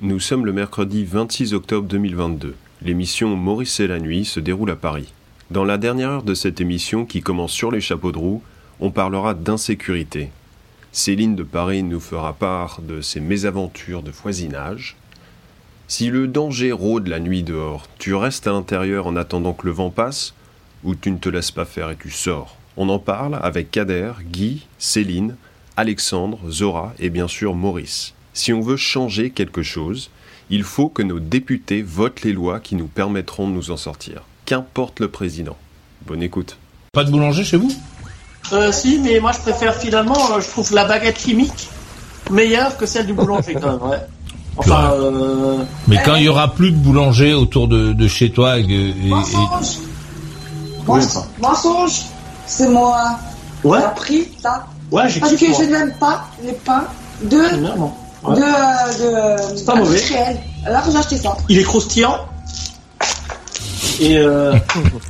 Nous sommes le mercredi 26 octobre 2022. L'émission Maurice et la nuit se déroule à Paris. Dans la dernière heure de cette émission qui commence sur les chapeaux de roue, on parlera d'insécurité. Céline de Paris nous fera part de ses mésaventures de foisinage. Si le danger rôde la nuit dehors, tu restes à l'intérieur en attendant que le vent passe ou tu ne te laisses pas faire et tu sors On en parle avec Kader, Guy, Céline, Alexandre, Zora et bien sûr Maurice. Si on veut changer quelque chose, il faut que nos députés votent les lois qui nous permettront de nous en sortir. Qu'importe le président. Bonne écoute. Pas de boulanger chez vous? Euh, si, mais moi je préfère finalement, euh, je trouve la baguette chimique meilleure que celle du boulanger quand même, ouais. Enfin, euh, Mais quand il y aura plus de boulanger autour de, de chez toi et, et- et- Mensonge Oui, Mensonge C'est moi. ouais, T'as pris ça ouais, j'ai Parce que je n'aime pas les pains de. Ouais. de. de C'est pas mauvais. Alors j'ai acheté ça. Il est croustillant. Et euh...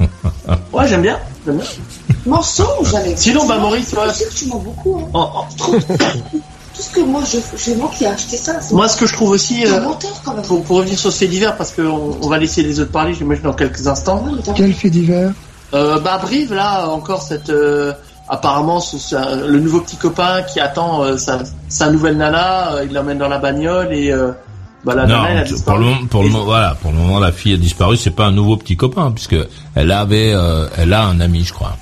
ouais, j'aime bien, j'aime bien. Mensonge, Alex. Sinon, bah, Maurice, ouais. Je que tu mens beaucoup. Hein. En- en- Tout ce que moi, je, c'est moi qui ai acheté ça. Moi, ce que je trouve aussi, euh, un menteur quand même. pour, pour revenir sur ce fait divers, parce qu'on on va laisser les autres parler, j'imagine dans quelques instants. Ouais, t'as- Quel fait divers? Euh, bah Brive là encore cette euh, apparemment le nouveau petit copain qui attend euh, sa, sa nouvelle nana, euh, il l'emmène dans la bagnole et euh, bah la non, nana elle a pour disparu. le, moment- pour le voilà, pour le moment, la fille a disparu. C'est pas un nouveau petit copain, puisque elle avait, euh, elle a un ami, je crois.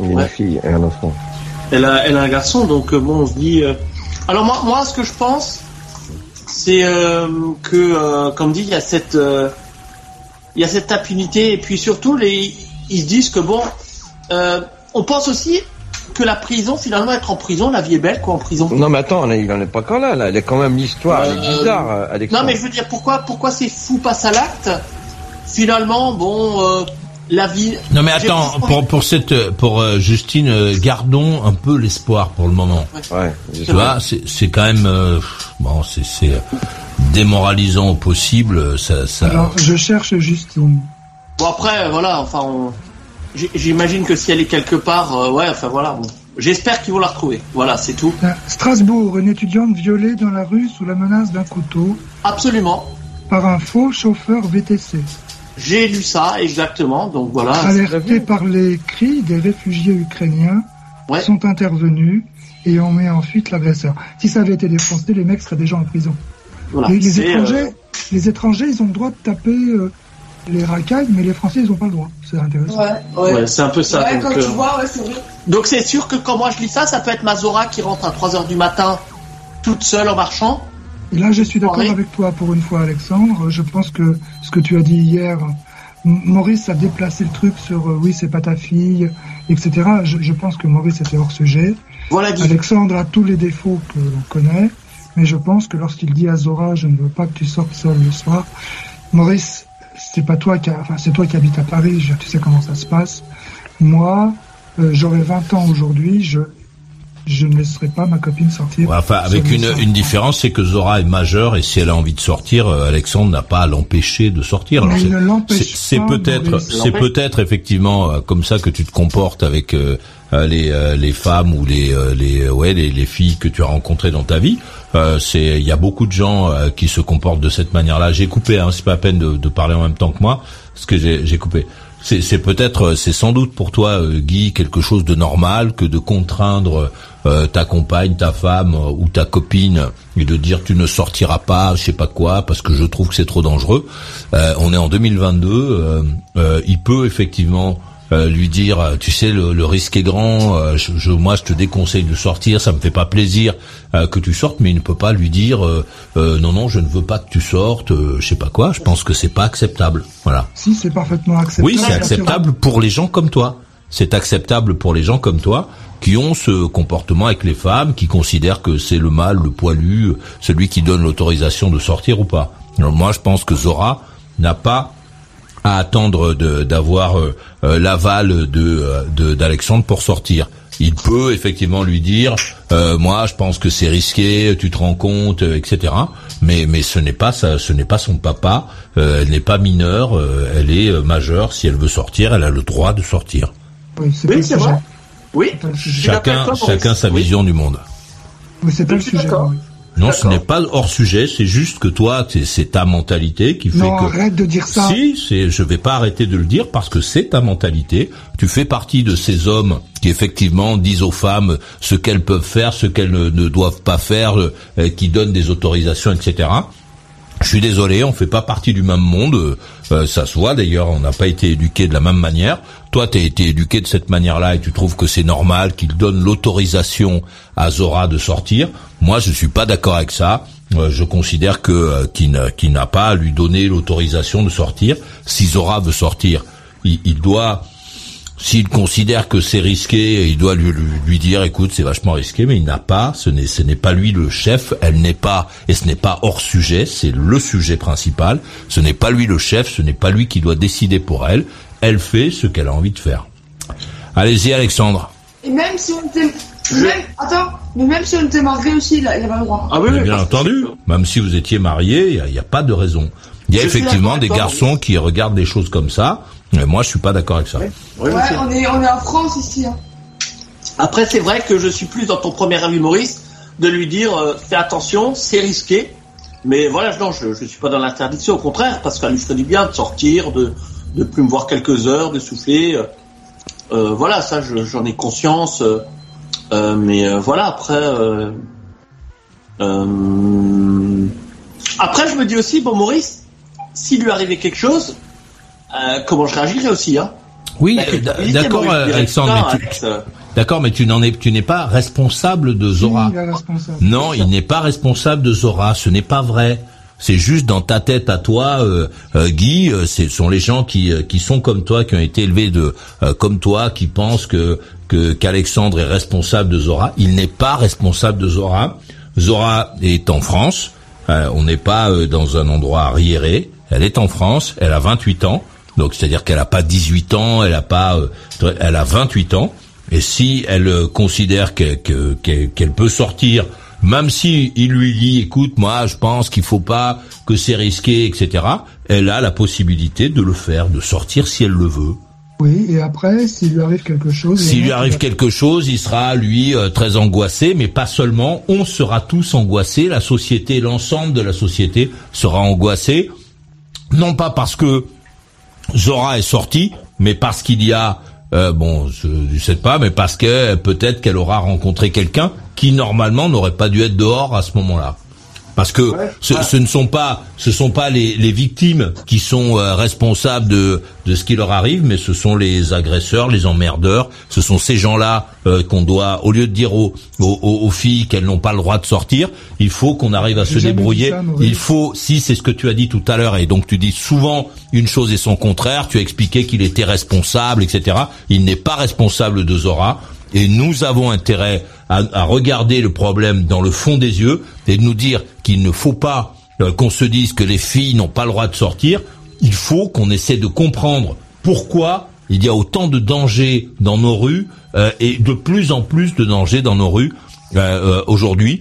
Une Ouais. fille et un enfant. Elle a, elle a un garçon, donc euh, bon, on se dit. euh, Alors moi, moi, ce que je pense, c'est euh, que, euh, comme dit, il y a cette, euh, il y a cette impunité, et puis surtout, les, ils se disent que bon, euh, on pense aussi que la prison, finalement, être en prison, la vie est belle, quoi, en prison. Non, mais attends, on est- il en est pas encore là, là. Elle est quand même l'histoire, elle est Euh, bizarre, euh, Non, mais je veux dire, pourquoi, pourquoi ces fous passent à l'acte Finalement, bon, euh, la vie. Non, mais attends, pour pour cette, pour euh, Justine, euh, gardons un peu l'espoir pour le moment. Ouais, Tu vois, c'est c'est quand même, euh, bon, c'est c'est démoralisant au possible. Ça, ça. Alors, je cherche Justine. Bon après, euh, voilà, enfin, on- j'imagine que si elle est quelque part, euh, ouais, enfin voilà. Bon. J'espère qu'ils vont la retrouver. Voilà, c'est tout. À Strasbourg, une étudiante violée dans la rue sous la menace d'un couteau Absolument. par un faux chauffeur VTC. J'ai lu ça exactement. Donc voilà. Alertés par les cris des réfugiés ukrainiens, Ouais. sont intervenus et ont mis en fuite l'agresseur. Si ça avait été des Français, les mecs seraient déjà en prison. voilà. les, les C'est, euh, étrangers, les étrangers, ils ont le droit de taper euh, les racailles, mais les Français, ils ont pas le droit. C'est intéressant. Ouais, ouais. ouais, c'est un peu ça. Ouais, donc, quand euh, tu vois, ouais, c'est vrai. donc c'est sûr que quand moi je lis ça, ça peut être Mazora qui rentre à 3 heures du matin, toute seule en marchant. Et là, je suis d'accord avec toi pour une fois, Alexandre. Je pense que ce que tu as dit hier, M- Maurice a déplacé le truc sur euh, oui, c'est pas ta fille, etc. Je, je pense que Maurice était hors sujet. Voilà Guy. Alexandre a tous les défauts que l'on connaît, mais je pense que lorsqu'il dit à Zora, je ne veux pas que tu sortes seul le soir, Maurice, c'est pas toi qui, a- enfin, c'est toi qui habites à Paris, je- tu sais comment ça se passe. Moi, euh, j'aurai 20 ans aujourd'hui, je, je ne laisserai pas ma copine sortir. Ouais, enfin, avec une, différence, c'est que Zora est majeure et si elle a envie de sortir, euh, Alexandre n'a pas à l'empêcher de sortir. Alors, Mais c'est- il ne l'empêche c'est- C'est pas, peut-être, c'est peut-être effectivement euh, comme ça que tu te comportes avec euh, les euh, les femmes ou les les ouais les, les filles que tu as rencontrées dans ta vie. Euh, c'est il y a beaucoup de gens euh, qui se comportent de cette manière-là. J'ai coupé, hein, c'est pas la peine de, de parler en même temps que moi, parce que j'ai coupé. C'est peut-être, euh, c'est sans doute pour toi, euh, Guy, quelque chose de normal que de contraindre euh, ta compagne, ta femme ou ta copine et de dire tu ne sortiras pas, je sais pas quoi, parce que je trouve que c'est trop dangereux. On est en 2022, euh, euh, il peut effectivement euh, lui dire, euh, tu sais, le, le risque est grand. euh, je, je- moi, je te déconseille de sortir. Ça me fait pas plaisir euh, que tu sortes, mais il ne peut pas lui dire, euh, non, non, je ne veux pas que tu sortes. euh, je sais pas quoi. Je pense que c'est pas acceptable. Voilà. Si, c'est parfaitement acceptable. Oui, c'est acceptable pour les gens comme toi. C'est acceptable pour les gens comme toi qui ont ce comportement avec les femmes, qui considèrent que c'est le mâle, le poilu, celui qui donne l'autorisation de sortir ou pas. Alors, moi, je pense que Zora n'a pas à attendre de- d'avoir euh, euh, l'aval de euh, de- d'Alexandre pour sortir. Il peut effectivement lui dire, euh, moi, je pense que c'est risqué, tu te rends compte, euh, etc. Mais mais ce n'est pas ça, ce n'est pas son papa. euh, elle n'est pas mineure, euh, elle est majeure. Si elle veut sortir, elle a le droit de sortir. Oui, c'est Oui, pas le c'est sujet. vrai. Oui. Chacun chacun sa Oui. vision du monde. Oui, c'est pas le sujet. Non, ce n'est pas hors sujet, c'est juste que toi, c'est- c'est ta mentalité qui fait Non, que. arrête de dire ça. Si, c'est, je vais pas arrêter de le dire parce que c'est ta mentalité. Tu fais partie de ces hommes qui effectivement disent aux femmes ce qu'elles peuvent faire, ce qu'elles ne, ne doivent pas faire, euh, qui donnent des autorisations, etc. Je suis désolé, on fait pas partie du même monde. euh, euh, ça se voit d'ailleurs, on n'a pas été éduqué de la même manière. Toi, tu as été éduqué de cette manière-là et tu trouves que c'est normal qu'il donne l'autorisation à Zora de sortir. Moi, je suis pas d'accord avec ça. Euh, je considère que euh, qu'il n'a pas à lui donner l'autorisation de sortir. Si Zora veut sortir, il doit s'il considère que c'est risqué, il doit lui, lui, lui dire, écoute, c'est vachement risqué, mais il n'a pas, ce n'est, ce n'est pas lui le chef, elle n'est pas, et ce n'est pas hors sujet, c'est le sujet principal. Ce n'est pas lui le chef, ce n'est pas lui qui doit décider pour elle. Elle fait ce qu'elle a envie de faire. Allez-y, Alexandre. Et même si on était. Même... Attends, mais même si on était mariés aussi, il a- avait le droit. Ah oui, bien entendu, même si vous étiez marié, il n'y a pas de raison. Il y a Je effectivement des garçons qui regardent des choses comme ça, mais moi, je suis pas d'accord avec ça. Oui, Ouais, on est, on est en France ici. Hein. Après, c'est vrai que je suis plus dans ton premier avis, Maurice, de lui dire euh, fais attention, c'est risqué. Mais voilà, non, je ne suis pas dans l'interdiction, au contraire, parce qu'elle lui ferait du bien de sortir, de de plus me voir quelques heures, de souffler. euh, euh, voilà, ça, je- j'en ai conscience. euh, euh, mais euh, voilà, après. euh, euh, après, je me dis aussi, bon, Maurice, s'il lui arrivait quelque chose, euh, comment je réagirais aussi, hein? Oui, euh, d'accord, Alexandre, putain, mais tu, euh, D'accord, mais tu n'en es, tu n'es pas responsable de Zora. Il est responsable. Non, il n'est pas responsable de Zora. Ce n'est pas vrai. C'est juste dans ta tête à toi, euh, euh, Guy. euh, Ce sont les gens qui euh, qui sont comme toi, qui ont été élevés de euh, comme toi, qui pensent que que qu'Alexandre est responsable de Zora. Il n'est pas responsable de Zora. Zora est en France. Euh, on n'est pas euh, dans un endroit arriéré. Elle est en France. Elle a 28 ans. Donc c'est-à-dire qu'elle a pas 18 ans. Elle a pas. euh, elle a 28 ans. Et si elle euh, considère que- que- qu'elle peut sortir, même si il lui dit, écoute, moi, je pense qu'il faut pas, que c'est risqué, etc. Elle a la possibilité de le faire, de sortir si elle le veut. Oui, et après, s'il lui arrive quelque chose. S'il lui arrive quelque chose, il sera lui euh, très angoissé, mais pas seulement. On sera tous angoissés. La société, l'ensemble de la société sera angoissée, non pas parce que Zora est sortie, mais parce qu'il y a euh, bon, je ne sais pas, mais parce que peut-être qu'elle aura rencontré quelqu'un qui normalement n'aurait pas dû être dehors à ce moment-là. Parce que ce, ce ne sont pas, ce sont pas les, les victimes qui sont euh, responsables de, de ce qui leur arrive, mais ce sont les agresseurs, les emmerdeurs. Ce sont ces gens-là euh, qu'on doit, au lieu de dire aux, aux, filles qu'elles n'ont pas le droit de sortir, il faut qu'on arrive à se débrouiller. ça, il faut, si c'est ce que tu as dit tout à l'heure, et donc tu dis souvent une chose et son contraire. Tu as expliqué qu'il était responsable, etc. Il n'est pas responsable de Zora. Et nous avons intérêt à, regarder le problème dans le fond des yeux et de nous dire qu'il ne faut pas euh, qu'on se dise que les filles n'ont pas le droit de sortir. Il faut qu'on essaie de comprendre pourquoi il y a autant de dangers dans nos rues euh, et de plus en plus de dangers dans nos rues euh, aujourd'hui.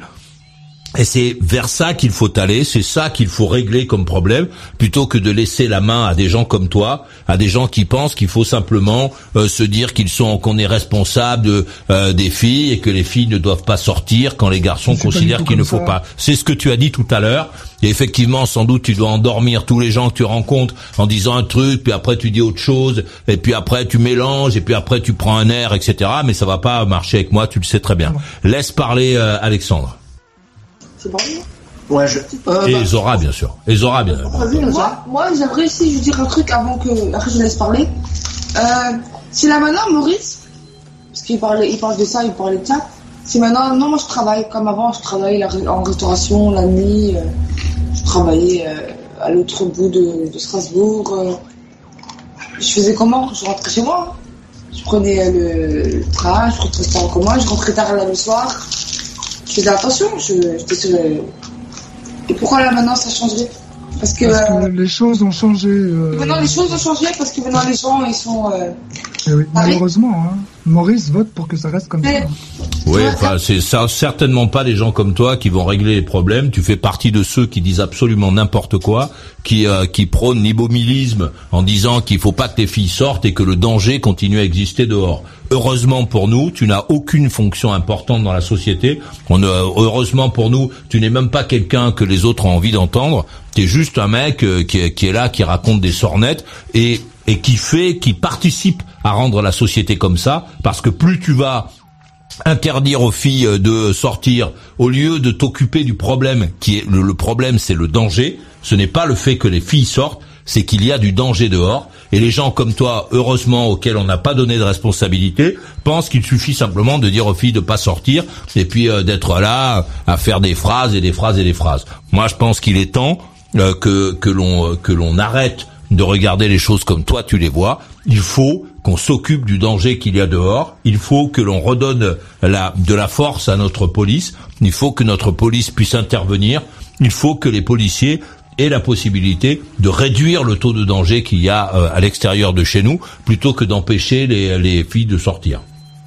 Et c'est vers ça qu'il faut aller, c'est ça qu'il faut régler comme problème, plutôt que de laisser la main à des gens comme toi, à des gens qui pensent qu'il faut simplement euh, se dire qu'ils sont, qu'on est responsable de, euh, des filles et que les filles ne doivent pas sortir quand les garçons considèrent qu'il ne faut ça. pas. C'est ce que tu as dit tout à l'heure. Et effectivement, sans doute, tu dois endormir tous les gens que tu rencontres en disant un truc, puis après tu dis autre chose, et puis après tu mélanges, et puis après tu prends un air, etc. Mais ça va pas marcher avec moi, tu le sais très bien. Laisse parler euh, Alexandre. C'est bon. Ouais, je, euh, Et bah, Zora, bien sûr. Et Zora, bien sûr. Moi, moi j'aimerais aussi je dire un truc avant que après je laisse parler. Euh, si là maintenant Maurice, parce qu'il parlait, il parle de ça, il parlait de ça. Si maintenant, non, moi je travaille comme avant, je travaillais la- en restauration la nuit, euh, je travaillais euh, à l'autre bout de, de Strasbourg. euh. je faisais comment? Je rentrais chez moi. Je prenais euh, le, le train, je rentrais en commun, je rentrais tard le soir. Je faisais attention, je- j'étais sur le... Et pourquoi là maintenant ça changerait Parce que, Parce que euh, les choses ont changé. euh, maintenant les choses ont changé parce que maintenant les gens ils sont. euh, eh oui. malheureusement, hein. Maurice vote pour que ça reste comme ça. Oui, enfin, c'est ça, certainement pas des gens comme toi qui vont régler les problèmes. Tu fais partie de ceux qui disent absolument n'importe quoi, qui euh, qui prônent l'immobilisme en disant qu'il faut pas que tes filles sortent et que le danger continue à exister dehors. Heureusement pour nous, tu n'as aucune fonction importante dans la société. On, euh, heureusement pour nous, tu n'es même pas quelqu'un que les autres ont envie d'entendre. Tu es juste un mec euh, qui, est, qui est là, qui raconte des sornettes et et qui fait, qui participe à rendre la société comme ça, parce que plus tu vas interdire aux filles euh, de sortir au lieu de t'occuper du problème qui est le, problème c'est le danger ce n'est pas le fait que les filles sortent c'est qu'il y a du danger dehors et les gens comme toi heureusement auxquels on n'a pas donné de responsabilité pensent qu'il suffit simplement de dire aux filles de pas sortir et puis euh, d'être là à faire des phrases et des phrases et des phrases moi je pense qu'il est temps euh, que que l'on euh, que l'on arrête de regarder les choses comme toi tu les vois. Il faut qu'on s'occupe du danger qu'il y a dehors. Il faut que l'on redonne la, de la force à notre police. Il faut que notre police puisse intervenir. Il faut que les policiers aient la possibilité de réduire le taux de danger qu'il y a euh, à l'extérieur de chez nous, plutôt que d'empêcher les, les filles de sortir.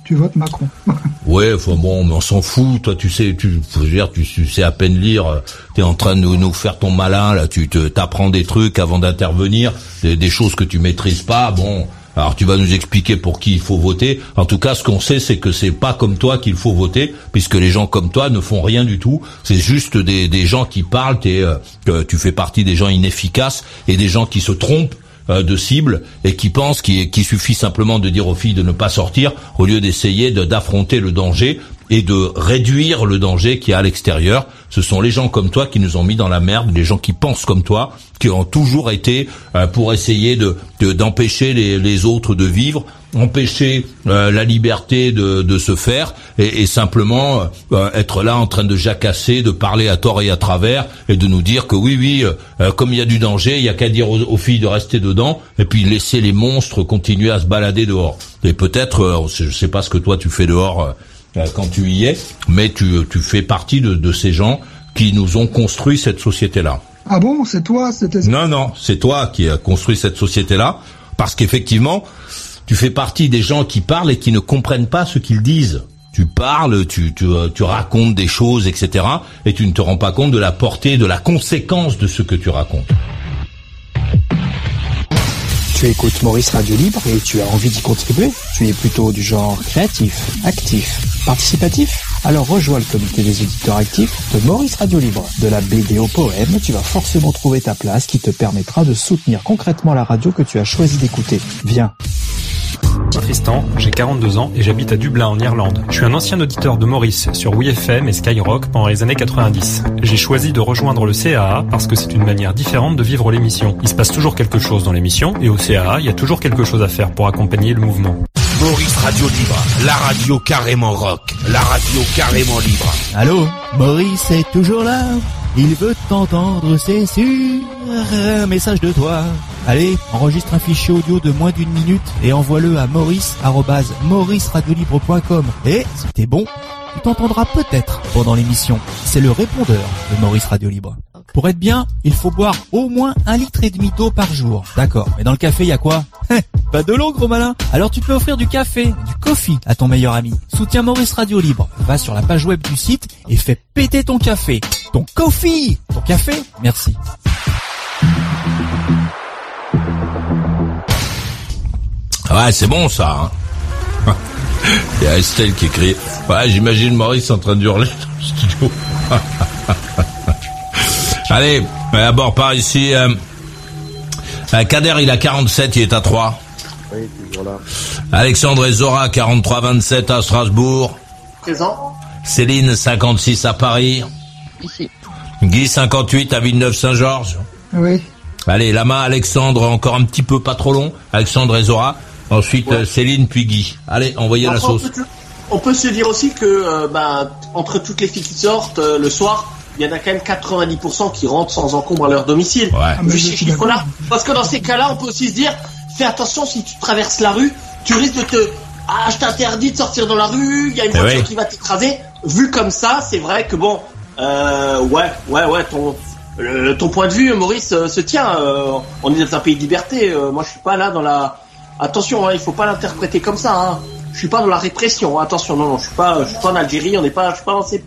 Tu votes Macron. Ouais, enfin bon, mais on s'en fout. Toi, tu sais, tu, faut dire, tu, tu sais à peine lire. T'es en train de nous, nous faire ton malin là. Tu te t'apprends des trucs avant d'intervenir, des, des choses que tu maîtrises pas. Bon, alors tu vas nous expliquer pour qui il faut voter. En tout cas, ce qu'on sait, c'est que c'est pas comme toi qu'il faut voter, puisque les gens comme toi ne font rien du tout. C'est juste des, gens qui parlent. T'es, euh, tu fais partie des gens inefficaces et des gens qui se trompent euh, de cible et qui pensent qu'il suffit simplement de dire aux filles de ne pas sortir au lieu d'essayer de- d'affronter le danger et de réduire le danger qu'il y a à l'extérieur. Ce sont les gens comme toi qui nous ont mis dans la merde, les gens qui pensent comme toi, qui ont toujours été euh, pour essayer de de- d'empêcher les, les autres de vivre, empêcher euh, la liberté de, de se faire et, et simplement euh, être là en train de jacasser, de parler à tort et à travers et de nous dire que oui, oui, euh, euh, comme il y a du danger, il y a qu'à dire aux, aux filles de rester dedans et puis laisser les monstres continuer à se balader dehors. Et peut-être, euh, je sais pas ce que toi tu fais dehors euh, euh, quand tu y es, mais tu, tu fais partie de, de ces gens qui nous ont construit cette société-là. Ah bon, c'est toi, c'était. Non, non, c'est toi qui as construit cette société-là, parce qu'effectivement, tu fais partie des gens qui parlent et qui ne comprennent pas ce qu'ils disent. Tu parles, tu, tu, euh, tu racontes des choses, etc., et tu ne te rends pas compte de la portée, de la conséquence de ce que tu racontes. Tu écoutes Maurice Radio Libre et tu as envie d'y contribuer Tu es plutôt du genre créatif, actif, participatif? Alors rejoins le comité des auditeurs actifs de Maurice Radio Libre. De la BD au poème, tu vas forcément trouver ta place qui te permettra de soutenir concrètement la radio que tu as choisi d'écouter. Viens Tristan, j'ai 42 ans et j'habite à Dublin en Irlande. Je suis un ancien auditeur de Maurice sur WeFM et Skyrock pendant les années 90. J'ai choisi de rejoindre le CAA parce que c'est une manière différente de vivre l'émission. Il se passe toujours quelque chose dans l'émission et au CAA, il y a toujours quelque chose à faire pour accompagner le mouvement. Maurice Radio Libre, la radio carrément rock, la radio carrément libre. Allô Maurice est toujours là Il veut t'entendre, c'est sûr. Un message de toi. Allez, enregistre un fichier audio de moins d'une minute et envoie-le à maurice.mauriceradiolibre.com. Et, si t'es bon, tu t'entendras peut-être pendant l'émission. C'est le répondeur de Maurice Radio Libre. Pour être bien, il faut boire au moins un litre et demi d'eau par jour. D'accord. Mais dans le café, il y a quoi? Pas de l'eau, gros malin? Alors tu peux offrir du café, du coffee à ton meilleur ami. Soutiens Maurice Radio Libre. Va sur la page web du site et fais péter ton café. Ton coffee Ton café? Merci. Ouais, c'est bon ça. Hein. Il y a Estelle qui écrit. Ouais, j'imagine Maurice en train de hurler dans le studio. Allez, d'abord par ici. Euh, euh, Kader, il a 47, il est à 3. Oui, toujours là. Alexandre et Zora, 43-27 à Strasbourg. Présent. Céline, 56 à Paris. Ici. Guy, 58 à Villeneuve-Saint-Georges. Oui. Allez, la main Alexandre, encore un petit peu pas trop long. Alexandre et Zora. Ensuite, Ouais. euh, Céline, puis Guy. Allez, envoyez la Après, on sauce. peut- On peut se dire aussi que euh, bah, entre toutes les filles qui sortent euh, le soir, il y en a quand même 90% qui rentrent sans encombre à leur domicile. Ouais. Ah, Vu ces chiffres-là. Parce que dans ces cas-là, on peut aussi se dire, fais attention si tu traverses la rue, tu risques de te... Ah, je t'interdis de sortir dans la rue, il y a une Eh voiture qui va t'écraser. Vu comme ça, c'est vrai que bon, euh, ouais, ouais, ouais, ton, le- ton point de vue, Maurice, euh, se tient. euh, on est dans un pays de liberté. euh, moi, je suis pas là dans la. Attention, hein, il faut pas l'interpréter comme ça. Hein. Je suis pas dans la répression. hein, Attention, non, non, je suis pas, je suis pas en Algérie. On n'est pas, je suis pas dans ces.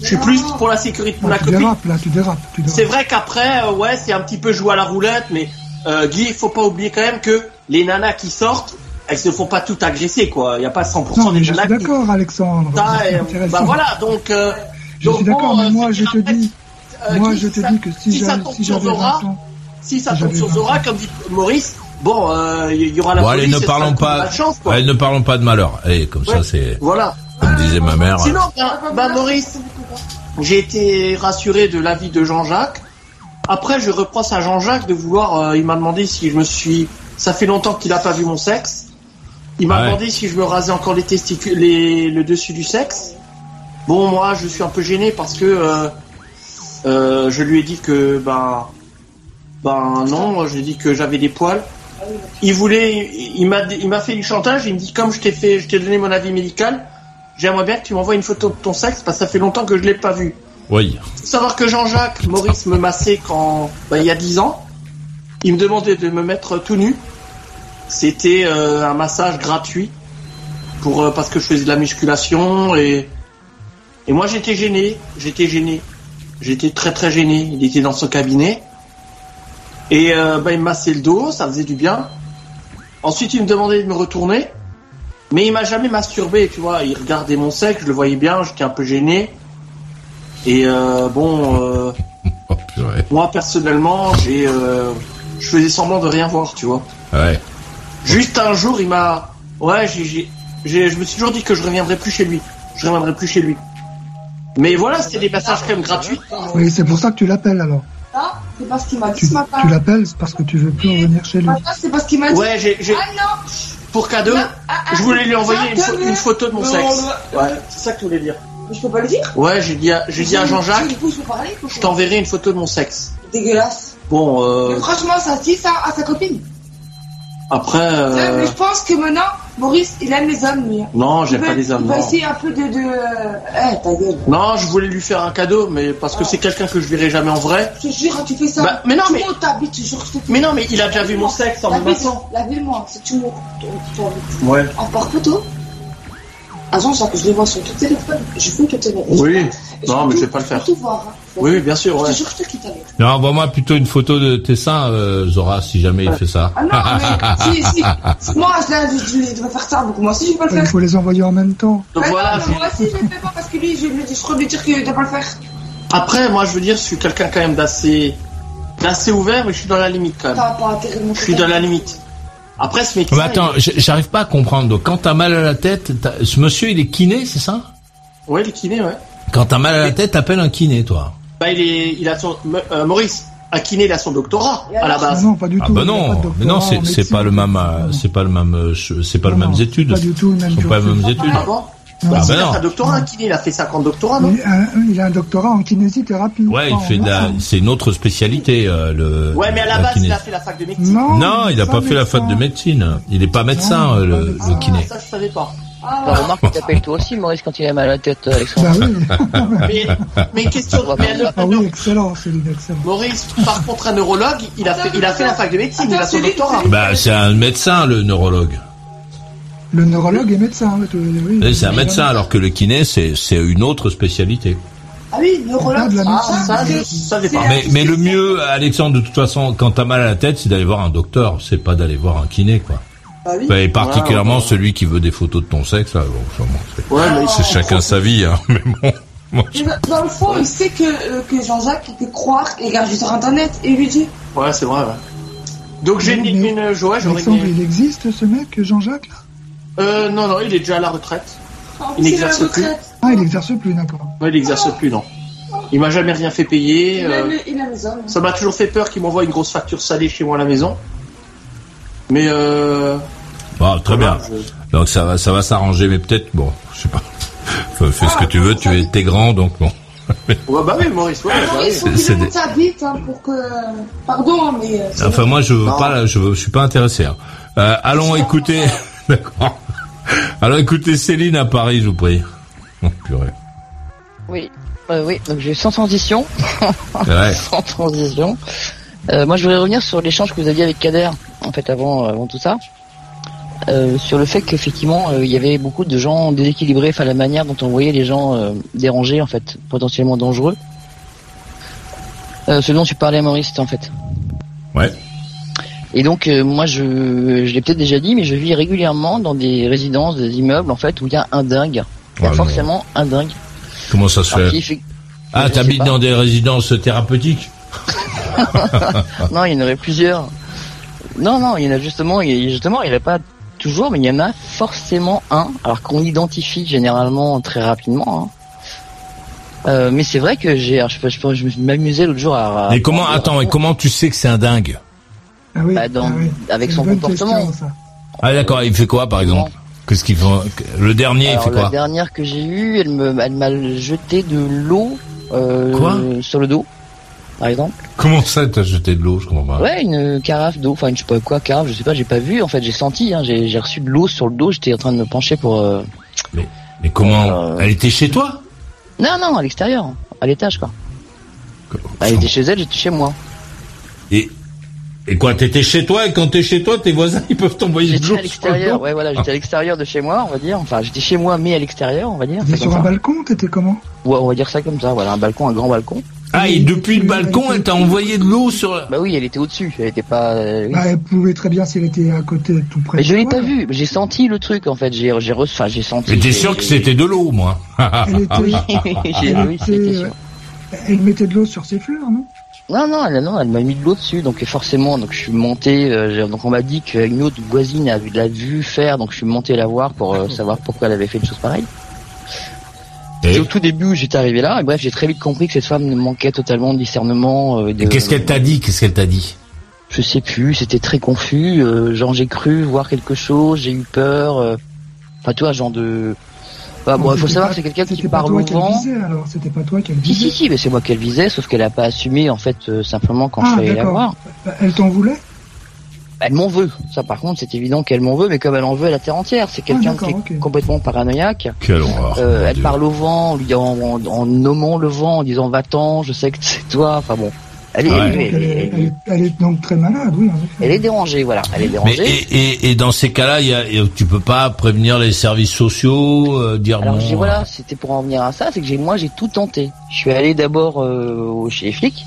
Je suis plus pour la sécurité Ah, ma tu dérapes, là, tu dérapes. C'est vrai qu'après, euh, ouais, c'est un petit peu jouer à la roulette, mais euh, Guy, il faut pas oublier quand même que les nanas qui sortent, elles se font pas toutes agresser, quoi. Il y a pas 100% Non, mais des je nanas suis qui... d'accord, Alexandre. Ça, euh, bah voilà, donc... Je donc suis d'accord, bon, mais moi, je te dis, moi, Guy, je te dis que si si ça tombe si sur Zora, 20 ans, si ça tombe sur 20 Zora, comme dit Maurice, bon, euh, il y aura la Bon, allez, police... ne et parlons malchance, quoi. allez, ne parlons pas de malheur. Allez, comme ça, c'est, Voilà. comme disait ma mère. Sinon, bah, bah, Maurice, j'ai été rassuré de l'avis de Jean-Jacques. Après, je reproche à Jean-Jacques de vouloir. euh, il m'a demandé si je me suis. Ça fait longtemps qu'il n'a pas vu mon sexe. Il m'a ouais. demandé si je me rasais encore les testicules, les, le dessus du sexe. Bon, moi, je suis un peu gêné parce que euh, euh, je lui ai dit que ben ben non, j'ai dit que j'avais des poils. Il voulait, il m'a, il m'a fait du chantage. Il me dit comme je t'ai fait, je t'ai donné mon avis médical. J'aimerais bien que tu m'envoies une photo de ton sexe parce que ça fait longtemps que je l'ai pas vu. Oui. Faut savoir que Jean-Jacques Maurice me massait quand, ben, il y a 10 ans. Il me demandait de me mettre tout nu. C'était euh, un massage gratuit pour euh, parce que je faisais de la musculation et et moi j'étais gêné, j'étais gêné, j'étais très très gêné. Il était dans son cabinet et euh, ben, il me massait le dos, ça faisait du bien. Ensuite il me demandait de me retourner, mais il m'a jamais masturbé, tu vois. Il regardait mon sexe, je le voyais bien, j'étais un peu gêné. Et euh, bon, euh, Oh, purée. moi personnellement, j'ai, euh, je faisais semblant de rien voir, tu vois. Ouais. Juste un jour, il m'a, ouais, j'ai, j'ai, j'ai- je me suis toujours dit que je reviendrai plus chez lui. Je reviendrai plus chez lui. Mais voilà, c'était des passages quand même gratuits. Oui, c'est pour ça que tu l'appelles alors. C'est parce qu'il m'a dit Tu, ce matin. tu l'appelles c'est parce que tu veux plus revenir chez lui. Ah, c'est parce qu'il m'a dit. Ouais, j'ai, j'ai, Ah non pour cadeau, Non, ah, ah, je voulais lui envoyer une, photo de mon Non, sexe. non, Ouais, c'est ça que tu voulais dire. Mais je peux pas le dire Ouais, j'ai dit à, j'ai dit à Jean-Jacques, je t'enverrai une photo de mon sexe. Dégueulasse. Bon, euh, Mais franchement, ça se dit ça à sa copine. après, Ouais, Mais euh, je pense que maintenant, Maurice, il aime les hommes, lui. non, j'aime pas les hommes. Il va non. essayer un peu de. de... Eh, ta gueule. Non, je voulais lui faire un cadeau, mais parce que c'est quelqu'un que je verrai jamais en vrai. Je te jure, tu fais ça. Bah, mais non, tu mais- bite, je jure, je Mais non, mais il a déjà vu mon sexe en me. Lavez-moi, ton bite. Ouais. En par photo. Ah, Jean, que je les vois sur ton téléphone. Je peux te tenir. Oui. Non, mais je vais pas le faire. voir. hein. Oui, bien sûr, ouais. Je te jure, je te quitte avec. Non, envoie-moi plutôt une photo de tes seins, euh, Zora, si jamais il fait ça. Ah non, mais si, si. Moi, je, l'ai- je, je devrais faire ça, donc moi aussi, je vais pas le Il faire. faut les envoyer en même temps. Donc voilà. non, mais moi aussi, je le fais pas parce que lui, je lui dis, je crois lui dire qu'il doit pas le faire. Après, moi, je veux dire, je suis quelqu'un quand même d'assez, d'assez ouvert, mais je suis dans la limite quand même. Pas de Je suis dans la limite. Après, ce médecin. Mais attends, j'arrive pas à comprendre. Donc, quand t'as mal à la tête, ce monsieur, il est kiné, c'est ça? Ouais, il est kiné, ouais. Quand t'as mal à la tête, t'appelles un kiné, toi. Bah, il est, il a son, euh, Maurice, à kiné, il a son doctorat, à la Ah base. non, pas du Ah tout. bah il y a pas de non, mais non, c'est pas le même, euh, c'est pas le même, c'est pas mêmes non, études. Pas du tout le même Ce sont pas les mêmes études. Ah bon? Non. Bah, Ah il bah a non. un doctorat, kiné, il a fait 50 doctorats, non? Il, a un- il a un doctorat en kinésithérapie. Ouais, pas il fait en la, c'est une autre spécialité, euh, le. Ouais, mais à la la base, kiné. il a fait la fac de médecine. Non, Non, il a pas fait la fac de médecine. Il est pas médecin, Non, euh, pas le, médecin. le kiné. Ça, je savais pas. Ah, Bah, remarque, il t'appelle toi aussi, Maurice, quand il a mal à la tête, Bah Alexandre. oui. Mais, mais une question, mais un- ah oui, excellent, Céline, excellent. Maurice, par contre, un neurologue, il a fait, il a fait la fac de médecine, il a son doctorat. Bah, c'est un médecin, le neurologue. Le neurologue est médecin. oui, C'est un médecin, alors que le kiné, c'est, c'est une autre spécialité. Ah oui, neurologue. Ah. Ça, c'est- Mais, mais le mieux, Alexandre, de toute façon, quand t'as mal à la tête, c'est d'aller voir un docteur. C'est pas d'aller voir un kiné, quoi. Bah oui. Et particulièrement Ouais, ouais. celui qui veut des photos de ton sexe, là. Bon, enfin, bon, c'est- Ouais, chacun sa vie, hein. Mais bon. moi, je- Dans le fond, il sait que, euh, que Jean-Jacques il peut croire qu'il regarde sur internet et lui dit Ouais, c'est vrai, ouais. Donc j'ai une, Mais- une, ouais, j'aurais une- il existe ce mec, Jean-Jacques là? Euh, non, non, il est déjà à la retraite. En Il n'exerce plus. Ah, il exerce plus, d'accord. Ouais, il exerce plus, non. Il m'a jamais rien fait payer. Il euh, les hommes. ça m'a toujours fait peur qu'il m'envoie une grosse facture salée chez moi à la maison. Mais euh, Bon, très voilà, bien. je- Donc ça va, ça va s'arranger, mais peut-être, bon, je sais pas. Fais fais ce que tu veux, tu es, t'es grand, donc bon. Ouais, bah oui, Maurice, ouais, bah oui. Maurice, faut c'est- des- sa bite hein, pour que. Pardon, mais. euh, Enfin, moi, je veux Non. pas, je, veux- je suis pas intéressé. hein. Euh, allons écouter, d'accord. Allons écouter Céline à Paris, je vous prie. Oh, purée. Oui. Euh, oui, donc j'ai sans transition. Ouais. sans transition. Euh, moi, je voudrais revenir sur l'échange que vous aviez avec Kader, en fait, avant, avant tout ça. Euh, sur le fait qu'effectivement, il y avait beaucoup de gens déséquilibrés, enfin la manière dont on voyait les gens dérangés, en fait, potentiellement dangereux. Ce dont tu parlais, Maurice, en fait. Ouais. Et donc, euh, moi, je, je l'ai peut-être déjà dit, mais je vis régulièrement dans des résidences, des immeubles, en fait, où il y a un dingue. Il y a forcément un dingue. Comment ça se Alors, fait Ah, t'habites dans des résidences thérapeutiques? Non, il y en aurait plusieurs. Non, non, il y en a justement, il justement, il n'y en a pas toujours, mais il y en a forcément un, alors qu'on identifie généralement très rapidement. hein. Euh, mais c'est vrai que j'ai, je, je, je m'amusais l'autre jour à. à- Mais comment, attends, mais comment tu sais que c'est un dingue? Ah oui, Bah, dans- ah oui. avec son comportement. question, ça. Ah d'accord, il fait quoi par exemple Qu'est-ce qu'il fait Le dernier, il fait la quoi dernière que j'ai eue, elle me, elle m'a jeté de l'eau euh, Quoi sur le dos, par exemple. Comment ça, t'as jeté de l'eau Je comprends pas. Ouais, une carafe d'eau, enfin, une, je sais pas quoi, carafe, je sais pas, j'ai pas vu, en fait, j'ai senti, hein, j'ai, j'ai reçu de l'eau sur le dos, j'étais en train de me pencher pour. euh, Mais comment Euh, Elle était chez toi Non, non, à l'extérieur, à l'étage, quoi. Elle était chez elle, j'étais chez moi. Et et quoi T'étais chez toi et quand t'es chez toi, tes voisins ils peuvent t'envoyer de J'étais l'eau à le l'extérieur, ouais, voilà, j'étais à l'extérieur de chez moi, on va dire. Enfin, j'étais chez moi, mais à l'extérieur, on va dire. C'est sur un ça. balcon, t'étais comment? Ouais, on va dire ça comme ça, voilà, un balcon, un grand balcon. Ah, et depuis le balcon, elle t'a envoyé de l'eau sur. Bah oui, elle était au-dessus, elle était pas. euh, oui. bah, Elle pouvait très bien si elle était à côté, tout près. Mais je l'ai pas vu, j'ai senti le truc en fait, j'ai j'ai re- enfin j'ai senti. Mais t'es sûr que c'était de l'eau, moi? Elle était, oui, sûr. elle mettait de l'eau sur ses fleurs, non? Non non, elle, non, elle m'a mis de l'eau dessus, donc forcément, donc je suis monté, euh, j'ai- donc on m'a dit qu'une autre voisine a vu l'a vu faire, donc je suis monté la voir pour euh, savoir pourquoi elle avait fait une chose pareille. Et au tout début, où j'étais arrivé là, et bref, j'ai très vite compris que cette femme manquait totalement de discernement. euh, de- Et qu'est-ce qu'elle t'a dit? Qu'est-ce qu'elle t'a dit? Je sais plus, c'était très confus. genre j'ai cru voir quelque chose, j'ai eu peur. Enfin, tu vois, genre de. Bah, bon, il faut savoir pas- que c'est quelqu'un qui parle au qu'elle vent. visait, alors C'était pas toi qu'elle Si, visait si, si, mais c'est moi qu'elle visait, sauf qu'elle a pas assumé, en fait, euh, simplement quand Ah, je suis allé la voir. Bah, Elle t'en voulait Elle m'en veut. Ça, par contre, c'est évident qu'elle m'en veut, mais comme elle en veut à la terre entière, c'est quelqu'un d'accord, qui est complètement paranoïaque. Quelle horreur Euh, elle Dieu. parle au vent, en lui en, en, en nommant le vent, en disant va-t'en, je sais que c'est toi. Enfin bon, elle est, Ouais. elle, Donc, est- elle, est, elle est- elle est- elle est donc très malade, oui, elle est dérangée, voilà, elle est Mais dérangée. et, et, et dans ces cas-là, y a, tu peux pas prévenir les services sociaux, euh, dire Alors non. je dis voilà, c'était pour en venir à ça, c'est que j'ai moi j'ai tout tenté. Je suis allé d'abord euh, chez les flics,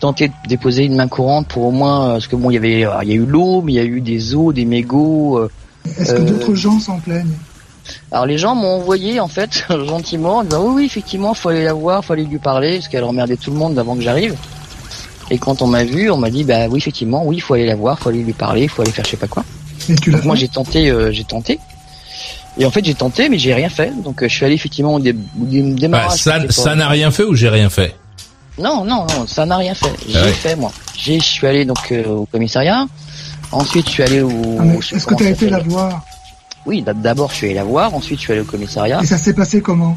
tenter de déposer une main courante pour au moins euh, parce que bon il y avait il y a eu l'eau, mais il y a eu des eaux, des mégots. euh, Est-ce que euh, d'autres gens s'en plaignent? Alors les gens m'ont envoyé en fait gentiment en disant oui oui effectivement faut aller la voir, faut aller lui parler parce qu'elle emmerdait tout le monde avant que j'arrive. Et quand on m'a vu, on m'a dit bah oui effectivement oui faut aller la voir, faut aller lui parler, faut aller faire je sais pas quoi. Et tu l'as Donc moi j'ai tenté, euh, j'ai tenté. Et en fait j'ai tenté mais j'ai rien fait. Donc euh, je suis allé effectivement au, dé- au dé- Bah, démarrage. ça, n'a rien fait ou j'ai rien fait? Non, non, non, ça n'a rien fait. J'ai Ah ouais. fait moi. J'ai, je suis allé donc euh, au commissariat. Ensuite, je suis allé au. Ah, Est-ce que tu as été la voir Oui, d'abord je suis allé la voir. Ensuite, je suis allé au commissariat. Et ça s'est passé comment?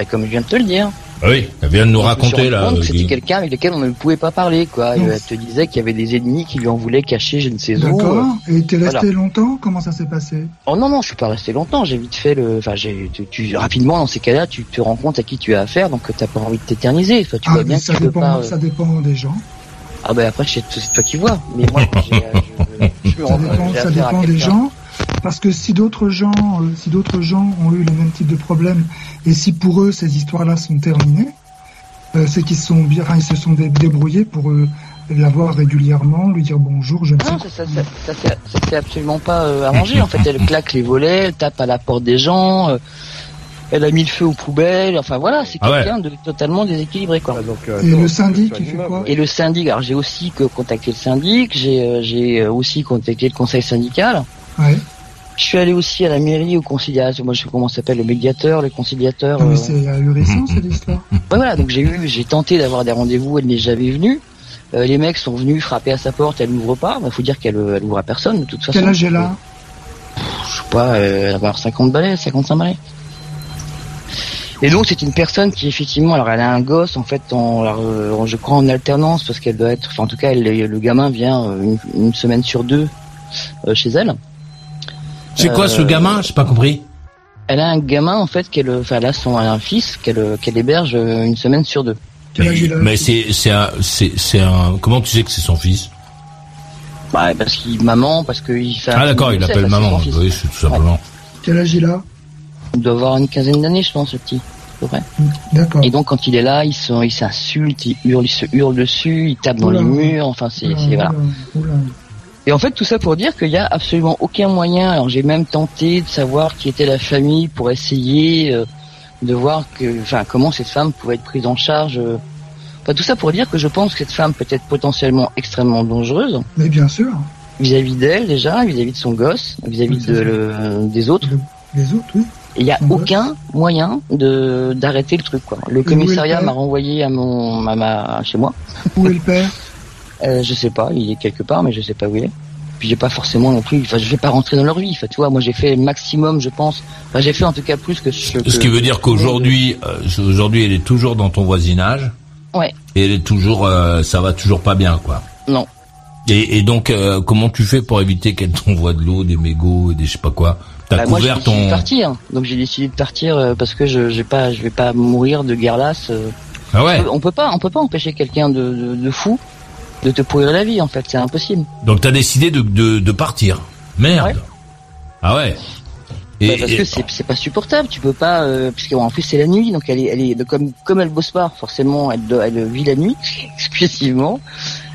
Et comme je viens de te le dire. Ah Oui, elle vient de nous raconter là. euh, C'était quelqu'un avec lequel on ne pouvait pas parler, quoi. Euh, Elle te disait qu'il y avait des ennemis qui lui en voulaient cacher je ne sais où. D'accord. euh. Et t'es resté voilà. longtemps? Comment ça s'est passé? Oh non, non, je suis pas resté longtemps. J'ai vite fait le. Enfin, j'ai. Tu, tu- rapidement dans ces cas-là, tu te rends compte à qui tu as affaire, donc t'as pas envie de t'éterniser. Enfin, tu Ah, vois bien ça dépend, pas. euh, ça dépend des gens. Ah ben après, c'est c'est toi qui vois. Mais moi, j'ai, euh, je, je me Ça rends- dépend, ça dépend des gens. Parce que si d'autres gens, euh, si d'autres gens ont eu le même type de problème, et si pour eux ces histoires-là sont terminées, euh, c'est qu'ils se sont bien, enfin, ils se sont dé- débrouillés pour euh, la voir régulièrement, lui dire bonjour, je ne sais Non, ça, ça, ça, ça, s'est absolument pas euh, arrangé. En fait, elle claque les volets, elle tape à la porte des gens, euh, elle a mis le feu aux poubelles. Enfin voilà, c'est Ah ouais. quelqu'un de totalement déséquilibré quoi. Et le syndic, il fait quoi Et le syndic, alors j'ai aussi que contacté le syndic, j'ai euh, j'ai aussi contacté le conseil syndical. Ouais. Je suis allé aussi à la mairie, au conciliateur, moi je sais comment ça s'appelle, le médiateur, le conciliateur. Non, mais euh, c'est ahurissant cette histoire. Ouais, voilà, donc j'ai eu, j'ai tenté d'avoir des rendez-vous, elle n'est jamais venue. Euh, les mecs sont venus frapper à sa porte, elle n'ouvre pas. Il faut dire qu'elle euh, elle ouvre à personne de toute façon. Quel âge elle a Je sais pas, euh, elle va avoir 50 balais, 55 balais. Et donc c'est une personne qui effectivement, alors elle a un gosse en fait, en, alors, euh, je crois en alternance parce qu'elle doit être, enfin en tout cas elle- le gamin vient une, une semaine sur deux euh, chez elle. C'est quoi ce Euh, gamin J'ai pas compris. Elle a un gamin en fait qu'elle, enfin elle a son elle a un fils qu'elle qu'elle héberge euh, une semaine sur deux. Mais c'est c'est un c'est c'est un comment tu sais que c'est son fils? Bah parce qu'il maman parce qu'il fait. un Ah d'accord, il c'est maman. Oui, c'est tout simplement. Quel âge il a? Il doit avoir une quinzaine d'années, je pense, le petit. à peu près. D'accord. Et donc quand il est là, il s'insulte, il hurle, il se hurle dessus, il tape dans Oula. les murs, enfin c'est, Oula, c'est voilà. Et en fait tout ça pour dire qu'il y a absolument aucun moyen. Alors j'ai même tenté de savoir qui était la famille pour essayer euh, de voir que, enfin comment cette femme pouvait être prise en charge. euh. Enfin tout ça pour dire que je pense que cette femme peut être potentiellement extrêmement dangereuse Mais bien sûr, vis-à-vis d'elle déjà, vis-à-vis de son gosse, vis-à-vis de le- des autres. les autres, oui. Il n'y a aucun moyen de d'arrêter le truc quoi. Le commissariat m'a renvoyé à mon à ma chez moi. Où est le père? Euh, je sais pas, il est quelque part, mais je sais pas où il est. Puis j'ai pas forcément non plus, enfin je vais pas rentrer dans leur vie. Enfin tu vois, moi j'ai fait maximum, je pense. Enfin j'ai fait en tout cas plus que ce que. Ce qui veut dire qu'aujourd'hui euh, aujourd'hui elle est toujours dans ton voisinage Ouais. et elle est toujours euh, ça va toujours pas bien quoi. Non. Et, et donc comment tu fais pour éviter qu'elle t'envoie de l'eau, des mégots et des je sais pas quoi? T'as Bah, moi j'ai décidé de partir, donc j'ai décidé de partir parce que je j'ai pas, je vais pas mourir de guerre lasse. Ah ouais. On peut pas, on peut pas empêcher quelqu'un de, de, de fou de te pourrir la vie en fait, c'est impossible. Donc t'as décidé de, de, de partir. Merde. Ah ouais. Et, Bah, parce et- que c'est c'est pas supportable, tu peux pas euh, puisque bon, en plus c'est la nuit donc elle est elle est comme comme elle bosse pas forcément elle doit- elle vit la nuit exclusivement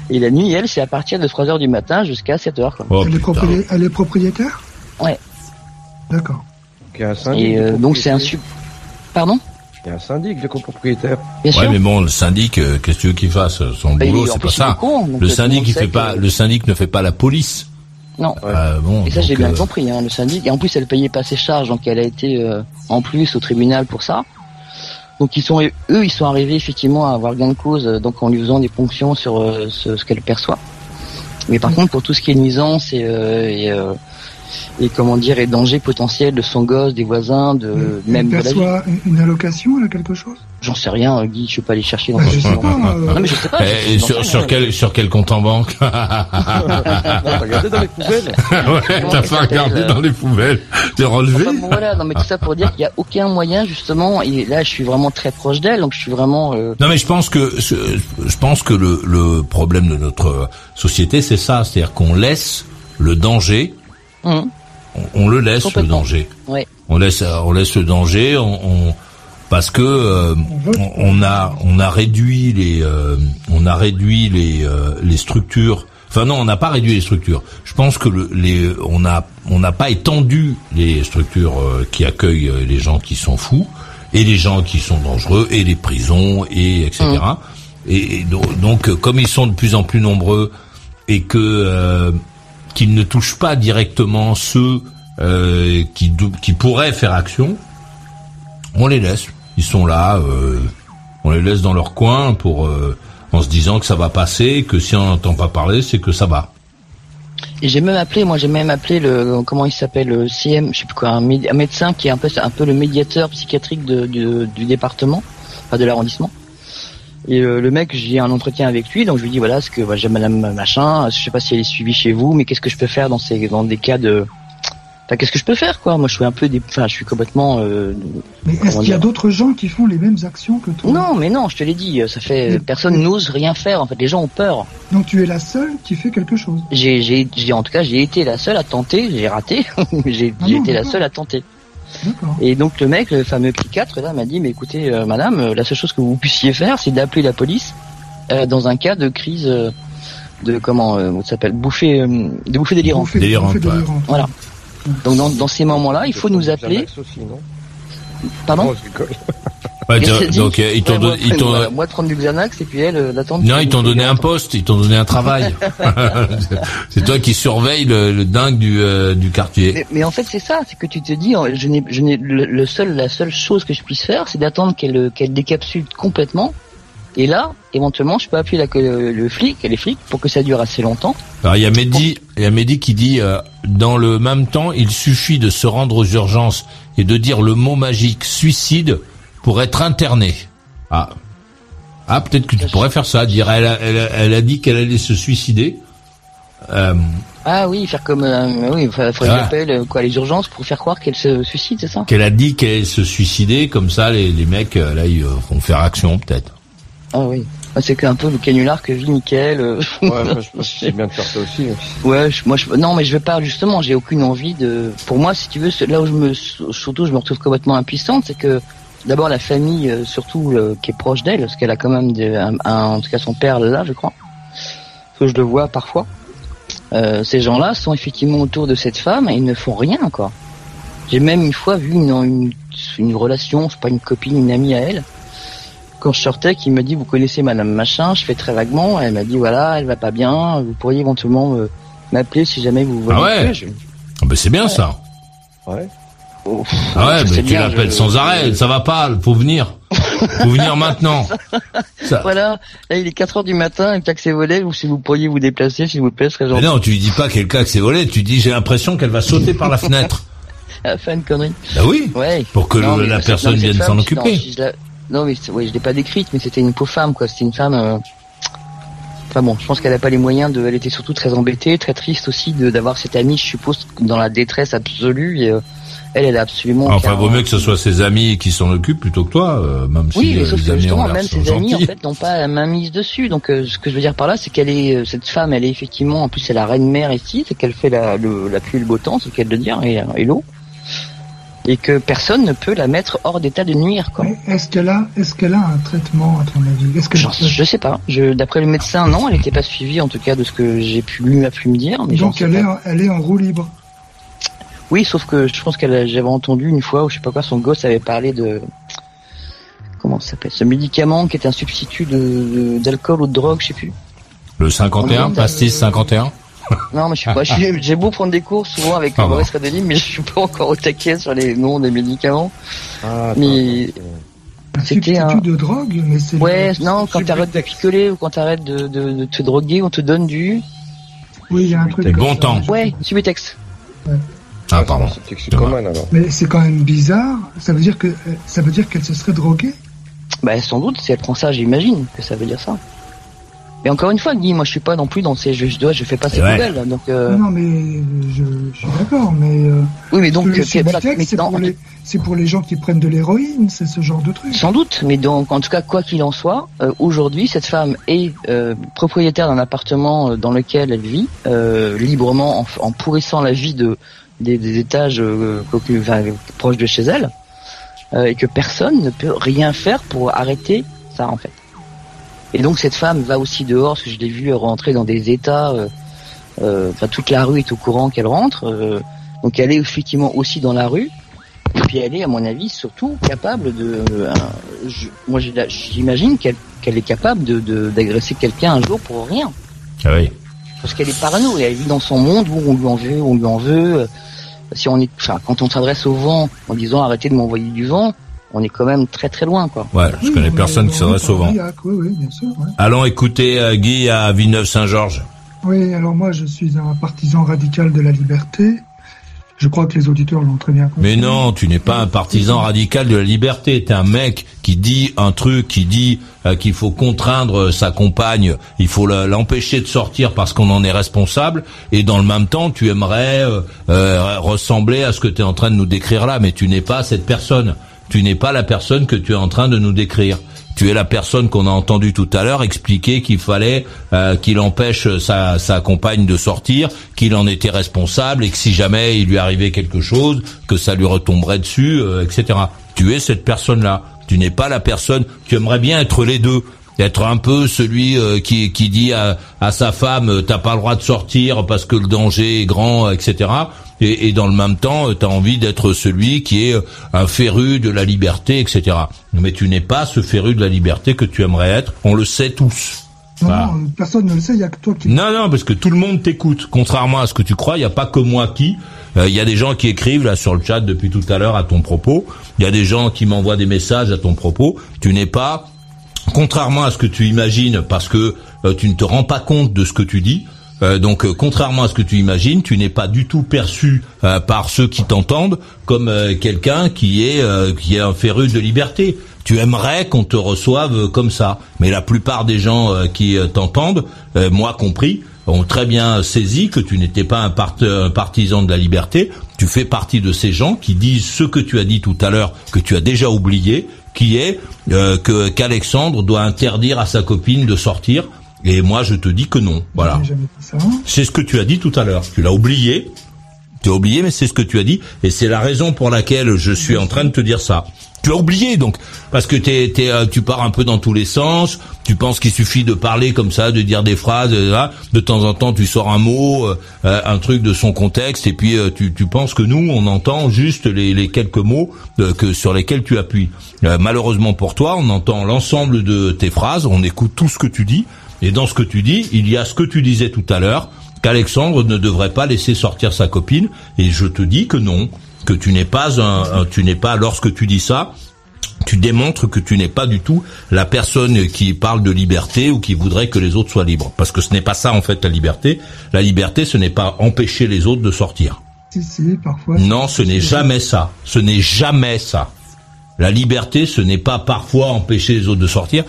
et la nuit elle c'est à partir de 3 heures du matin jusqu'à 7 heures quoi. Oh, elle, est propri- elle est propriétaire? Ouais. D'accord. Et de euh, donc c'est un Pardon? Il y a un syndic de copropriétaires. Bien ouais, sûr. mais bon, le syndic, euh, qu'est-ce que tu veux qu'il fasse Son Bah, boulot, c'est pas ça. con, le euh, syndic, monde il sait fait que- pas. Le syndic ne fait pas la police. Non. Euh, bon, Et ça j'ai bien euh, compris hein, le syndic et en plus elle payait pas ses charges donc elle a été euh, en plus au tribunal pour ça. Donc ils sont eux ils sont arrivés effectivement à avoir gain de cause euh, donc en lui faisant des ponctions sur euh, ce, ce qu'elle perçoit. Mais par contre pour tout ce qui est nuisance et, euh, et, euh, et comment dire et danger potentiel de son gosse, des voisins, de même Elle de la vie. perçoit une- une allocation, elle a quelque chose? J'en sais rien, euh, Guy, je vais pas aller chercher dans Bah, je sais dans- pas, euh, Non mais je sais pas. je- j'en sur, quel sur quel compte en banque? T'as regardé dans les poubelles Ouais, t'as pas regardé dans les poubelles. T'es relevé? Enfin, bon, voilà, non mais tout ça pour dire qu'il y a aucun moyen justement et là je suis vraiment très proche d'elle donc je suis vraiment euh, Non mais je pense que je pense que le, le problème de notre société c'est ça, c'est-à-dire qu'on laisse le danger, hum, on, on le laisse le danger. On laisse on laisse le danger, on, on- parce que euh, on, a on a réduit les euh, on a réduit les euh, les structures. Enfin non, on n'a pas réduit les structures. Je pense que le, les on a on n'a pas étendu les structures qui accueillent les gens qui sont fous et les gens qui sont dangereux et les prisons et etc. Et, et do- donc comme ils sont de plus en plus nombreux et que qu'ils ne touchent pas directement ceux euh, qui, qui pourraient faire action, on les laisse. Ils sont là, euh, on les laisse dans leur coin pour euh, en se disant que ça va passer, que si on n'entend pas parler, c'est que ça va. Et j'ai même appelé, moi j'ai même appelé le comment il s'appelle le CM, je sais plus quoi, un, méde- un médecin qui est un peu un peu le médiateur psychiatrique de, du, du département, enfin de l'arrondissement. Et euh, le mec, j'ai un entretien avec lui, donc je lui dis voilà, ce que voilà, j'ai Madame machin, je sais pas si elle est suivie chez vous, mais qu'est-ce que je peux faire dans ces dans des cas de, enfin qu'est-ce que je peux faire quoi? Moi je suis un peu, des... enfin je suis complètement. euh, Mais est-ce qu'il y a d'autres gens qui font les mêmes actions que toi? Non, mais non, je te l'ai dit, ça fait Mais- personne n'ose rien faire. En fait, les gens ont peur. Donc tu es la seule qui fait quelque chose? J'ai, en tout cas, j'ai été la seule à tenter. J'ai raté, j'ai, Ah été la seule à tenter. Et donc le mec, le fameux psychiatre, là, m'a dit, mais écoutez, euh, madame, euh, la seule chose que vous puissiez faire, c'est d'appeler la police euh, dans un cas de crise euh, de comment, euh, ça s'appelle, bouffée, euh, de bouffée délirante. Bouffée- Délirante, bouffée ouais. délirante. Voilà. Donc dans, dans ces moments-là, il faut nous appeler. Aussi, non? Pardon? Ouais, dit donc euh, ils t'ont ils t'ont moi, de prendre du Xanax et puis elle, euh, d'attendre. non ils t'ont donné un poste, ils t'ont donné un travail. c'est toi qui surveille le, le dingue du euh, du quartier. Mais, mais en fait, c'est ça, c'est que tu te dis, euh, je n'ai, je n'ai, le, le seul, la seule chose que je puisse faire, c'est d'attendre qu'elle, qu'elle décapsule complètement. Et là, éventuellement, je peux appuyer la, le, le flic, les flics, pour que ça dure assez longtemps. Alors il y a Mehdi, il y a Mehdi qui dit euh, dans le même temps, il suffit de se rendre aux urgences et de dire le mot magique suicide pour être interné. Ah. Ah, peut-être que tu pourrais faire ça, dire elle a, elle a, elle a dit qu'elle allait se suicider. Euh, Ah oui, faire comme, euh, oui, il faudrait Ah. euh, quoi les urgences pour faire croire qu'elle se suicide, c'est ça qu'elle a dit qu'elle se suicidait, comme ça les, les mecs là ils vont faire action peut-être. Ah oui. Ah, C'est un peu le canular que vit euh. Ouais, enfin, je pense que c'est bien de faire ça aussi. Ouais, je- moi, je, non, mais je veux pas justement. J'ai aucune envie de. Pour moi, si tu veux, c'est là où je me, surtout, je me retrouve complètement impuissante, c'est que d'abord la famille, euh, surtout euh, qui est proche d'elle, parce qu'elle a quand même, des, un, un- en tout cas son père là, je crois. Parce que je le vois parfois. Euh, ces gens-là sont effectivement autour de cette femme et ils ne font rien quoi. J'ai même une fois vu une, une, une relation, c'est pas une copine, une amie à elle, quand je sortais, qui me dit vous connaissez Madame Machin, je fais très vaguement, elle m'a dit voilà, elle va pas bien, vous pourriez éventuellement euh, m'appeler si jamais vous voyez. Ah ouais. je- Ah ben c'est bien ça. Ouais. Ah ouais, mais tu l'appelles je- sans arrêt, ça va pas, faut venir. faut venir maintenant. Ça- Voilà, là il est 4 heures du matin, un taxi volé, ou si vous pourriez vous déplacer, s'il vous plaît, serait Mais gentil. non, tu lui dis pas quelqu'un que c'est volé, tu dis j'ai l'impression qu'elle va sauter par la fenêtre. Elle fait une connerie. Bah oui. Ouais. Pour que Non, le- mais la personne non, mais vienne s'en occuper. Non, si je la- non, mais oui, je l'ai pas décrite, mais c'était une pauvre femme, quoi. C'était une femme. euh, Enfin bon, je pense qu'elle a pas les moyens de. Elle était surtout très embêtée, très triste aussi de d'avoir cette amie, je suppose, dans la détresse absolue. Et euh, elle, elle a absolument. Enfin, aucun- vaut mieux que ce soit ses amis qui s'en occupent plutôt que toi, euh, même si Oui, mais euh, les que amis ont même ses amis, en fait, n'ont pas la main mise dessus. Donc, euh, ce que je veux dire par là, c'est qu'elle est, euh, cette femme, elle est effectivement, en plus, c'est la reine mère ici, c'est qu'elle fait la, le, la pluie et le beau temps, c'est qu'elle de dire, et, et l'eau. Et que personne ne peut la mettre hors d'état de nuire, quoi. Mais Est-ce qu'elle a, est-ce qu'elle a un traitement, à ton avis? Est-ce que J'en- je sais pas. Je, d'après le médecin, non, elle n'était pas suivie, en tout cas, de ce que j'ai pu, lui a pu me dire. Mais donc elle est, en- elle est en roue libre Oui, sauf que je pense qu'elle, a- j'avais entendu une fois, ou je sais pas quoi, son gosse avait parlé de, comment ça s'appelle, ce médicament qui est un substitut de, d'alcool ou de drogue, je sais plus. Le 51, pastis 51 Non, mais je suis pas, j'ai beau prendre des cours souvent avec Ah bon. Maurice Radeli, mais je suis pas encore au taquet sur les noms des médicaments. Ah, mais Un c'était substitut un, de drogue, mais c'est ouais, non, quand t'arrêtes de picoler ou quand t'arrêtes de, de, de te droguer, on te donne du, Oui, il y a un truc. Bon comme ça. temps. ouais, Subutex. Ah, pardon. Mais c'est quand même bizarre. Ça veut dire que ça veut dire qu'elle se serait droguée? Bah, sans doute, si elle prend ça, j'imagine que ça veut dire ça. Et encore une fois, Guy, moi je suis pas non plus dans ces, je, je dois, je fais pas ces Ouais. poubelles, là, donc, euh, Non, mais je, je suis d'accord, mais. euh, oui, mais donc, euh, voilà, mais c'est pour les, c'est pour les gens qui prennent de l'héroïne, c'est ce genre de truc. Sans doute, mais donc en tout cas quoi qu'il en soit, euh, aujourd'hui cette femme est euh, propriétaire d'un appartement euh, dans lequel elle vit euh, librement en, en pourrissant la vie de des, des étages euh, enfin, proches de chez elle, euh, et que personne ne peut rien faire pour arrêter ça en fait. Et donc cette femme va aussi dehors, parce que je l'ai vue rentrer dans des états. euh, euh, Enfin, toute la rue est au courant qu'elle rentre, euh, donc elle est effectivement aussi dans la rue. Et puis elle est, à mon avis, surtout capable de. euh, je- moi, j'imagine qu'elle qu'elle est capable de- d'agresser quelqu'un un jour pour rien, Ah oui. Parce qu'elle est parano et elle vit dans son monde où on lui en veut, on lui en veut. Si on est, enfin, quand on s'adresse au vent en disant arrêtez de m'envoyer du vent, on est quand même très très loin, quoi. Ouais, je connais personne qui s'adresse au vent. Oui, oui, bien sûr. ouais. Allons écouter euh, Guy à Villeneuve-Saint-Georges. Oui, alors moi je suis un partisan radical de la liberté. Je crois que les auditeurs l'ont très bien. Mais non, tu n'es pas un partisan radical de la liberté. T'es un mec qui dit un truc, qui dit euh, qu'il faut contraindre sa compagne, il faut l'empêcher de sortir parce qu'on en est responsable, et dans le même temps, tu aimerais euh, euh, ressembler à ce que tu es en train de nous décrire là, mais tu n'es pas cette personne. Tu n'es pas la personne que tu es en train de nous décrire. Tu es la personne qu'on a entendu tout à l'heure expliquer qu'il fallait euh, qu'il empêche sa, sa compagne de sortir, qu'il en était responsable et que si jamais il lui arrivait quelque chose, que ça lui retomberait dessus, euh, etc. Tu es cette personne-là. Tu n'es pas la personne. Tu aimerais bien être les deux. Être un peu celui euh, qui, qui dit à, à sa femme euh, t'as pas le droit de sortir parce que le danger est grand, etc. Et, et dans le même temps, tu as envie d'être celui qui est euh, un féru de la liberté, etc. Mais tu n'es pas ce féru de la liberté que tu aimerais être. On le sait tous. Non, Voilà. non, personne ne le sait, il y a que toi qui. Non, non, parce que tout le monde t'écoute. Contrairement à ce que tu crois, il n'y a pas que moi qui. Euh, Il y a des gens qui écrivent là sur le chat depuis tout à l'heure à ton propos. Il y a des gens qui m'envoient des messages à ton propos. Tu n'es pas, contrairement à ce que tu imagines, parce que euh, tu ne te rends pas compte de ce que tu dis. euh, donc, euh, contrairement à ce que tu imagines, tu n'es pas du tout perçu par ceux qui t'entendent comme quelqu'un qui est qui est un féru de liberté. Tu aimerais qu'on te reçoive comme ça, mais la plupart des gens qui t'entendent, moi compris, ont très bien saisi que tu n'étais pas un, partisan de la liberté. Tu fais partie de ces gens qui disent ce que tu as dit tout à l'heure, que tu as déjà oublié, qui est euh, que qu'Alexandre doit interdire à sa copine de sortir. Et moi, je te dis que non. Voilà. C'est ce que tu as dit tout à l'heure. Tu l'as oublié. Tu as oublié, mais c'est ce que tu as dit, et c'est la raison pour laquelle je suis en train de te dire ça tu as oublié donc parce que t'es, t'es, euh, tu pars un peu dans tous les sens. Tu penses qu'il suffit de parler comme ça, de dire des phrases. Euh, de temps en temps, tu sors un mot, euh, un truc de son contexte, et puis tu, tu penses que nous, on entend juste les, les quelques mots que sur lesquels tu appuies. malheureusement pour toi, on entend l'ensemble de tes phrases, on écoute tout ce que tu dis, et dans ce que tu dis, il y a ce que tu disais tout à l'heure qu'Alexandre ne devrait pas laisser sortir sa copine, et je te dis que non que tu n'es pas un, tu n'es pas lorsque tu dis ça, tu démontres que tu n'es pas du tout la personne qui parle de liberté ou qui voudrait que les autres soient libres. Parce que ce n'est pas ça en fait la liberté. La liberté, ce n'est pas empêcher les autres de sortir. parfois. Non, ce n'est jamais ça. Ce n'est jamais ça. La liberté, ce n'est pas parfois empêcher les autres de sortir.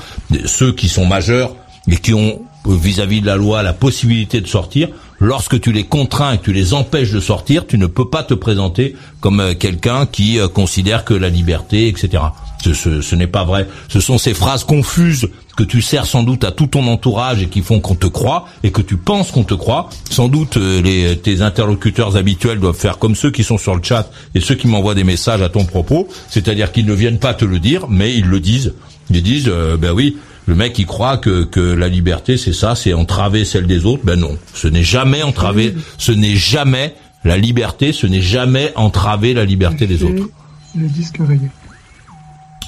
Ceux qui sont majeurs et qui ont vis-à-vis -vis de la loi la possibilité de sortir, lorsque tu les contrains et que tu les empêches de sortir, tu ne peux pas te présenter comme euh, quelqu'un qui euh, considère que la liberté, etc. Ce, ce, n'est pas vrai. Ce sont ces phrases confuses que tu sers sans doute à tout ton entourage et qui font qu'on te croit et que tu penses qu'on te croit. Sans doute euh, les, tes interlocuteurs habituels doivent faire comme ceux qui sont sur le chat et ceux qui m'envoient des messages à ton propos, c'est-à-dire qu'ils ne viennent pas te le dire, mais ils le disent. Ils disent, ben oui, le mec, il croit que, que la liberté, c'est ça, c'est entraver celle des autres. Ben non, ce n'est jamais entraver, ce n'est jamais la liberté, ce n'est jamais entraver la liberté des autres. Le disque rayé.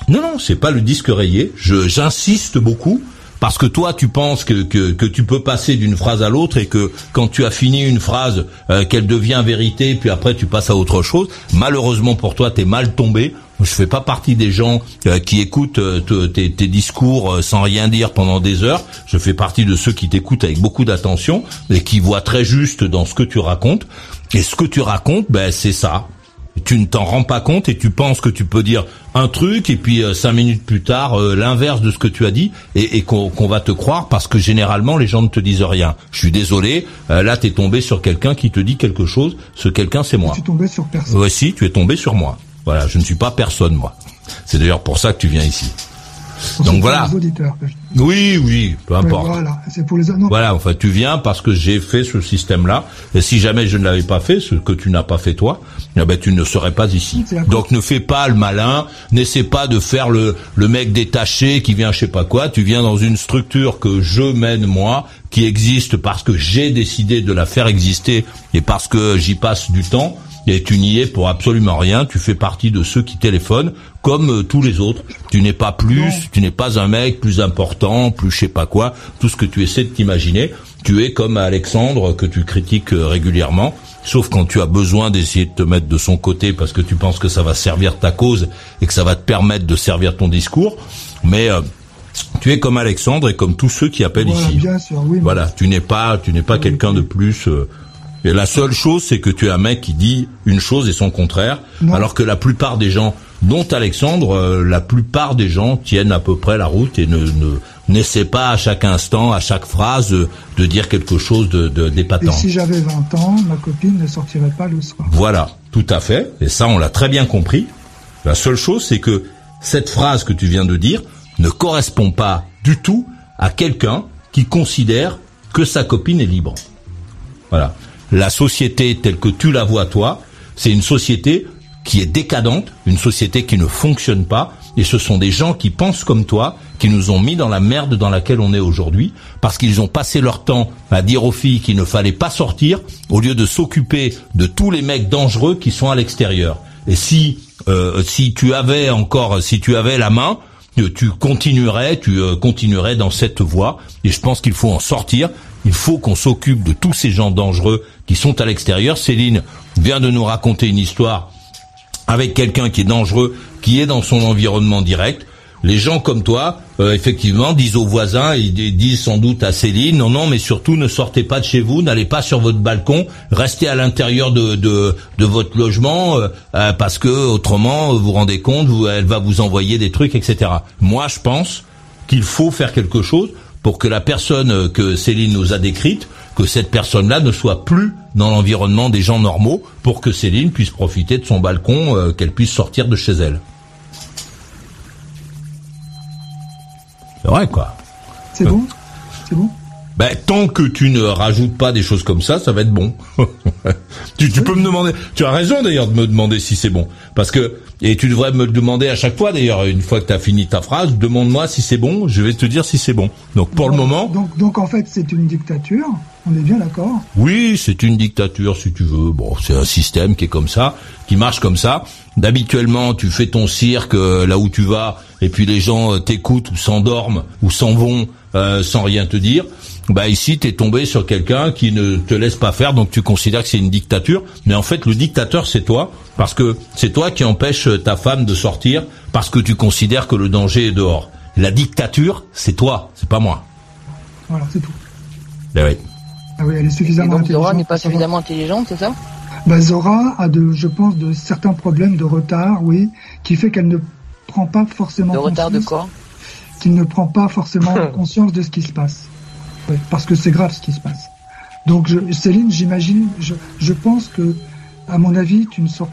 Non, non, c'est pas le disque rayé. Je, j'insiste beaucoup parce que toi, tu penses que, que, tu peux passer d'une phrase à l'autre et que quand tu as fini une phrase, euh, qu'elle devient vérité, puis après tu passes à autre chose. Malheureusement pour toi, t'es mal tombé. Je fais pas partie des gens euh, qui écoutent euh, tes, discours euh, sans rien dire pendant des heures. Je fais partie de ceux qui t'écoutent avec beaucoup d'attention et qui voient très juste dans ce que tu racontes. Et ce que tu racontes, ben c'est ça. Tu ne t'en rends pas compte et tu penses que tu peux dire un truc et puis cinq minutes plus tard l'inverse de ce que tu as dit et, qu'on va te croire parce que généralement les gens ne te disent rien. Je suis désolé, là tu es tombé sur quelqu'un qui te dit quelque chose. Ce quelqu'un c'est moi. Tu es tombé sur personne. Ouais, si, tu es tombé sur moi. Voilà, je ne suis pas personne, moi. C'est d'ailleurs pour ça que tu viens ici. Donc voilà. oui, oui, peu importe. voilà, c'est pour les Voilà, enfin, tu viens parce que j'ai fait ce système-là. Et si jamais je ne l'avais pas fait, ce que tu n'as pas fait toi, eh ben, tu ne serais pas ici. Donc ne fais pas le malin, n'essaie pas de faire le, le mec détaché qui vient je sais pas quoi. Tu viens dans une structure que je mène moi, qui existe parce que j'ai décidé de la faire exister et parce que j'y passe du temps et tu n'y es pour absolument rien. Tu fais partie de ceux qui téléphonent comme euh, tous les autres. Tu n'es pas plus, tu n'es pas un mec plus important, plus je sais pas quoi. Tout ce que tu essaies de t'imaginer, tu es comme Alexandre que tu critiques euh, régulièrement. Sauf quand tu as besoin d'essayer de te mettre de son côté parce que tu penses que ça va servir ta cause et que ça va te permettre de servir ton discours. Mais euh, tu es comme Alexandre et comme tous ceux qui appellent ici. voilà, tu n'es pas, tu n'es pas quelqu'un de plus. Et la seule chose, c'est que tu es un mec qui dit une chose et son contraire, alors que la plupart des gens, dont Alexandre, euh, la plupart des gens tiennent à peu près la route et ne, ne n'essaient pas à chaque instant, à chaque phrase, de dire quelque chose de, de d'épatant. Et si j'avais 20 ans, ma copine ne sortirait pas le soir. Voilà, tout à fait. Et ça, on l'a très bien compris. La seule chose, c'est que cette phrase que tu viens de dire ne correspond pas du tout à quelqu'un qui considère que sa copine est libre. Voilà la société telle que tu la vois toi, c'est une société qui est décadente, une société qui ne fonctionne pas, et ce sont des gens qui pensent comme toi, qui nous ont mis dans la merde dans laquelle on est aujourd'hui, parce qu'ils ont passé leur temps à dire aux filles qu'il ne fallait pas sortir, au lieu de s'occuper de tous les mecs dangereux qui sont à l'extérieur. Et si euh, si tu avais encore, si tu avais la main, tu continuerais, tu euh, continuerais dans cette voie. Et je pense qu'il faut en sortir. Il faut qu'on s'occupe de tous ces gens dangereux qui sont à l'extérieur. Céline vient de nous raconter une histoire avec quelqu'un qui est dangereux, qui est dans son environnement direct. Les gens comme toi, euh, effectivement, disent aux voisins, ils disent sans doute à Céline, non, non, mais surtout ne sortez pas de chez vous, n'allez pas sur votre balcon, restez à l'intérieur de, de, votre logement, euh, euh, parce que autrement, vous vous rendez compte, elle va vous envoyer des trucs, etc. Moi, je pense qu'il faut faire quelque chose pour que la personne que Céline nous a décrite que cette personne-là ne soit plus dans l'environnement des gens normaux pour que Céline puisse profiter de son balcon, qu'elle puisse sortir de chez elle. C'est vrai, quoi. C'est bon? C'est bon? Ben, tant que tu ne rajoutes pas des choses comme ça, ça va être bon. tu, tu peux me demander. Tu as raison d'ailleurs de me demander si c'est bon, parce que et tu devrais me le demander à chaque fois d'ailleurs. Une fois que tu as fini ta phrase, demande-moi si c'est bon. Je vais te dire si c'est bon. Donc pour le moment, Donc, donc en fait, c'est une dictature. On est bien d'accord? Oui, c'est une dictature si tu veux. Bon, c'est un système qui est comme ça, qui marche comme ça. D'habituellement, tu fais ton cirque euh, là où tu vas, et puis les gens euh, t'écoutent ou s'endorment ou s'en vont euh, sans rien te dire. Bah ici, t'es tombé sur quelqu'un qui ne te laisse pas faire, donc tu considères que c'est une dictature. Mais en fait, le dictateur, c'est toi, parce que c'est toi qui empêches ta femme de sortir, parce que tu considères que le danger est dehors. La dictature, c'est toi, c'est pas moi. Voilà, c'est tout. Ben oui. Ah oui, elle est Et suffisamment donc Zora n'est pas suffisamment intelligente, c'est ça? Bah, Zora a de, je pense, de certains problèmes de retard, oui, qui fait qu'elle ne prend pas forcément De retard de conscience- quoi? Qu'il ne prend pas forcément conscience de ce qui se passe. Parce que c'est grave ce qui se passe. Donc, je, Céline, j'imagine, je, je pense que, à mon avis, tu ne sors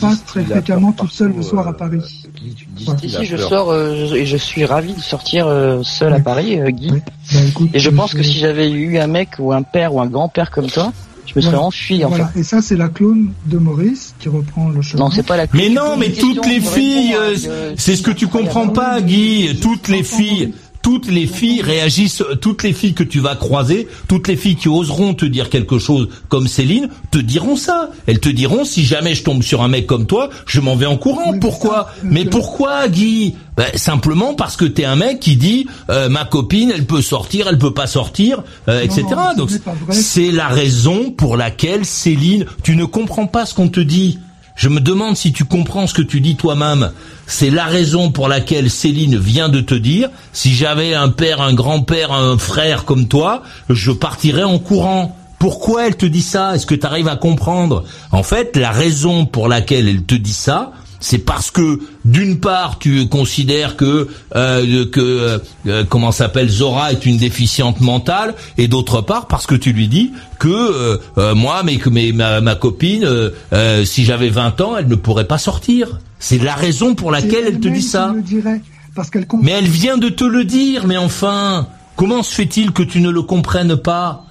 pas très fréquemment toute seule le soir euh, à Paris. A si, je sors euh, je- et je suis ravi de sortir euh, seul à Paris, euh, Guy. Bah, écoute, Et je euh, pense que si j'avais eu un mec ou un père ou un grand-père comme toi, je me serais Voilà. enfui en Voilà. fait. Et ça, c'est la clone de Maurice qui reprend le chemin. Non, c'est pas la Mais tu non, mais toutes les filles, euh, euh, c'est ce que tu comprends pas, Guy. Toutes les filles, toutes les filles réagissent, toutes les filles que tu vas croiser, toutes les filles qui oseront te dire quelque chose comme Céline, te diront ça. Elles te diront, si jamais je tombe sur un mec comme toi, je m'en vais en courant. Pourquoi Mais pourquoi, Guy? Ben, Simplement parce que t'es un mec qui dit, euh, ma copine, elle peut sortir, elle peut pas sortir, euh, etc. non, Donc c'est la raison pour laquelle Céline, tu ne comprends pas ce qu'on te dit. Je me demande si tu comprends ce que tu dis toi-même. C'est la raison pour laquelle Céline vient de te dire, si j'avais un père, un grand-père, un frère comme toi, je partirais en courant. Pourquoi elle te dit ça? Est-ce que tu arrives à comprendre? En fait, la raison pour laquelle elle te dit ça, c'est parce que d'une part tu considères que euh, que euh, comment s'appelle Zora est une déficiente mentale et d'autre part parce que tu lui dis que euh, euh, moi mais que mais ma, ma copine euh, euh, si j'avais 20 ans elle ne pourrait pas sortir. C'est la raison pour laquelle elle te dit ça. dirait, parce. Mais elle vient de te le dire, mais enfin, comment se fait-il que tu ne le comprennes pas?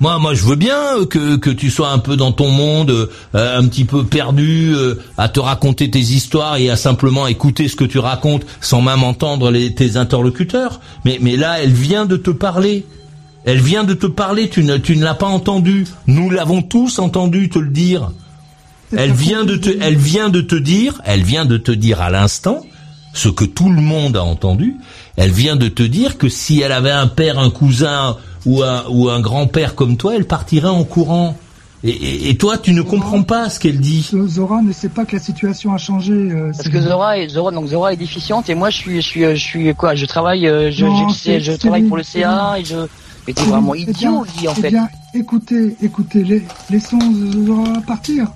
Moi, moi, je veux bien euh, que, que tu sois un peu dans ton monde, euh, un petit peu perdu, euh, à te raconter tes histoires et à simplement écouter ce que tu racontes sans même entendre les, tes interlocuteurs. Mais, mais là, elle vient de te parler. Elle vient de te parler, tu ne, tu ne l'as pas entendu. Nous l'avons tous entendu te le dire. Elle vient de te, elle vient de te dire, elle vient de te dire à l'instant, ce que tout le monde a entendu, elle vient de te dire que si elle avait un père, un cousin ou un, ou un grand-père comme toi, elle partirait en courant. Et, et- et toi, tu ne comprends pas ce qu'elle dit. Zora ne sait pas que la situation a changé. euh, Parce que Zora est Zora donc Zora est déficiente et moi je suis je suis je suis quoi Je travaille euh, je Non, je c'est travaille pour le CA et je mais t'es vraiment Eh idiot bien, Guy en eh fait. bien, écoutez, écoutez, les- laissons Zora partir.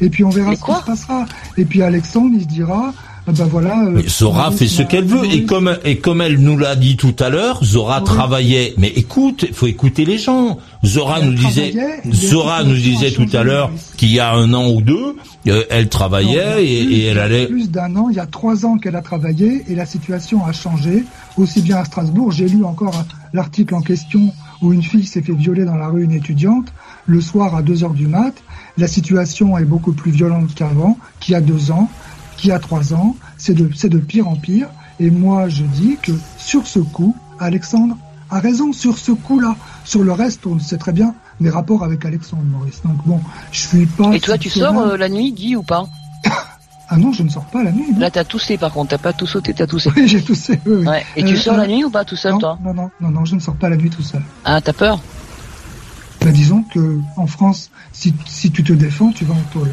Et puis on verra Mais ce qui se passera. Et puis Alexandre, il se dira, ah ben voilà. euh, Mais Zora fait ce qu'elle veut et comme et comme elle nous l'a dit tout à l'heure, Zora travaillait. Mais écoute, il faut écouter les gens. Zora Elle nous disait, Zora nous disait tout à l'heure qu'il y a un an ou deux, euh, elle travaillait et, elle allait. Plus d'un an, il y a trois ans qu'elle a travaillé et la situation a changé. Aussi bien à Strasbourg, j'ai lu encore un- l'article en question où une fille s'est fait violer dans la rue, une étudiante, le soir à 2 heures du mat. La situation est beaucoup plus violente qu'avant, qu'il y a deux ans, qu'il y a trois ans. C'est de, pire en pire. Et moi, je dis que sur ce coup, Alexandre a raison sur ce coup-là. Sur le reste, on sait très bien mes rapports avec Alexandre Maurice. Donc bon, je suis pas. Et toi tu sors euh, la nuit Guy ou pas? Ah non, je ne sors pas la nuit. non. Là t'as toussé par contre t'as pas tout sauté t'as toussé. Oui, j'ai toussé. Oui, oui. Ouais. Et tu Euh, sors euh, la nuit ou pas tout seul non, toi? non, non, non, non, je ne sors pas la nuit tout seul. Ah t'as peur? Bah, disons que en France, si, si tu te défends, tu vas en tôle.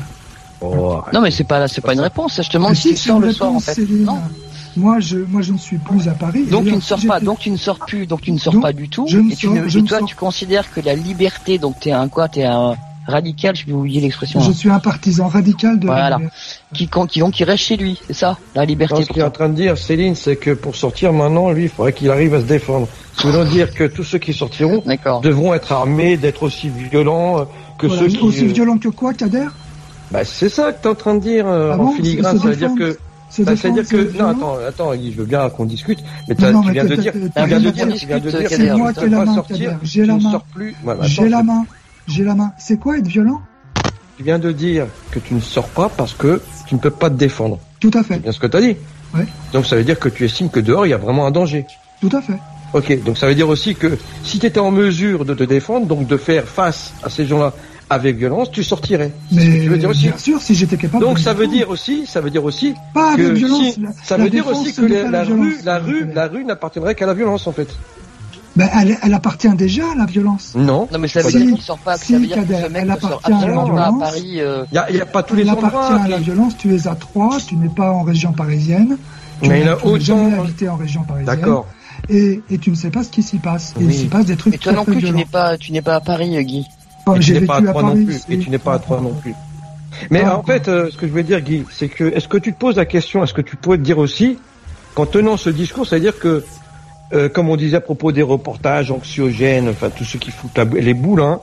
Oh. Non mais c'est pas c'est pas une réponse je te demande si tu c'est sors le soir en réponse, fait. Céline. Non. Moi, je, moi, je ne suis plus à Paris. Donc tu ne sors si pas, donc tu ne sors plus, donc tu ne sors Donc, pas du tout. je ne et tu sors- ne- je et toi, sors- tu considères que la liberté, donc t'es un quoi, t'es un, radical, je vais oublier l'expression. Je suis un partisan radical de Voilà. la liberté. Qui, quand- qui, donc, qui reste chez lui, c'est ça, la liberté. Non, ce qu'il est en train de dire, Céline, c'est que pour sortir maintenant, lui, il faudrait qu'il arrive à se défendre. Ce qui veut dire que tous ceux qui sortiront devront être armés, d'être aussi violents euh, que Voilà, ceux qui... Aussi euh, violent que quoi, Kader? Bah, c'est ça que t'es en train de dire euh, Ah en filigrane. Ça veut dire que. Se bah, que non attends attends je veux bien qu'on discute mais Non, non, tu mais viens de dire tu viens de dire tu viens de dire C'est moi que qui ai tu la main. J'ai la tu main. J'ai la main. J'ai la main. C'est quoi être violent? Tu viens de dire que tu ne sors pas parce que tu ne peux pas te défendre Tout à fait. c'est bien ce que t'as dit Ouais. donc ça veut dire que tu estimes que dehors il y a vraiment un danger Tout à fait. Ok, donc ça veut dire aussi que si tu étais en mesure de te défendre, donc de faire face à ces gens-là avec violence, tu sortirais. C'est ce que Mais tu veux dire aussi. bien sûr, si j'étais capable. Donc de ça veut dire aussi, ça veut dire aussi Pas que avec violence. si- la- ça la veut dire aussi que la, pas la violence. rue, la rue, la rue n'appartiendrait qu'à la violence en fait. Ben, elle, elle appartient déjà à la violence. Non. Non, mais ça veut Si, dire qu'il sort pas, si, ça veut dire que Kader, ce mec elle ne sort appartient à pas à violence. Euh, Il y a, il y a pas tous les Elle endroits. appartient à la violence. Tu es à Troyes, tu n'es pas en région parisienne. Tu Mais il a tu n'as jamais autant- habité en région parisienne. D'accord. Et, et tu ne sais pas ce qui s'y passe. Et il s'y passe des trucs Mais toi très, non très plus, tu n'es pas, tu n'es pas à Paris, euh, Guy. Et tu n'es pas à Troyes non plus. Et tu n'es pas à Troyes non plus. Mais en fait, euh, ce que je veux dire, Guy, c'est que est-ce que tu te poses la question, est-ce que tu pourrais te dire aussi, qu'en tenant ce discours, c'est-à-dire que, euh, comme on disait à propos des reportages anxiogènes, enfin tous ceux qui foutent la les boules, hein,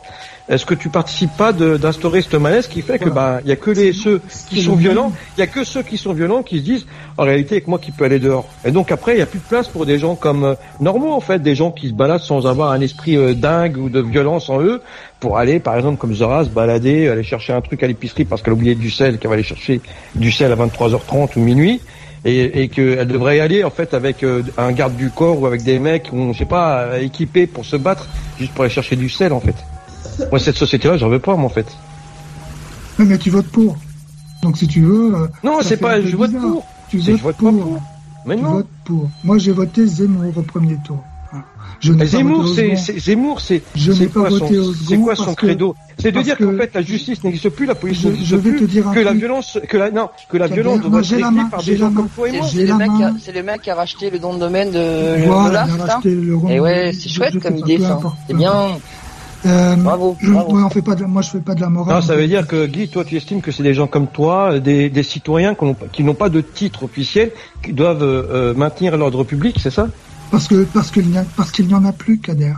est-ce que tu participes pas d'instaurer ce malaise qui fait que bah il y a que les ceux qui sont le violents, il y a que ceux qui sont violents qui se disent en réalité avec moi qui peut aller dehors. Et donc après il y a plus de place pour des gens comme euh, normaux en fait, des gens qui se baladent sans avoir un esprit euh, dingue ou de violence en eux pour aller par exemple comme Zora se balader, aller chercher un truc à l'épicerie parce qu'elle a oublié du sel, qu'elle va aller chercher du sel à 23h30 ou minuit. Et, et qu'elle devrait y aller en fait avec euh, un garde du corps ou avec des mecs ont, je sais pas euh, équipés pour se battre juste pour aller chercher du sel en fait. Moi cette société là j'en veux pas moi en fait. Ouais, mais tu votes pour. Donc si tu veux. euh, Non, c'est pas je vote bizarre. pour. Tu votes je vote pour. pas pour. Mais tu non. votes pour. Moi, j'ai voté Zemmour au premier tour. Je n'ai Mais pas Zemmour, c'est, Zemmour, c'est, Je c'est n'ai pas quoi voté son, au c'est second quoi son parce que- credo C'est de dire que- qu'en fait la justice n'existe plus, la police Je- n'existe je vais plus, te dire un que la violence, que la, non, que la violence moi, doit j'ai être la réglée main, par des gens comme toi et C'est moi. c'est le, mec qui a- c'est le mec qui a racheté le don de domaine de Voilà, Lola, c'est ça Et ouais, je- c'est chouette comme idée ça. C'est bien. Euh, Bravo, je- bravo. ouais, on fait pas de, moi, je fais pas de la morale. Non, ça veut dire que Guy, toi, tu estimes que c'est des gens comme toi, des, des citoyens qui n'ont, qui n'ont pas de titre officiel, qui doivent euh, maintenir l'ordre public, c'est ça? Parce que parce qu'il n'y a parce qu'il n'y en a plus, Kader.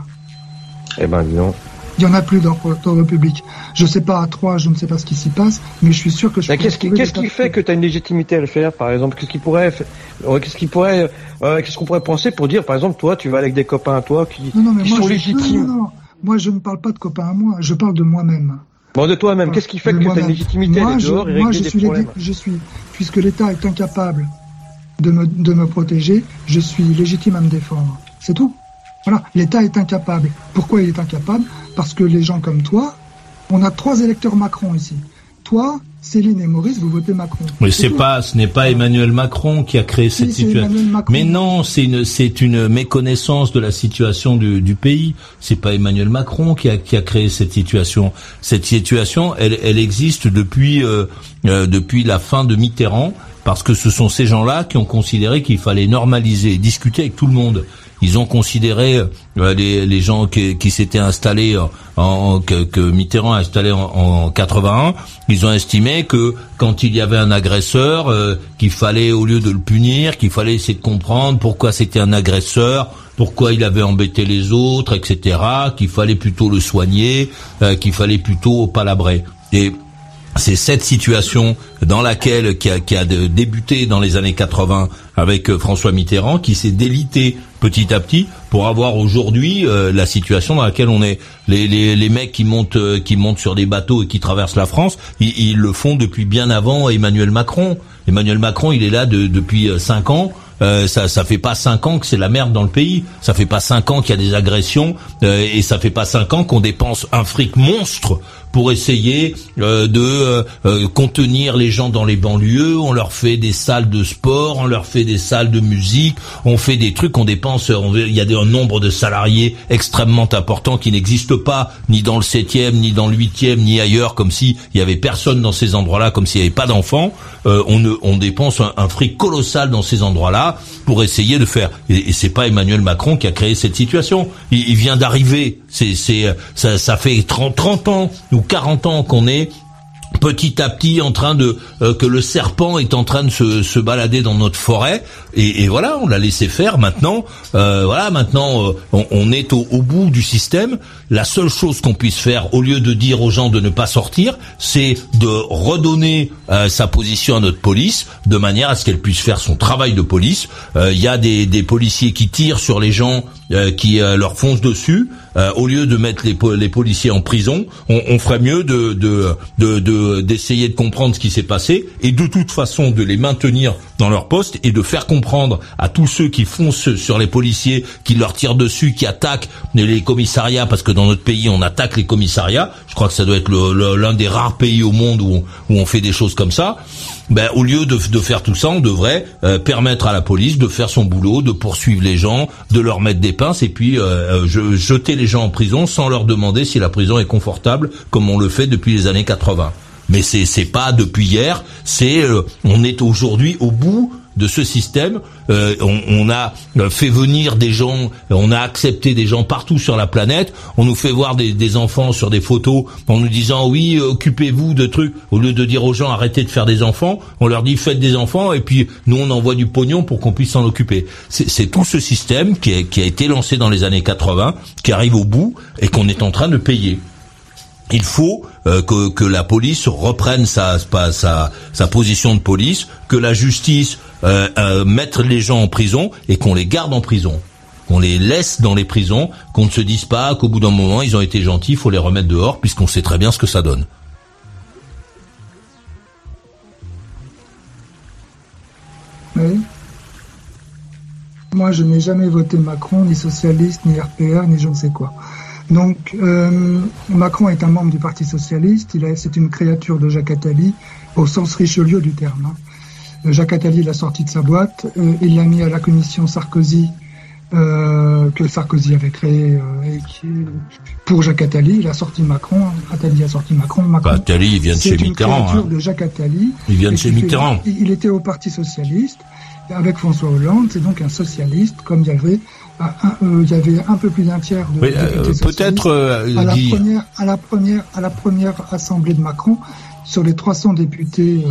Eh ben, donc. Il n'y en a plus dans l'ordre public. Je sais pas à Troyes, je ne sais pas ce qui s'y passe, mais je suis sûr que je. Qu'est-ce qui, fait que tu as une légitimité à le faire, par exemple? Qu'est-ce qui pourrait, euh, qu'est-ce qui pourrait, euh, qu'est-ce qu'on pourrait penser pour dire, par exemple, toi, tu vas avec des copains à toi qui, Non, non, mais qui moi, sont légitimes? Non, non, non. Moi, je ne parle pas de copains à moi. Je parle de moi-même. Bon, de toi-même, qu'est-ce qui fait que tu as une légitimité à moi, aller je, dehors et moi, je des suis, problèmes je suis, puisque l'État est incapable de me, de me protéger, je suis légitime à me défendre. C'est tout. Voilà. L'État est incapable. Pourquoi il est incapable? Parce que les gens comme toi, on a trois électeurs Macron ici. Toi, Céline et Maurice, vous votez Macron. Mais c'est pas, ce n'est pas Emmanuel Macron qui a créé cette situation. Mais non, c'est une, c'est une méconnaissance de la situation du, du pays. C'est pas Emmanuel Macron qui a, qui a créé cette situation. Cette situation, elle, elle existe depuis, euh, euh, depuis la fin de Mitterrand, parce que ce sont ces gens-là qui ont considéré qu'il fallait normaliser discuter avec tout le monde. Ils ont considéré euh, les, les gens qui, s'étaient installés en, en- que, que Mitterrand a installé en, en 81. Ils ont estimé que quand il y avait un agresseur, euh, qu'il fallait au lieu de le punir, qu'il fallait essayer de comprendre pourquoi c'était un agresseur, pourquoi il avait embêté les autres, etc. Qu'il fallait plutôt le soigner, euh, qu'il fallait plutôt palabrer. Et c'est cette situation dans laquelle qui a, qui a débuté dans les années 80 avec euh, François Mitterrand qui s'est délité petit à petit pour avoir aujourd'hui euh, la situation dans laquelle on est. Les, les, les mecs qui montent euh, qui montent sur des bateaux et qui traversent la France, ils, ils le font depuis bien avant Emmanuel Macron. Emmanuel Macron, il est là de- depuis euh, cinq ans. Euh, ça, ça fait pas cinq ans que c'est la merde dans le pays. Ça fait pas cinq ans qu'il y a des agressions euh, et ça fait pas cinq ans qu'on dépense un fric monstre pour essayer euh, de euh, euh, contenir les gens dans les banlieues. On leur fait des salles de sport, on leur fait des salles de musique, on fait des trucs, on dépense. Il y a un nombre de salariés extrêmement important qui n'existe pas ni dans le septième, ni dans le huitième, ni ailleurs, comme si il y avait personne dans ces endroits-là, comme s'il n'y avait pas d'enfants. Euh, on, dépense un, un fric colossal dans ces endroits-là pour essayer de faire. Et, et c'est pas Emmanuel Macron qui a créé cette situation. Il, vient d'arriver. C'est, c'est, ça, fait 30, 30 ans ou 40 ans qu'on est petit à petit en train de euh, que le serpent est en train de se, se balader dans notre forêt. Et, et voilà on l'a laissé faire. Maintenant euh, voilà maintenant euh, on, on, est au, au, bout du système. La seule chose qu'on puisse faire au lieu de dire aux gens de ne pas sortir c'est de redonner sa position à notre police de manière à ce qu'elle puisse faire son travail de police. Il y a des, des, policiers qui tirent sur les gens qui leur foncent dessus au lieu de mettre les, policiers en prison on, on ferait mieux de d'essayer de, comprendre ce qui s'est passé et de toute façon de les maintenir dans leur poste et de faire comprendre à tous ceux qui foncent sur les policiers, qui leur tirent dessus, qui attaquent les commissariats, parce que dans notre pays on attaque les commissariats. Je crois que ça doit être l'un des rares pays au monde où on, fait des choses comme ça. Ben, au lieu de, de faire tout ça, on devrait euh, permettre à la police de faire son boulot, de poursuivre les gens, de leur mettre des pinces et puis euh, euh jeter les gens en prison sans leur demander si la prison est confortable, comme on le fait depuis les années 80 mais c'est c'est pas depuis hier. C'est euh, on est aujourd'hui au bout de ce système. Euh, on, on, a fait venir des gens, on a accepté des gens partout sur la planète. On nous fait voir des, des enfants sur des photos en nous disant oui, occupez-vous de trucs. Au lieu de dire aux gens arrêtez de faire des enfants, on leur dit faites des enfants et puis nous on envoie du pognon pour qu'on puisse s'en occuper. C'est tout ce système qui a, qui a été lancé dans les années 80, qui arrive au bout et qu'on est en train de payer il faut euh, que, que, la police reprenne sa, sa, position de police, que la justice euh, euh, mette les gens en prison et qu'on les garde en prison. Qu'on les laisse dans les prisons, qu'on ne se dise pas qu'au bout d'un moment ils ont été gentils, il faut les remettre dehors puisqu'on sait très bien ce que ça donne. Oui. Moi, je n'ai jamais voté Macron, ni socialiste, ni RPR, ni je ne sais quoi. Donc, euh, Macron est un membre du Parti socialiste. Il c'est une créature de Jacques Attali au sens Richelieu du terme. Hein. Euh, Jacques Attali l'a sorti de sa boîte. Euh, il l'a mis à la commission Sarkozy euh, que Sarkozy avait créé euh, et qui, pour Jacques Attali. Il a sorti Macron. Attali a sorti Macron. Macron bah, Attali, il vient de chez Mitterrand. C'est une créature hein. de Jacques Attali. Il vient de chez Mitterrand. il était au Parti socialiste avec François Hollande. C'est donc un socialiste, comme il y avait il y avait un peu plus d'un tiers de oui, euh, peut-être euh, à la première à la première à la première assemblée de Macron sur les 300 députés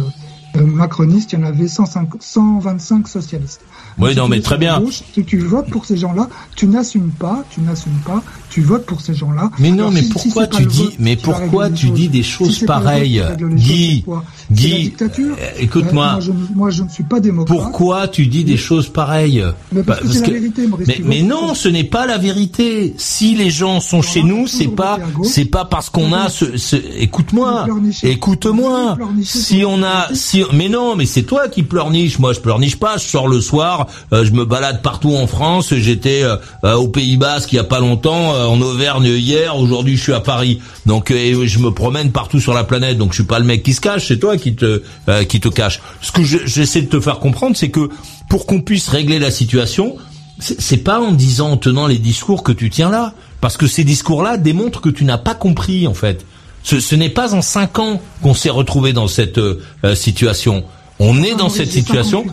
macronistes, il y en avait 105, 125 socialistes. Oui, non, mais très bien. si tu votes pour ces gens-là, tu n'assumes pas, tu n'assumes pas, tu votes pour ces gens-là. Mais non, mais pourquoi tu dis, mais pourquoi tu dis des choses pareilles, Guy, Guy, euh, écoute-moi. Moi, je ne suis pas démocrate. Pourquoi tu dis des choses pareilles Mais parce, que c'est la vérité, Maurice. Mais, mais non, ce n'est pas la vérité. Si les gens sont chez nous, c'est pas, c'est pas parce qu'on a ce, ce écoute-moi, écoute-moi. Si on a, si, mais non, mais c'est toi qui pleurniches. Moi, je pleurniche pas. Je sors le soir euh, je me balade partout en France. J'étais euh, euh, au Pays Basque il y a pas longtemps, en Auvergne hier. Aujourd'hui, je suis à Paris. Donc, je me promène partout sur la planète. Donc, je suis pas le mec qui se cache. C'est toi qui te qui te cache. Ce que j'essaie de te faire comprendre, c'est que pour qu'on puisse régler la situation, c'est pas en disant, en tenant les discours que tu tiens là, parce que ces discours-là démontrent que tu n'as pas compris en fait. Ce, ce n'est pas en cinq ans qu'on s'est retrouvé dans cette situation. On est dans cette situation.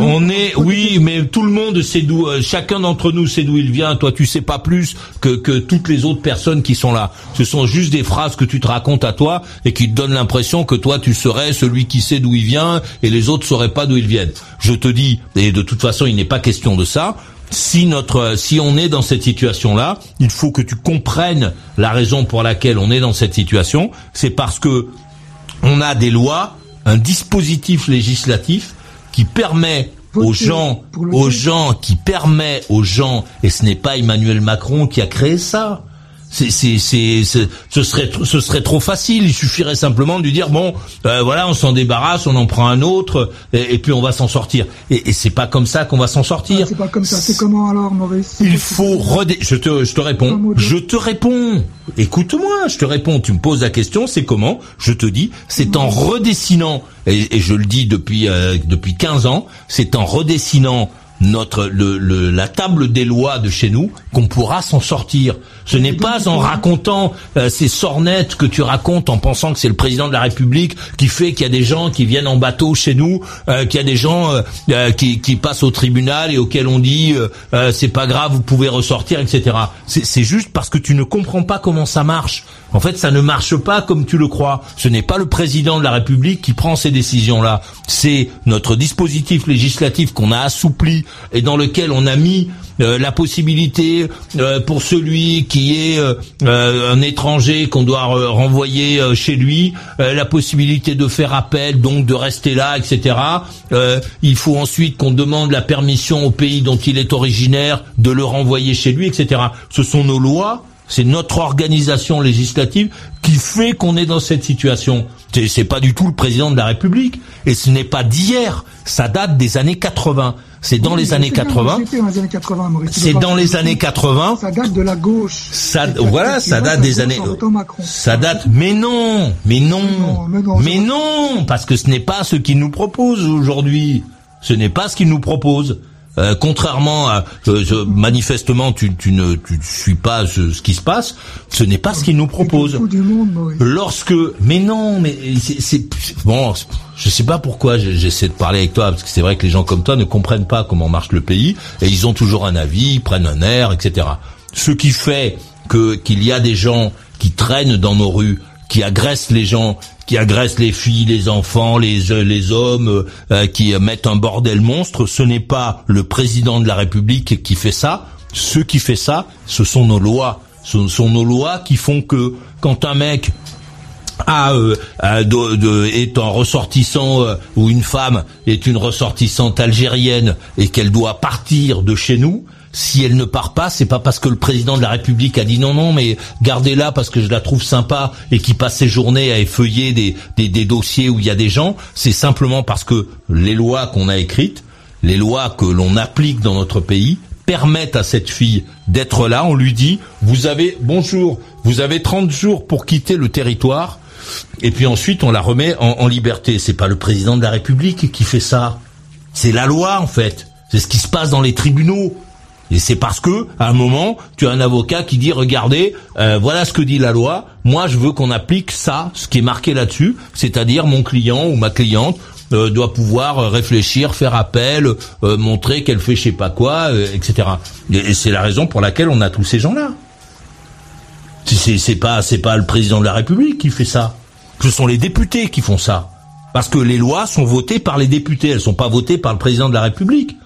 On est, oui, mais tout le monde sait d'où, euh, chacun d'entre nous sait d'où il vient. Toi, tu sais pas plus que, que toutes les autres personnes qui sont là. Ce sont juste des phrases que tu te racontes à toi et qui te donnent l'impression que toi, tu serais celui qui sait d'où il vient et les autres sauraient pas d'où ils viennent. Je te dis, et de toute façon, il n'est pas question de ça. Si notre, si on est dans cette situation-là, il faut que tu comprennes la raison pour laquelle on est dans cette situation. C'est parce que on a des lois un dispositif législatif qui permet aux gens, aux gens, qui permet aux gens, et ce n'est pas Emmanuel Macron qui a créé ça, c'est, c'est, c'est, ce serait, ce serait trop facile. Il suffirait simplement de lui dire bon, euh, voilà, on s'en débarrasse, on en prend un autre, et, puis on va s'en sortir. Et, et c'est pas comme ça qu'on va s'en sortir. Ah, c'est pas comme ça. C'est comment alors, Maurice? Il faut redé... Je te, je te réponds. Je te réponds. Écoute-moi, je te réponds. Tu me poses la question, c'est comment? Je te dis, c'est en redessinant. Et, je le dis depuis euh, depuis 15 ans, c'est en redessinant notre le, le, la table des lois de chez nous qu'on pourra s'en sortir. Ce n'est pas en racontant euh, ces sornettes que tu racontes en pensant que c'est le président de la République qui fait qu'il y a des gens qui viennent en bateau chez nous, euh, qu'il y a des gens euh, qui, qui, passent au tribunal et auxquels on dit c'est pas grave, vous pouvez ressortir, etc. C'est juste parce que tu ne comprends pas comment ça marche. En fait, ça ne marche pas comme tu le crois. Ce n'est pas le président de la République qui prend ces décisions-là. C'est notre dispositif législatif qu'on a assoupli et dans lequel on a mis euh, la possibilité euh, pour celui qui est euh, un étranger qu'on doit renvoyer chez lui, la possibilité de faire appel, donc de rester là, etc. il faut ensuite qu'on demande la permission au pays dont il est originaire de le renvoyer chez lui, etc. Ce sont nos lois c'est notre organisation législative qui fait qu'on est dans cette situation. C'est pas du tout le président de la République. Et ce n'est pas d'hier. Ça date des années 80. C'est dans les années 80. C'est dans les années 80. Ça date de la gauche. Ça, voilà, ça date des années. Ça date. Mais non, mais non, mais non, parce que ce n'est pas ce qu'il nous propose aujourd'hui. Ce n'est pas ce qu'il nous propose. Euh, contrairement à euh, manifestement tu, tu, ne tu suis pas ce, ce, qui se passe, ce n'est pas ce qu'il nous propose. Lorsque mais non mais c'est bon je sais pas pourquoi j'essaie de parler avec toi parce que c'est vrai que les gens comme toi ne comprennent pas comment marche le pays et ils ont toujours un avis, ils prennent un air, etc. Ce qui fait que qu'il y a des gens qui traînent dans nos rues qui agressent les gens, qui agressent les filles, les enfants, les euh, les hommes, euh, euh, qui mettent un bordel monstre. Ce n'est pas le président de la République qui fait ça. Ce qui fait ça, ce sont nos lois. Ce sont nos lois qui font que quand un mec de, est un ressortissant ou une femme est une ressortissante algérienne et qu'elle doit partir de chez nous, si elle ne part pas, c'est pas parce que le président de la République a dit non, non, mais gardez-la parce que je la trouve sympa et qui passe ses journées à effeuiller des, des, dossiers où il y a des gens. C'est simplement parce que les lois qu'on a écrites, les lois que l'on applique dans notre pays, permettent à cette fille d'être là. On lui dit, vous avez, bonjour, vous avez 30 jours pour quitter le territoire. Et puis ensuite, on la remet en, en liberté. C'est pas le président de la République qui fait ça. C'est la loi, en fait. C'est ce qui se passe dans les tribunaux. Et c'est parce que, à un moment, tu as un avocat qui dit regardez, euh, voilà ce que dit la loi. Moi, je veux qu'on applique ça, ce qui est marqué là-dessus, c'est-à-dire mon client ou ma cliente euh, doit pouvoir réfléchir, faire appel, euh, montrer qu'elle fait je sais pas quoi, etc. Et, c'est la raison pour laquelle on a tous ces gens-là. C'est, c'est pas c'est pas le président de la République qui fait ça. Ce sont les députés qui font ça. Parce que les lois sont votées par les députés, elles sont pas votées par le président de la République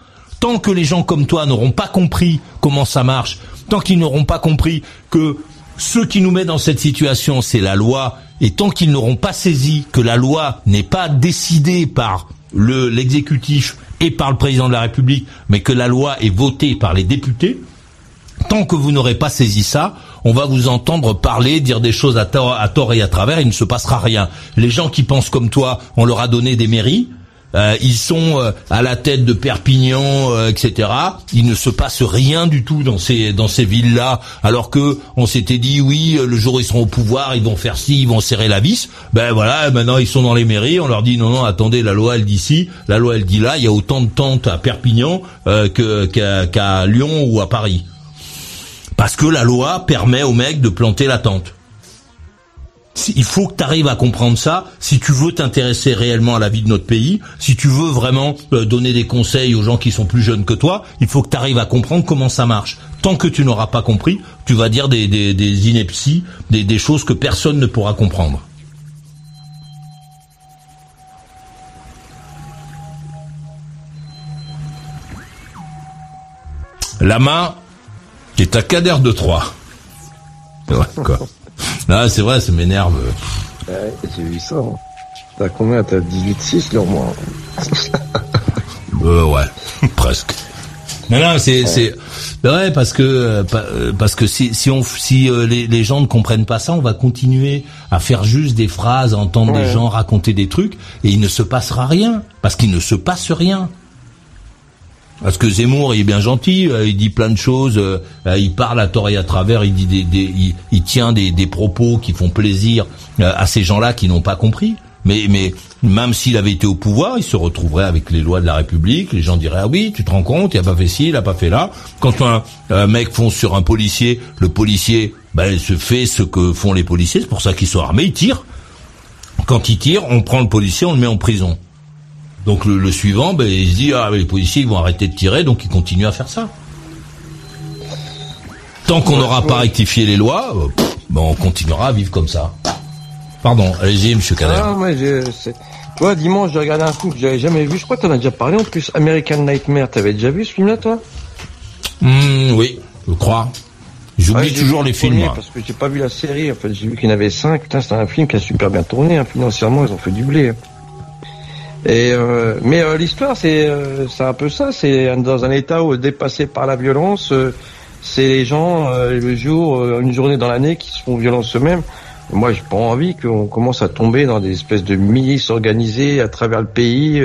tant que les gens comme toi n'auront pas compris comment ça marche, tant qu'ils n'auront pas compris que ce qui nous met dans cette situation, c'est la loi, et tant qu'ils n'auront pas saisi que la loi n'est pas décidée par le l'exécutif et par le président de la République, mais que la loi est votée par les députés, tant que vous n'aurez pas saisi ça, on va vous entendre parler, dire des choses à tort, et à travers, il ne se passera rien. Les gens qui pensent comme toi, on leur a donné des mairies, euh, ils sont euh, à la tête de Perpignan, euh, etc. Il ne se passe rien du tout dans ces dans ces villes-là, alors que on s'était dit oui, le jour ils seront au pouvoir, ils vont faire ci, ils vont serrer la vis. Ben voilà, maintenant ils sont dans les mairies, on leur dit non non, attendez, la loi elle dit ci, la loi elle dit là. Il y a autant de tentes à Perpignan que qu'à Lyon ou à Paris, parce que la loi permet aux mecs de planter la tente. Il faut que tu arrives à comprendre ça si tu veux t'intéresser réellement à la vie de notre pays, si tu veux vraiment euh, donner des conseils aux gens qui sont plus jeunes que toi, il faut que tu arrives à comprendre comment ça marche. Tant que tu n'auras pas compris, tu vas dire des, des, inepties, des, des choses que personne ne pourra comprendre. La main est à cadère de 3. quoi. Non, c'est vrai, ça m'énerve. Ouais, j'ai vu ça. Hein. T'as combien? T'as 18-6 là au moins Euh, ouais, presque. Non, non, c'est, c'est vrai parce que euh, parce que si si on si euh, les, les gens ne comprennent pas ça, on va continuer à faire juste des phrases, à entendre des gens raconter des trucs et il ne se passera rien parce qu'il ne se passe rien. Parce que Zemmour, il est bien gentil, euh, il dit plein de choses, euh, euh, il parle à tort et à travers, il dit des, il, tient des, propos qui font plaisir à ces gens-là qui n'ont pas compris. Mais, mais même s'il avait été au pouvoir, il se retrouverait avec les lois de la République. Les gens diraient ah oui, tu te rends compte, il a pas fait ci, il a pas fait là. Quand un, un mec fonce sur un policier, le policier ben, se fait ce que font les policiers. C'est pour ça qu'ils sont armés, ils tirent. Quand ils tirent, on prend le policier, on le met en prison. Donc le, le suivant, ben, il se dit ah les policiers ils vont arrêter de tirer, donc ils continuent à faire ça. Tant qu'on n'aura pas rectifié les lois, euh, pff, ben, on continuera à vivre comme ça. Pardon, allez-y, monsieur Kader. Ah, je, tu vois, dimanche, j'ai regardé un film que j'avais jamais vu. Je crois que t'en as déjà parlé en plus. American Nightmare. T'avais déjà vu ce film-là, toi? Hmm, oui, je crois. J'oublie toujours les le films. Parce que j'ai pas vu la série. En fait, j'ai vu qu'il y en avait cinq. Putain, c'est un film qui a super bien tourné. hein. Financièrement, ils ont fait du blé. hein. Et euh, mais euh, l'histoire, c'est euh, c'est un peu ça. C'est dans un état où dépassé par la violence, euh, c'est les gens euh, le jour, euh, une journée dans l'année qui se font violence eux-mêmes. Moi, j'ai pas envie qu'on commence à tomber dans des espèces de milices organisées à travers le pays.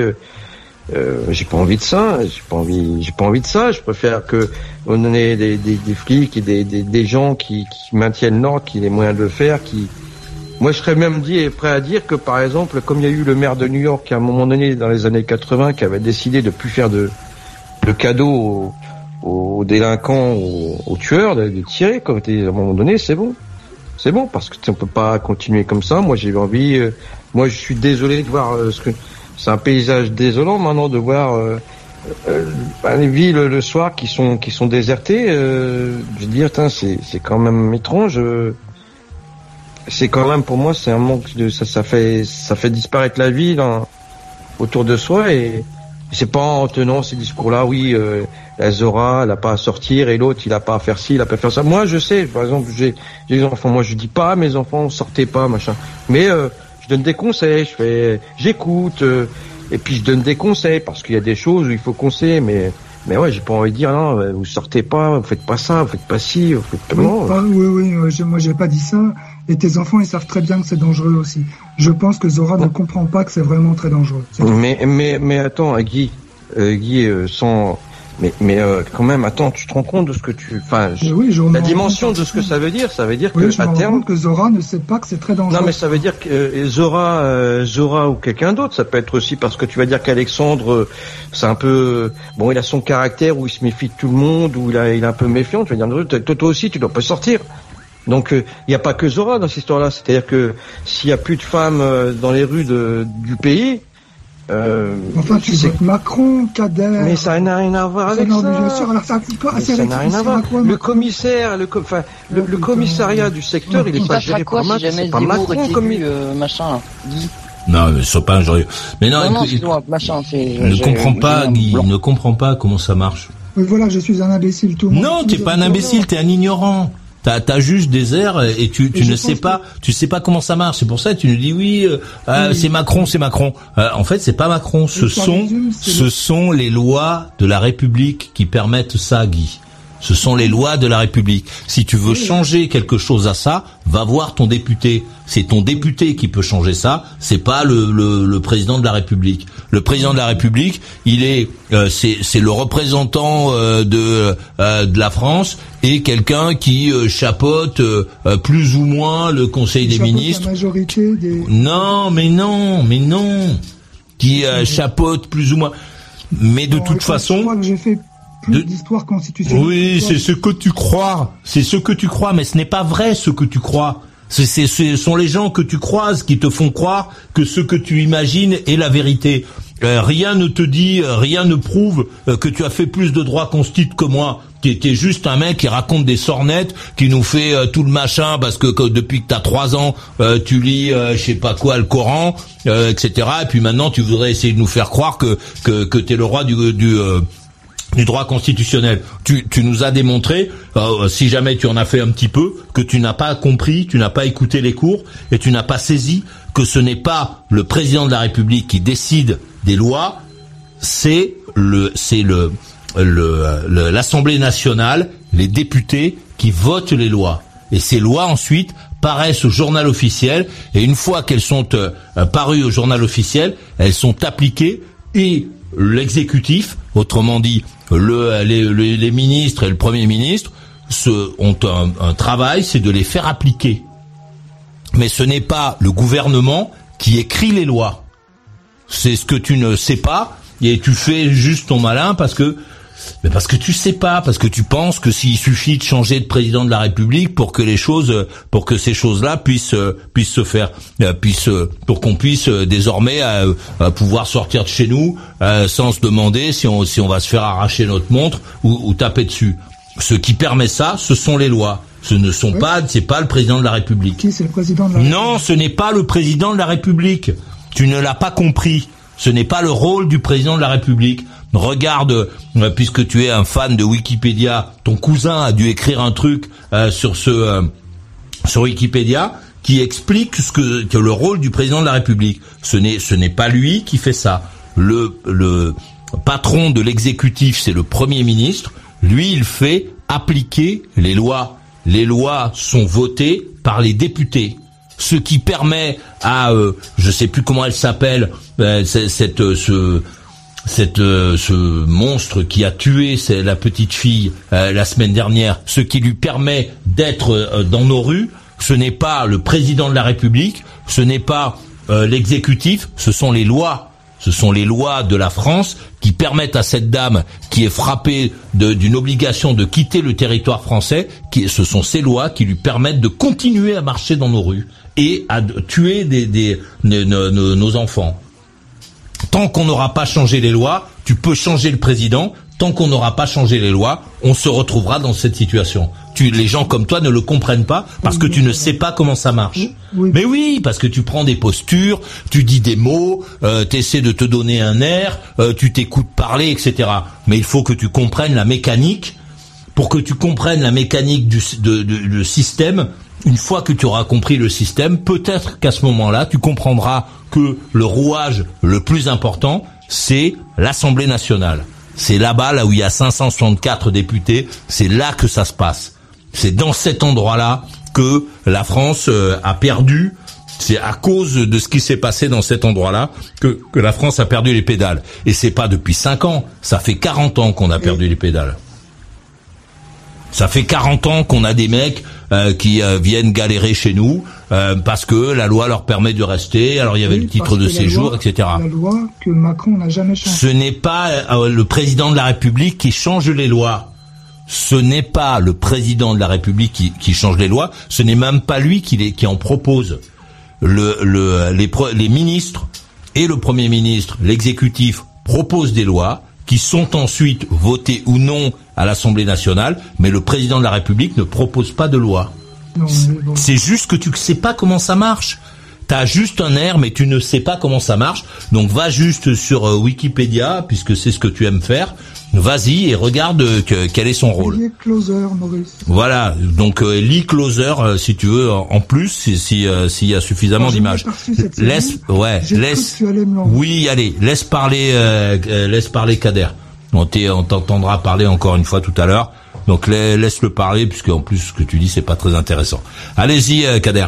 j'ai pas envie de ça. J'ai pas envie. J'ai pas envie de ça. Je préfère que on ait des, des, des flics et des, des, des gens qui, qui maintiennent l'ordre, qui aient les moyens de le faire, qui. Moi, je serais même dit, prêt à dire que, par exemple, comme il y a eu le maire de New York, qui, à un moment donné, dans les années 80, qui avait décidé de plus faire de, de cadeaux aux, délinquants, aux, tueurs, de, de tirer, comme à un moment donné, c'est bon. C'est bon, parce que on peut pas continuer comme ça. Moi, j'ai envie. euh, moi, je suis désolé de voir euh, ce que. C'est un paysage désolant maintenant de voir euh, bah, les villes le soir qui sont qui sont désertées. Je veux dire, c'est c'est quand même étrange. C'est quand même pour moi, c'est un manque de ça. Ça fait ça fait disparaître la vie dans- autour de soi et c'est pas en tenant ces discours-là, oui, euh, la Zora, elle a pas à sortir et l'autre, il a pas à faire ci, il a pas à faire ça. Moi, je sais, par exemple, j'ai j'ai des enfants. Moi, je dis pas à mes enfants, sortez pas, machin. Mais euh, je donne des conseils, je fais, j'écoute, euh, et puis je donne des conseils parce qu'il y a des choses où il faut conseiller, mais mais ouais, j'ai pas envie de dire non, vous sortez pas, vous faites pas ça, vous faites pas ci, vous faites pas Oui, non. pas- oui, oui, je- moi j'ai pas dit ça. Et tes enfants, ils savent très bien que c'est dangereux aussi. Je pense que Zora ne comprend pas que c'est vraiment très dangereux. Mais mais mais attends, Guy, euh, Guy, euh, sans mais mais euh, quand même, attends, tu te rends compte de ce que tu, enfin, oui, la dimension de ce que ça veut dire, ça veut dire Oui, que je à terme, compte que Zora ne sait pas que c'est très dangereux. non mais ça veut dire que euh, Zora, euh, Zora ou quelqu'un d'autre, ça peut être aussi parce que tu vas dire qu'Alexandre, c'est un peu, bon, il a son caractère où il se méfie de tout le monde, où il, a, il est un peu méfiant. Tu vas dire, toi, toi aussi, tu dois pas sortir. Donc il n'y a pas que Zora dans cette histoire-là. C'est-à-dire que s'il y a plus de femmes euh, dans les rues de, du pays, euh, Enfin, tu votes Macron, Kader. mais ça n'a rien à voir Ça, avec non, ça. mais bien sûr, alors ça, quoi, Mais n'a rien à voir. avec quoi, Le commissaire, le, co- enfin, le, le commissariat du secteur, il est Il pas géré quoi par si Macron, c'est pas Macron comme euh, machin Non, mais sois pas injurieux. Mais non, Non, non, excuse-moi, machin, il ne comprend pas, un Guy, il ne comprend pas comment ça marche. Oui, voilà, je suis un imbécile, tout le monde. Non, t'es pas un imbécile, t'es un ignorant. T'as, t'as juste des airs et tu, tu Et ne sais pas, tu sais pas comment ça marche. C'est pour ça que tu nous dis oui, euh, ah, Oui. c'est Macron, c'est Macron. Euh, en fait, c'est pas Macron. Ce sont, résume, ce le- sont les lois de la République qui permettent ça, Guy. Ce sont les lois de la République. Si tu veux changer quelque chose à ça, va voir ton député. C'est ton député qui peut changer ça. C'est pas le, le, le président de la République. Le président de la République, il est, euh, c'est, le représentant euh, de euh, de la France et quelqu'un qui euh, chapeaute euh, euh, plus ou moins le Conseil des ministres. La majorité des. Non, mais non, mais non. Qui euh, chapeaute plus ou moins. Mais de Bon, toute façon. Je crois que j'ai fait plus de- d'histoire constitutionnelle. Oui, c'est ce que tu crois. C'est ce que tu crois, mais ce n'est pas vrai ce que tu crois. Ce sont les gens que tu croises qui te font croire que ce que tu imagines est la vérité. Euh, rien ne te dit, rien ne prouve euh, que tu as fait plus de droits constits que moi. T'es, t'es juste un mec qui raconte des sornettes, qui nous fait euh, tout le machin parce que, depuis que t'as trois ans, tu lis, je sais pas quoi, le Coran, etc. Et puis maintenant, tu voudrais essayer de nous faire croire que que, que t'es le roi du, du droit constitutionnel. Tu, nous as démontré, euh, si jamais tu en as fait un petit peu, que tu n'as pas compris, tu n'as pas écouté les cours et tu n'as pas saisi que ce n'est pas le président de la République qui décide des lois, c'est le c'est le l'Assemblée nationale, les députés qui votent les lois. Et ces lois ensuite paraissent au journal officiel et une fois qu'elles sont euh, parues au journal officiel, elles sont appliquées et l'exécutif, autrement dit le, les, les- les ministres et le premier ministre, se, ont un, un travail, c'est de les faire appliquer. Mais ce n'est pas le gouvernement qui écrit les lois. C'est ce que tu ne sais pas et tu fais juste ton malin parce que mais parce que tu sais pas, parce que tu penses que s'il suffit de changer de président de la République pour que les choses, pour que ces choses-là puissent puissent se faire, euh, puissent pour qu'on puisse euh, désormais euh, pouvoir sortir de chez nous sans se demander si on si on va se faire arracher notre montre ou, ou taper dessus. Ce qui permet ça, ce sont les lois. Ce ne sont pas, c'est pas le président de la République. Qui c'est le président de la Non, ce n'est pas le président de la République. Tu ne l'as pas compris. Ce n'est pas le rôle du président de la République. Regarde, euh, puisque tu es un fan de Wikipédia, ton cousin a dû écrire un truc euh, sur ce euh, sur Wikipédia qui explique ce que, le rôle du président de la République. Ce n'est pas lui qui fait ça. Le patron de l'exécutif, c'est le premier ministre. Lui, il fait appliquer les lois. Les lois sont votées par les députés ce qui permet à, euh, je sais plus comment elle s'appelle, cette, ce, cette, ce monstre qui a tué la petite fille la semaine dernière, ce qui lui permet d'être dans nos rues, ce n'est pas le président de la République, ce n'est pas l'exécutif, ce sont les lois. Ce sont les lois de la France qui permettent à cette dame qui est frappée d'une obligation de quitter le territoire français, ce sont ces lois qui lui permettent de continuer à marcher dans nos rues et à tuer des, des, nos, nos enfants. Tant qu'on n'aura pas changé les lois, tu peux changer le président. Tant qu'on n'aura pas changé les lois, on se retrouvera dans cette situation. Tu, les gens comme toi ne le comprennent pas parce que tu ne sais pas comment ça marche. Mais oui, parce que tu prends des postures, tu dis des mots, euh, tu essaies de te donner un air, euh, tu t'écoutes parler, etc. Mais il faut que tu comprennes la mécanique. Pour que tu comprennes la mécanique du de, de, système, une fois que tu auras compris le système, peut-être qu'à ce moment-là, tu comprendras que le rouage le plus important, c'est l'Assemblée nationale. C'est là-bas, là où il y a 564 députés, c'est là que ça se passe. C'est dans cet endroit-là que la France euh, a perdu. C'est à cause de ce qui s'est passé dans cet endroit-là que, que la France a perdu les pédales. Et c'est pas depuis 5 ans, ça fait 40 ans qu'on a perdu les pédales. Ça fait 40 ans qu'on a des mecs euh, qui euh, viennent galérer chez nous euh, parce que la loi leur permet de rester. Alors il y avait le titre de séjour, etc. La loi que Macron n'a jamais changé. Ce n'est pas le président de la République qui change les lois. Ce n'est pas le président de la République qui, qui change les lois. Ce n'est même pas lui qui, les, qui en propose. Le, le, les, les ministres et le premier ministre, l'exécutif proposent des lois qui sont ensuite votées ou non à l'Assemblée nationale, mais le président de la République ne propose pas de loi. C'est juste que tu ne sais pas comment ça marche. Tu as juste un air, mais tu ne sais pas comment ça marche. Donc va juste sur euh, Wikipédia, puisque c'est ce que tu aimes faire. Vas-y et regarde euh, quel est son rôle. Closer, Maurice. Voilà, donc euh, lis Closer si tu veux en plus si s'il y a suffisamment d'images. Laisse ouais, laisse Oui, allez, laisse parler laisse parler Kader. On t'entendra parler encore une fois tout à l'heure. Donc laisse-le parler, puisque en plus ce que tu dis c'est pas très intéressant. Allez-y, euh, Kader.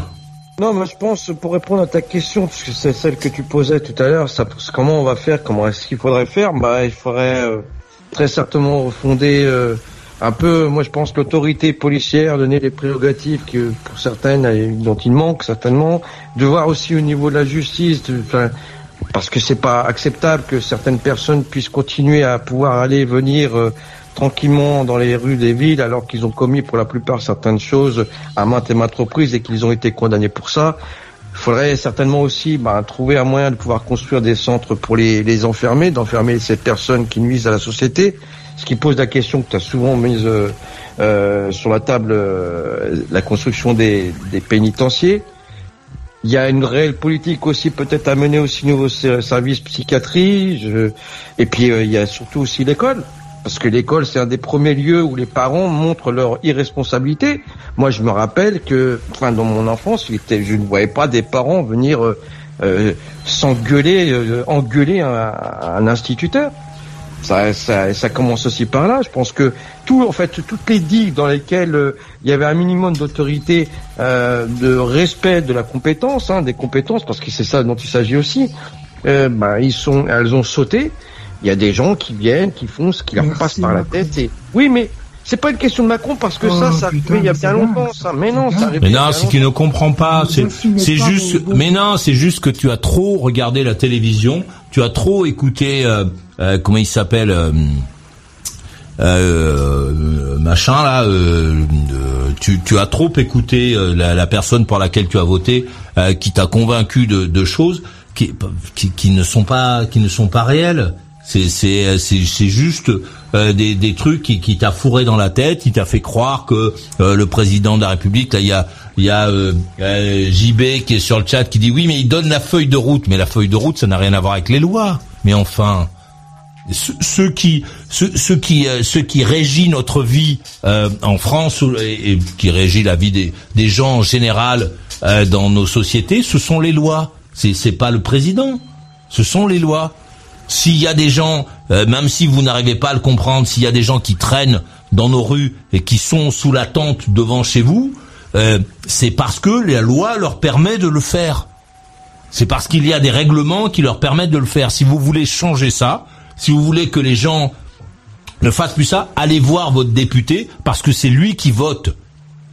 Non, moi je pense pour répondre à ta question, parce que c'est celle que tu posais tout à l'heure, comment on va faire, comment est-ce qu'il faudrait faire? Bah, il faudrait euh, très certainement refonder euh, un peu. Moi, je pense l'autorité policière, donner les prérogatives que pour certaines dont il manque certainement, de voir aussi au niveau de la justice, enfin parce que c'est pas acceptable que certaines personnes puissent continuer à pouvoir aller venir euh, tranquillement dans les rues des villes alors qu'ils ont commis pour la plupart certaines choses à maintes et maintes reprises et qu'ils ont été condamnés pour ça. Il faudrait certainement aussi bah, trouver un moyen de pouvoir construire des centres pour les, les enfermer, d'enfermer ces personnes qui nuisent à la société, ce qui pose la question que tu as souvent mise euh, euh, sur la table, la construction des, des pénitenciers. Il y a une réelle politique aussi peut-être à mener aussi niveau service psychiatrie. Je... Et puis euh, il y a surtout aussi l'école. Parce que l'école, c'est un des premiers lieux où les parents montrent leur irresponsabilité. Moi, je me rappelle que, enfin, dans mon enfance, je ne voyais pas des parents venir euh, euh s'engueuler, euh, engueuler un, un instituteur. Ça, ça, ça, commence aussi par là. Je pense que tout, en fait, toutes les digues dans lesquelles euh, il y avait un minimum d'autorité, euh, de respect de la compétence, hein, des compétences, parce que c'est ça dont il s'agit aussi. Euh, bah, ils sont, elles ont sauté. Il y a des gens qui viennent, qui font ce qui leur passe par la tête. Et oui, mais c'est pas une question de Macron parce que ça, Oh, ça putain, arrivé il y a bien longtemps, ça. Mais non, c'est ça Mais non, c'est qu'il ne comprend pas. C'est, juste. Mais non, c'est juste que tu as trop regardé la télévision. Tu as trop écouté. euh, euh, comment il s'appelle euh, euh, machin là. tu, tu as trop écouté euh, la, la personne pour laquelle tu as voté, euh, qui t'a convaincu de, de choses qui, qui, qui ne sont pas qui ne sont pas réelles. C'est c'est c'est c'est juste euh, des des trucs qui qui t'a fourré dans la tête, qui t'a fait croire que euh, le président de la République là il y a il y a euh, euh, JB qui est sur le chat qui dit oui mais il donne la feuille de route mais la feuille de route ça n'a rien à voir avec les lois. Mais enfin ceux, ceux qui ceux, qui euh, ceux qui régit notre vie euh, en France et, qui régit la vie des des gens en général euh, dans nos sociétés, ce sont les lois. C'est c'est pas le président. Ce sont les lois. S'il y a des gens, euh, même si vous n'arrivez pas à le comprendre, s'il y a des gens qui traînent dans nos rues et qui sont sous la tente devant chez vous, euh, c'est parce que la loi leur permet de le faire. C'est parce qu'il y a des règlements qui leur permettent de le faire. Si vous voulez changer ça, si vous voulez que les gens ne fassent plus ça, allez voir votre député parce que c'est lui qui vote.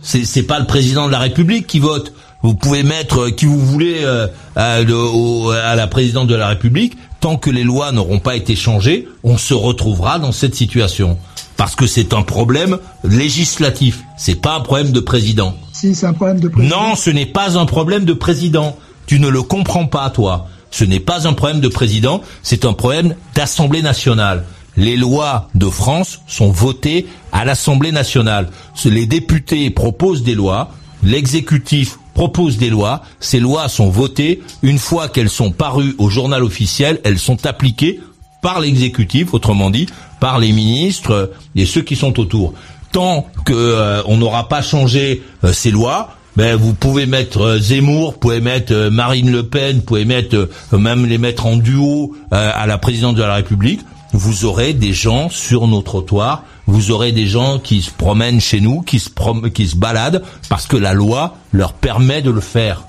C'est c'est pas le président de la République qui vote. Vous pouvez mettre qui vous voulez euh, à la présidente de la République. Tant que les lois n'auront pas été changées, on se retrouvera dans cette situation parce que c'est un problème législatif. C'est pas un problème de président. Si c'est un problème de président. Non, ce n'est pas un problème de président. Tu ne le comprends pas, toi. Ce n'est pas un problème de président, c'est un problème d'Assemblée nationale. Les lois de France sont votées à l'Assemblée nationale. Les députés proposent des lois, l'exécutif propose des lois, ces lois sont votées, une fois qu'elles sont parues au journal officiel, elles sont appliquées par l'exécutif, autrement dit, par les ministres et ceux qui sont autour. Tant que euh, on n'aura pas changé euh, ces lois, ben vous pouvez mettre euh, Zemmour, vous pouvez mettre Marine Le Pen, vous pouvez mettre même les mettre en duo à la présidence de la République. Vous aurez des gens sur nos trottoirs, vous aurez des gens qui se promènent chez nous, qui se prom- qui se baladent parce que la loi leur permet de le faire.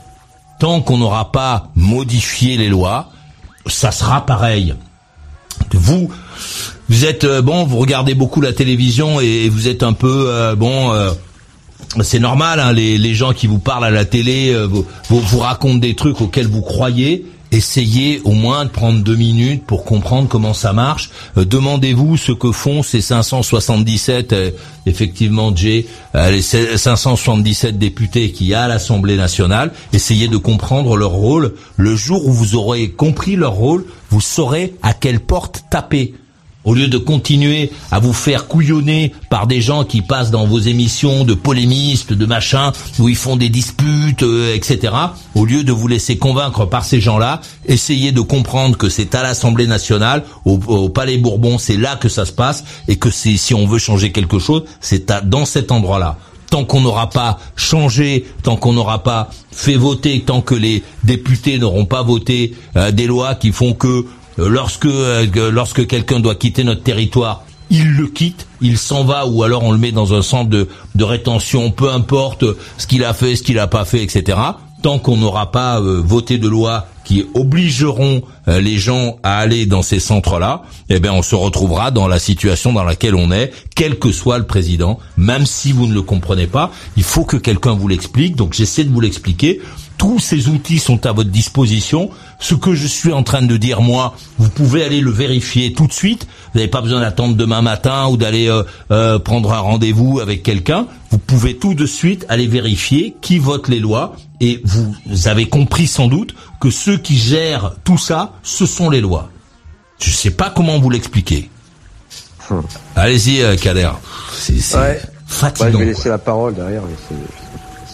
Tant qu'on n'aura pas modifié les lois, ça sera pareil vous vous êtes euh, bon vous regardez beaucoup la télévision et vous êtes un peu euh, bon euh, c'est normal hein, les, gens qui vous parlent à la télé vous, vous racontent des trucs auxquels vous croyez essayez au moins de prendre deux minutes pour comprendre comment ça marche. Euh, demandez-vous ce que font ces 577 euh, effectivement Jay euh, les 577 députés qu'il y a à l'Assemblée nationale. Essayez de comprendre leur rôle. Le jour où vous aurez compris leur rôle vous saurez à quelle porte taper. Au lieu de continuer à vous faire couillonner par des gens qui passent dans vos émissions de polémistes, de machins, où ils font des disputes, euh, etc., au lieu de vous laisser convaincre par ces gens-là, essayez de comprendre que c'est à l'Assemblée nationale, au, Palais Bourbon, c'est là que ça se passe, et que si on veut changer quelque chose, c'est dans cet endroit-là tant qu'on n'aura pas changé, tant qu'on n'aura pas fait voter, tant que les députés n'auront pas voté euh, des lois qui font que lorsque euh, que lorsque quelqu'un doit quitter notre territoire, il le quitte, il s'en va, ou alors on le met dans un centre de, de rétention, peu importe ce qu'il a fait, ce qu'il n'a pas fait, etc. Tant qu'on n'aura pas euh, voté de loi qui obligeront euh, les gens à aller dans ces centres-là, eh bien, on se retrouvera dans la situation dans laquelle on est, quel que soit le président, même si vous ne le comprenez pas. Il faut que quelqu'un vous l'explique. Donc, j'essaie de vous l'expliquer. Tous ces outils sont à votre disposition. Ce que je suis en train de dire, moi, vous pouvez aller le vérifier tout de suite. Vous n'avez pas besoin d'attendre demain matin ou d'aller euh, euh, prendre un rendez-vous avec quelqu'un. Vous pouvez tout de suite aller vérifier qui vote les lois. Et vous avez compris sans doute que ceux qui gèrent tout ça, ce sont les lois. Je sais pas comment vous l'expliquer. Allez-y, euh, Kader. C'est c'est Ouais. fatigant. Ouais, je vais quoi. laisser la parole derrière, mais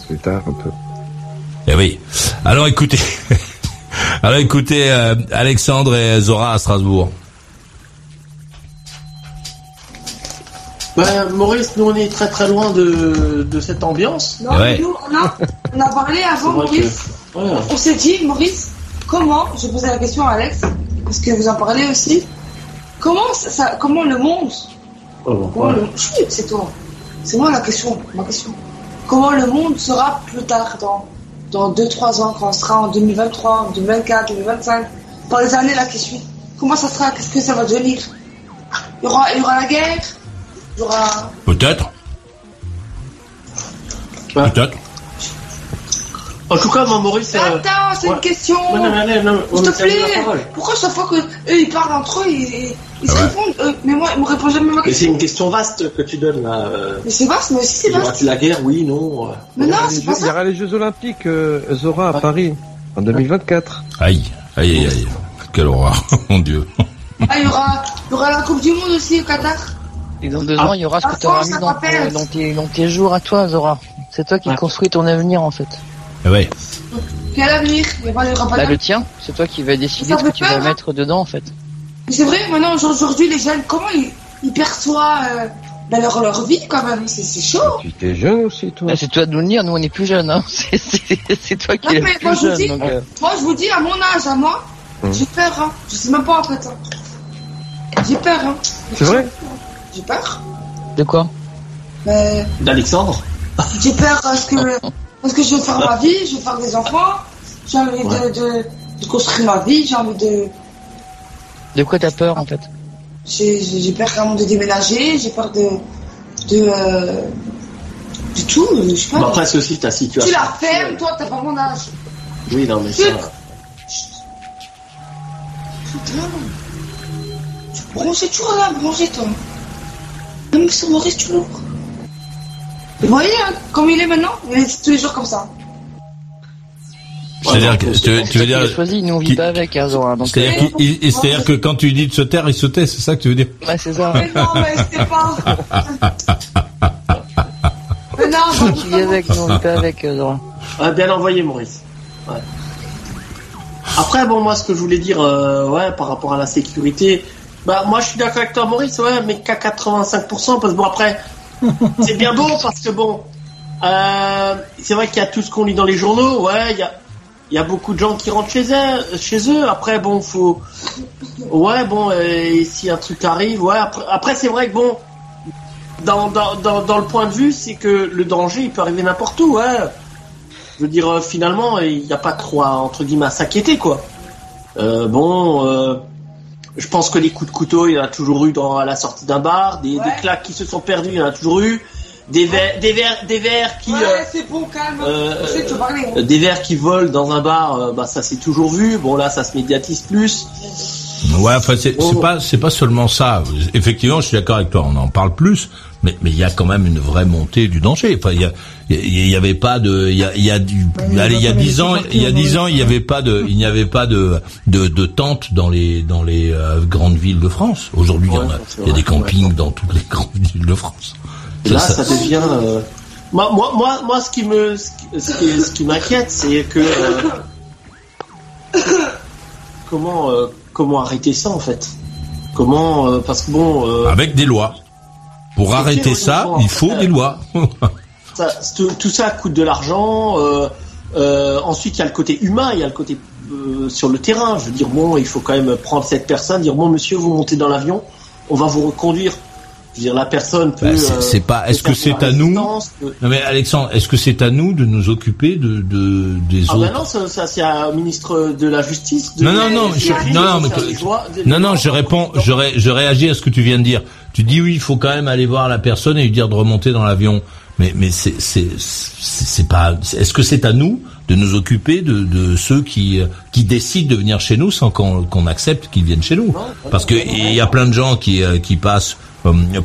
c'est- tard un peu. Eh oui. Alors écoutez, alors écoutez, euh, Alexandre et Zora à Strasbourg. Ben, Maurice, nous on est très très loin de, de cette ambiance. Non, Ouais. mais nous, on a, on a parlé avant, Maurice. que- ouais. On s'est dit, Maurice, comment, je posais la question à Alex, parce que vous en parlez aussi, comment, ça, ça- comment le monde, Oh, comment ouais. le, Chut, c'est toi, c'est moi la question, ma question. Comment le monde sera plus tard, dans, dans 2-3 ans, quand on sera en 2023, en 2024, 2025, dans les années là qui suivent Comment ça sera? Qu'est-ce que ça va devenir? Il y, aura, il y aura la guerre? J'aurai- Peut-être. Peut-être. En tout cas, moi, Maurice. euh, Attends, c'est ouais. une question. Non, non, non, non, non, on S'il te plaît. Pourquoi chaque fois que eux ils parlent entre eux, ils, ils se Ah ouais. répondent, eux, mais moi ils me répondent jamais à ma Mais c'est question. une question vaste que tu donnes là. euh, Mais c'est vaste, mais aussi c'est vaste. la guerre Oui, non. euh. Mais non, Il y c'est aura pas les Jeux- il y ça. aura les Jeux Olympiques, euh, Zora, à Paris, en 2024. Aïe, aïe, aïe, aïe. Quelle horreur, mon Dieu. Ah, il y aura, il y aura la Coupe du Monde aussi au Qatar. Et dans deux Ah. ans, il y aura ce La que tu auras mis ça dans, dans tes, dans tes jours à toi, Zora. C'est toi qui Ouais. construis ton avenir, en fait. Eh Ouais. Quel avenir Il y aura, il y aura pas Bah, le tien, c'est toi qui vas décider ce que tu vas hein. mettre dedans, en fait. C'est vrai, maintenant, aujourd'hui, les jeunes, comment ils, ils perçoivent euh, ben, leur, leur vie quand même? C'est c'est chaud. Tu étais jeune aussi, toi. Bah, c'est toi de nous le dire, nous on est plus jeunes, hein. C'est- C'est c'est toi qui Non, es mais moi, plus je vous dis- jeune, donc, euh, Moi, je vous dis, à mon âge, à moi, Hum. j'ai peur. Hein. Je sais même pas en fait. hein. J'ai peur. Hein. C'est vrai? J'ai peur. De quoi? Euh, D'Alexandre j'ai peur parce que, parce que je veux faire ma vie, je veux faire des enfants, j'ai envie Ouais. de, de, de construire ma vie, j'ai envie de. De quoi t'as peur, en fait? J'ai peur vraiment de déménager, j'ai peur de. de. Euh, de tout, je sais pas. Bah, Après, c'est aussi ta tu situation. la fermes, toi, t'as pas mon âge. Oui, non, mais ça. Putain. Tu bronzes toujours là, bronzé, toi. Même sur Maurice, tu l'ouvres. Vous voyez, hein, comme il est maintenant, il est tous les jours comme ça. C'est-à-dire que, tu, tu veux dire, choisi, nous on vit qui- pas avec, hein, Zora. Donc, c'est-à-dire euh, qu'il- il- c'est-à-dire que quand tu dis de se taire, il se tait, c'est ça que tu veux dire ouais, c'est ça. Mais non, mais c'est pas. mais non, Toi qui vis avec, nous on vit pas avec, euh, Zora. Ah, bien envoyé, Maurice. Ouais. Après, bon, moi, ce que je voulais dire, euh, ouais, par rapport à la sécurité, bah, moi, je suis d'accord avec toi, Maurice, ouais, mais qu'à 85%, parce que bon, après, c'est bien beau, parce que bon, euh, c'est vrai qu'il y a tout ce qu'on lit dans les journaux, ouais, il y a, beaucoup de gens qui rentrent chez eux. Après, bon, faut, ouais, bon, euh, si un truc arrive, ouais, après, c'est vrai que bon, dans, le point de vue, c'est que le danger, il peut arriver n'importe où, ouais. Je veux dire, euh, finalement, il n'y a pas trop à, entre guillemets, à s'inquiéter, quoi. Bon, je pense que les coups de couteau, il y en a toujours eu dans, à la sortie d'un bar, des, des claques qui se sont perdues, il y en a toujours eu, des verres, des verres, des verres qui, Ouais, euh, c'est bon, calme. euh, je sais que tu veux parler. hein. des verres qui volent dans un bar, euh, bah ça s'est toujours vu. Bon là, ça se médiatise plus. Ouais, enfin c'est c'est pas c'est pas seulement ça. Effectivement, je suis d'accord avec toi. On en parle plus, mais mais il y a quand même une vraie montée du danger. Enfin, il y y avait pas de il y a y a du allez il y a dix ans il y a dix ans il y avait pas de il n'y avait pas de de, de tentes dans les dans les euh, grandes villes de France. Aujourd'hui, il y en a il y a des campings dans toutes les grandes villes de France. Et là, ça, devient. euh, Moi, moi, moi, moi, ce qui me, ce qui, ce qui, ce qui m'inquiète, c'est que euh, comment, euh, comment arrêter ça en fait Comment, euh, parce que bon. euh, avec des lois. Pour arrêter ça, il faut des lois. ça, tout, tout ça coûte de l'argent. euh, euh, ensuite, il y a le côté humain, il y a le côté euh, sur le terrain. Je veux dire, bon, il faut quand même prendre cette personne, dire bon, monsieur, vous montez dans l'avion, on va vous reconduire. Je veux dire, la personne peut. Bah, c'est- euh, pas. Est-ce que c'est à nous peut- Non mais Alexandre, est-ce que c'est à nous de nous occuper de, de des Ah autres bah non, ça, ça, c'est à ministre de la Justice. De Non, non, non, je, non, non, mais non, non, je réponds, je, ré- je réagis à ce que tu viens de dire. Tu dis oui, il faut quand même aller voir la personne et lui dire de remonter dans l'avion. Mais, mais c'est, c'est, c'est pas. Est-ce que c'est à nous de nous occuper de, de ceux qui, qui décident de venir chez nous sans qu'on, qu'on accepte qu'ils viennent chez nous? Parce que il y a plein de gens qui, euh, qui passent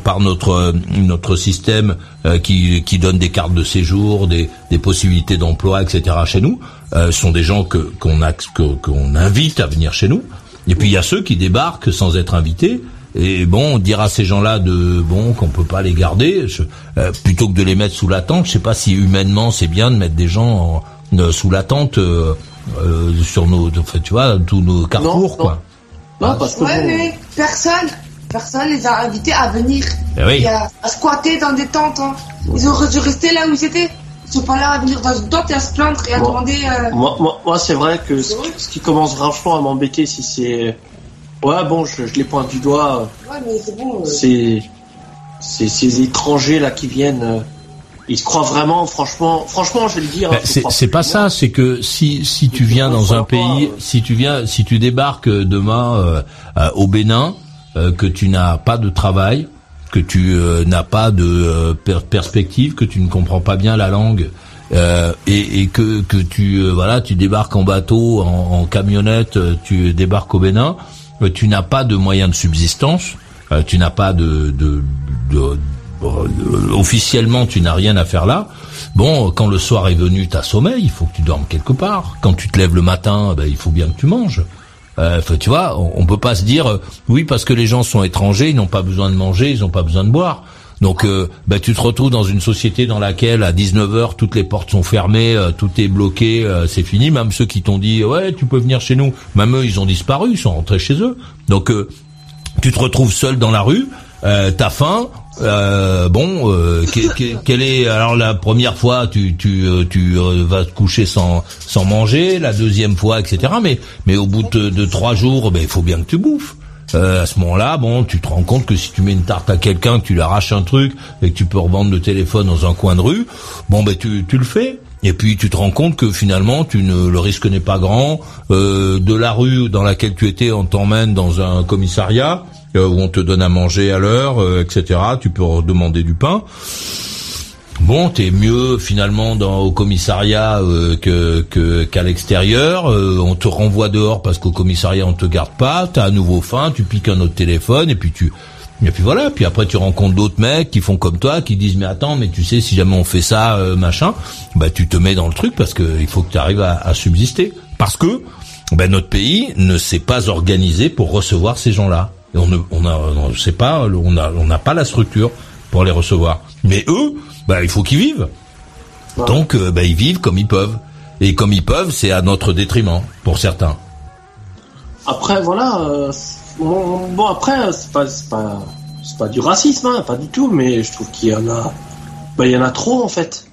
par notre euh, notre système euh, qui, qui donne des cartes de séjour, des, des possibilités d'emploi, etc. chez nous, euh, sont des gens que qu'on a- que- qu'on invite à venir chez nous. Et puis il y a ceux qui débarquent sans être invités. Et bon, on dira à ces gens-là de bon qu'on peut pas les garder je- euh, plutôt que de les mettre sous la tente. Je sais pas si humainement c'est bien de mettre des gens en- euh, sous la tente euh, euh, sur nos, tu vois, tous nos carrefours quoi. Non, parce que Ouais, bon, mais personne, personne les a invités à venir. Eh oui. Et à, à squatter dans des tentes. hein. Ils auraient dû rester là où ils étaient. Ils sont pas là à venir dans une tente et à se plaindre et à demander. euh, moi, moi, moi, c'est vrai que ce, ce qui commence franchement à m'embêter, si c'est. Ouais, bon, je, je les pointe du doigt. Ouais, mais c'est bon. euh, C'est c'est ces étrangers là qui viennent. euh, ils se croient vraiment, franchement, franchement, je vais le dire. Ben, hein, c'est pas ça, c'est que si si tu viens dans un pays, si tu viens, si tu débarques demain euh, euh, au Bénin, euh, que tu n'as pas de travail, que tu n'as pas de perspective, que tu ne comprends pas bien la langue. et, et, que, que tu voilà tu débarques en bateau en, en camionnette tu débarques au Bénin tu n'as pas de moyens de subsistance tu n'as pas de, de, de, officiellement tu n'as rien à faire là. Bon, quand le soir est venu, t'as sommeil, il faut que tu dormes quelque part. Quand tu te lèves le matin, ben, il faut bien que tu manges. Euh, tu vois, on, peut pas se dire oui parce que les gens sont étrangers, ils n'ont pas besoin de manger, ils n'ont pas besoin de boire. Donc euh, ben, tu te retrouves dans une société dans laquelle à 19h toutes les portes sont fermées, euh, tout est bloqué, euh, c'est fini. Même ceux qui t'ont dit ouais tu peux venir chez nous, même eux ils ont disparu, ils sont rentrés chez eux. Donc tu te retrouves seul dans la rue, euh, t'as faim, euh, bon, euh, quelle est alors la première fois tu tu euh, tu euh, vas te coucher sans sans manger, la deuxième fois etc. Mais mais au bout de, de trois jours, ben il faut bien que tu bouffes. à ce moment-là, bon, tu te rends compte que si tu mets une tarte à quelqu'un, que tu lui arraches un truc et que tu peux revendre le téléphone dans un coin de rue, bon ben tu tu le fais. Et puis tu te rends compte que finalement, tu ne, le risque n'est pas grand. de la rue dans laquelle tu étais, on t'emmène dans un commissariat euh, où on te donne à manger à l'heure, euh, etc. Tu peux demander du pain. Bon, t'es mieux finalement dans au commissariat euh, que qu'à l'extérieur. on te renvoie dehors parce qu'au commissariat on te garde pas. T'as à nouveau faim, tu piques un autre téléphone et puis tu et puis voilà. Puis après tu rencontres d'autres mecs qui font comme toi, qui disent mais attends, mais tu sais si jamais on fait ça, machin, bah tu te mets dans le truc parce que il faut que tu arrives à, à, subsister. Parce que ben, notre pays ne s'est pas organisé pour recevoir ces gens-là on ne, on a, on sait pas, on n'a pas la structure pour les recevoir. Mais eux, bah, il faut qu'ils vivent. Donc, euh, bah, ils vivent comme ils peuvent. Et comme ils peuvent, c'est à notre détriment, pour certains. Après, voilà. Euh, bon, après, c'est pas, c'est pas, c'est pas du racisme, hein, pas du tout. Mais je trouve qu'il y en a, bah, il y en a trop en fait.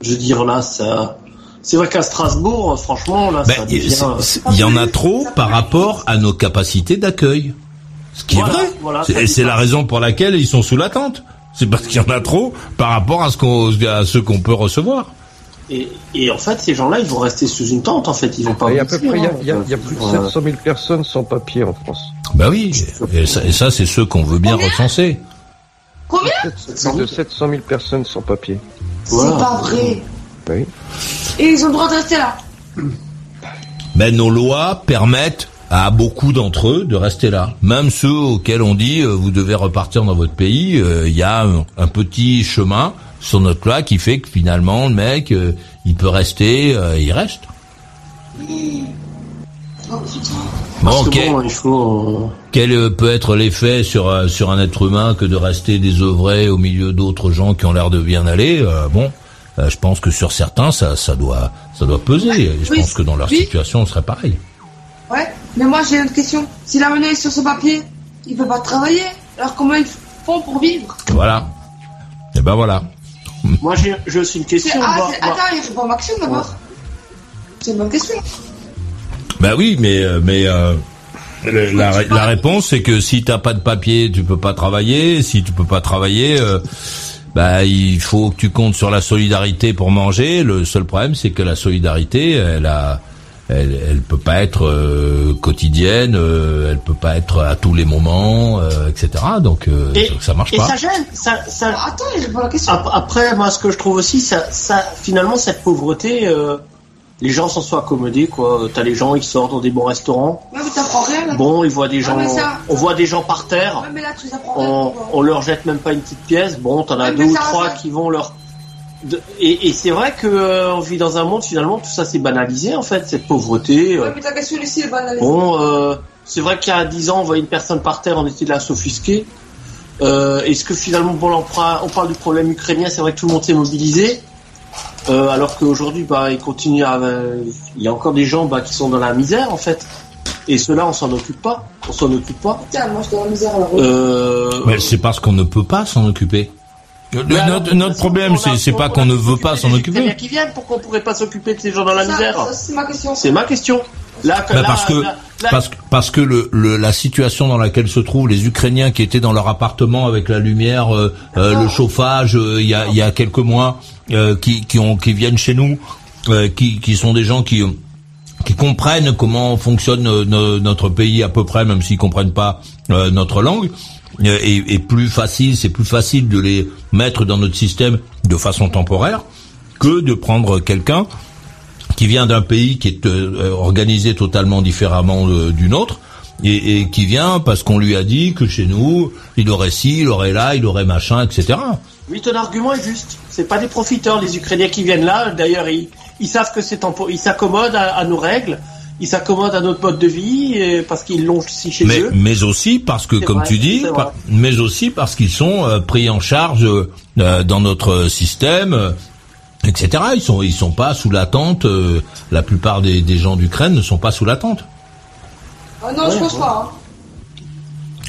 Je veux dire là, ça. C'est vrai qu'à Strasbourg, franchement, là, ça devient... Il y en a trop par rapport à nos capacités d'accueil. Ce qui est vrai. c'est la raison pour laquelle ils sont sous la tente. C'est parce qu'il y en a trop par rapport à ce qu'on, à ce qu'on peut recevoir. Et, et, en fait, ces gens-là, ils vont rester sous une tente. En fait, ils vont pas. Il y a peu près, il y, a, plus de 700 000 personnes sans papier en France. Bah oui. Et ça, et ça c'est ceux qu'on veut bien recenser. Combien Plus de 700 000 personnes sans papier. C'est pas vrai. Oui. Et ils ont le droit de rester là. Mais nos lois permettent à beaucoup d'entre eux de rester là. Même ceux auxquels on dit euh, vous devez repartir dans votre pays, euh, il y a un, petit chemin sur notre loi qui fait que finalement le mec euh, il peut rester, il reste. Bon, quel, peut être l'effet sur sur un être humain que de rester désœuvré au milieu d'autres gens qui ont l'air de bien aller Bon, je pense que sur certains ça ça doit ça doit peser. Je pense que dans leur situation on serait pareil. Ouais, mais moi j'ai une question. Si la monnaie est sur ce papier, il peut pas travailler. Alors comment ils font pour vivre Voilà. Et ben voilà. Moi j'ai aussi une question. Ah, attends, il répond Maxime d'abord. C'est une bonne question. Ben oui, mais euh, mais euh, la, la, réponse c'est que si t'as pas de papier, tu peux pas travailler. Si tu peux pas travailler. Euh, bah, il faut que tu comptes sur la solidarité pour manger. Le seul problème, c'est que la solidarité, elle a, elle, elle peut pas être euh, quotidienne, euh, elle peut pas être à tous les moments, euh, etc. Donc, ça marche et pas. ça gêne. Ça, ça... Attends, j'ai pas la question. Après, moi, ce que je trouve aussi, ça, ça finalement, cette pauvreté, les gens s'en sont accommodés, quoi. T'as les gens, ils sortent dans des bons restaurants. Ouais, mais t'apprends rien. Là. Bon, ils voient des gens, on voit des gens par terre. Ouais, mais là, tu on, rien, on leur jette même pas une petite pièce. Bon, t'en as deux ou trois qui vont leur et, et c'est vrai que euh, on vit dans un monde finalement tout ça s'est banalisé en fait cette pauvreté. Euh. Ouais, mais ta question ici est banalisée. Bon, euh, c'est vrai qu'il y a 10 ans on voyait une personne par terre, on était là s'offusquer. Euh, Est-ce que finalement bon on, on parle du problème ukrainien, c'est vrai que tout le monde s'est mobilisé, euh, alors qu'aujourd'hui bah il continue à, il y a encore des gens bah, qui sont dans la misère en fait. Et ceux-là, on s'en occupe pas. On s'en occupe pas. Tiens, moi je suis dans la misère alors. Euh... Mais c'est parce qu'on ne peut pas s'en occuper notre, notre problème, c'est, c'est pas qu'on ne veut pas s'en occuper. qui viennent, pourquoi on pourrait pas s'occuper de ces gens dans la misère C'est ma question. C'est ma question. Là, bah parce que parce, parce que le, le, la situation dans laquelle se trouvent les Ukrainiens qui étaient dans leur appartement avec la lumière, euh, euh le chauffage, euh, il y, a, y a quelques mois, euh, qui, qui ont qui viennent chez nous, qui, qui sont des gens qui qui comprennent comment fonctionne no- notre pays à peu près, même s'ils comprennent pas euh, notre langue, est, est plus facile. C'est plus facile de les mettre dans notre système de façon temporaire que de prendre quelqu'un qui vient d'un pays qui est euh, organisé totalement différemment euh, du nôtre. Et, qui vient parce qu'on lui a dit que chez nous, il aurait ci, il aurait là, il aurait machin, etc. Oui, ton argument est juste. C'est pas des profiteurs, les Ukrainiens qui viennent là. D'ailleurs, ils, savent que c'est tempo, ils s'accommodent à nos règles, ils s'accommodent à notre mode de vie euh, parce qu'ils l'ont aussi chez mais, eux. mais aussi parce que, comme vrai, tu dis, par- mais aussi parce qu'ils sont euh, pris en charge euh, dans notre système, euh, etc. Ils sont, ils sont pas sous l'attente. euh, la plupart des, des gens d'Ukraine ne sont pas sous l'attente. Ah non, je pense pas. hein.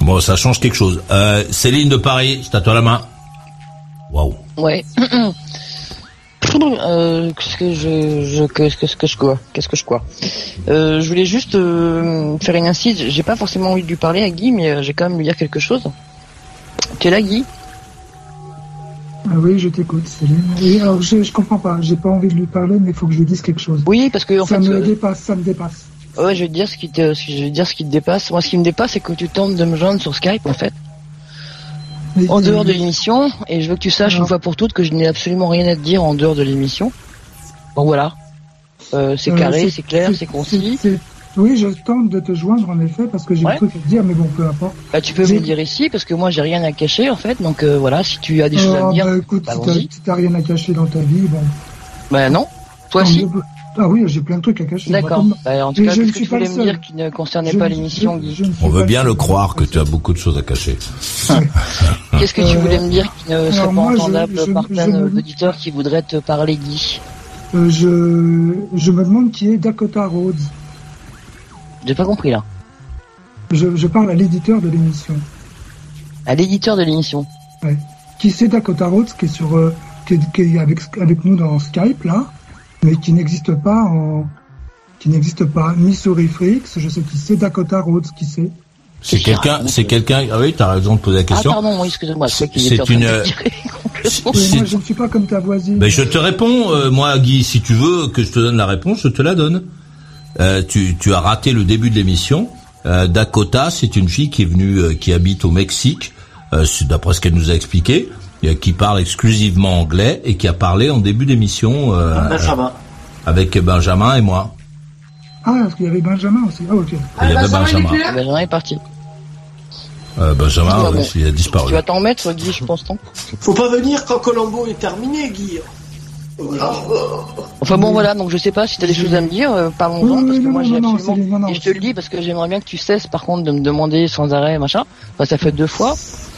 Bon, ça change quelque chose. Euh, Céline de Paris, c'est à toi la main. Waouh. Ouais. Euh, qu'est-ce que je, je qu'est-ce que, je quoi? Qu'est-ce que je quoi? Euh, Je voulais juste euh, faire une incise. J'ai pas forcément envie de lui parler à Guy, mais euh, j'ai quand même lui dire quelque chose. Tu es là, Guy? Ah oui, je t'écoute, Céline. Et alors, je, je comprends pas. J'ai pas envie de lui parler, mais il faut que je lui dise quelque chose. Oui, parce que en ça fait, me euh, dépasse, ça me dépasse. Ouais, je vais te dire ce qui te, je vais te dire ce qui te dépasse. Moi, ce qui me dépasse, c'est que tu tentes de me joindre sur Skype, en fait. En dehors de l'émission, et je veux que tu saches une fois pour toutes que je n'ai absolument rien à te dire en dehors de l'émission. Donc voilà. Euh, c'est euh, carré, c'est clair, c'est concis. Oui, je tente de te joindre en effet parce que j'ai Ouais. un truc à te dire, mais bon, peu importe. Bah, tu peux me dire ici, parce que moi, j'ai rien à cacher, en fait. Donc euh, voilà, si tu as des choses à Ah, me dire, bah, écoute, bah, si t'as- rien à cacher dans ta vie, bon. Bah non. Toi si. mieux. Ah oui, j'ai plein de trucs à cacher. D'accord. Bah, en tout Mais cas, je ne qu'est-ce que suis tu pas le voulais me seul. dire qui ne concernait Je pas l'émission, On veut bien le seul. croire que tu as beaucoup de choses à cacher. Qu'est-ce que tu Euh, voulais me dire qui ne serait alors pas moi, je- entendable je- par plein me- d'auditeurs qui voudraient te parler, Guy Euh, je, je me demande qui est Dakota Rhodes. J'ai pas compris, là. Je, je parle à l'éditeur de l'émission. À l'éditeur de l'émission. Ouais. Qui c'est Dakota Rhodes qui est sur, euh, qui est, qui est avec, avec nous dans Skype là, mais qui n'existe pas en, qui n'existe pas ni sur Refrix. Je sais qui c'est Dakota Rhodes qui c'est. C'est quelqu'un, c'est quelqu'un. Ah oui, t'as raison de poser la Ah, question. pardon, oui, je crois qu'il C'est était en train une, de euh, moi, je ne suis pas comme ta voisine. Ben, je te réponds, euh, moi, Guy, si tu veux que je te donne la réponse, je te la donne. Euh, tu, tu as raté le début de l'émission. Euh, Dakota, c'est une fille qui est venue, euh, qui habite au Mexique, euh, d'après ce qu'elle nous a expliqué, euh, qui parle exclusivement anglais et qui a parlé en début d'émission euh, Benjamin. avec Benjamin et moi. Ah, parce qu'il y avait Benjamin aussi. Ah, ok. Il y avait Benjamin. Ah, Benjamin est parti. Euh, Benjamin, Ah, il a Tu disparu. vas t'en mettre, Guy, je pense, non Faut pas venir quand Colombo est terminé, Guy. Voilà. Enfin bon, voilà, donc je sais pas si tu as des choses à me dire, euh, parlons-en, Oui, oui, parce que non, moi j'ai absolument... Céline, non, non, Et je te le dis parce que j'aimerais bien que tu cesses, par contre, de me demander sans arrêt, machin. Enfin, ça fait deux fois.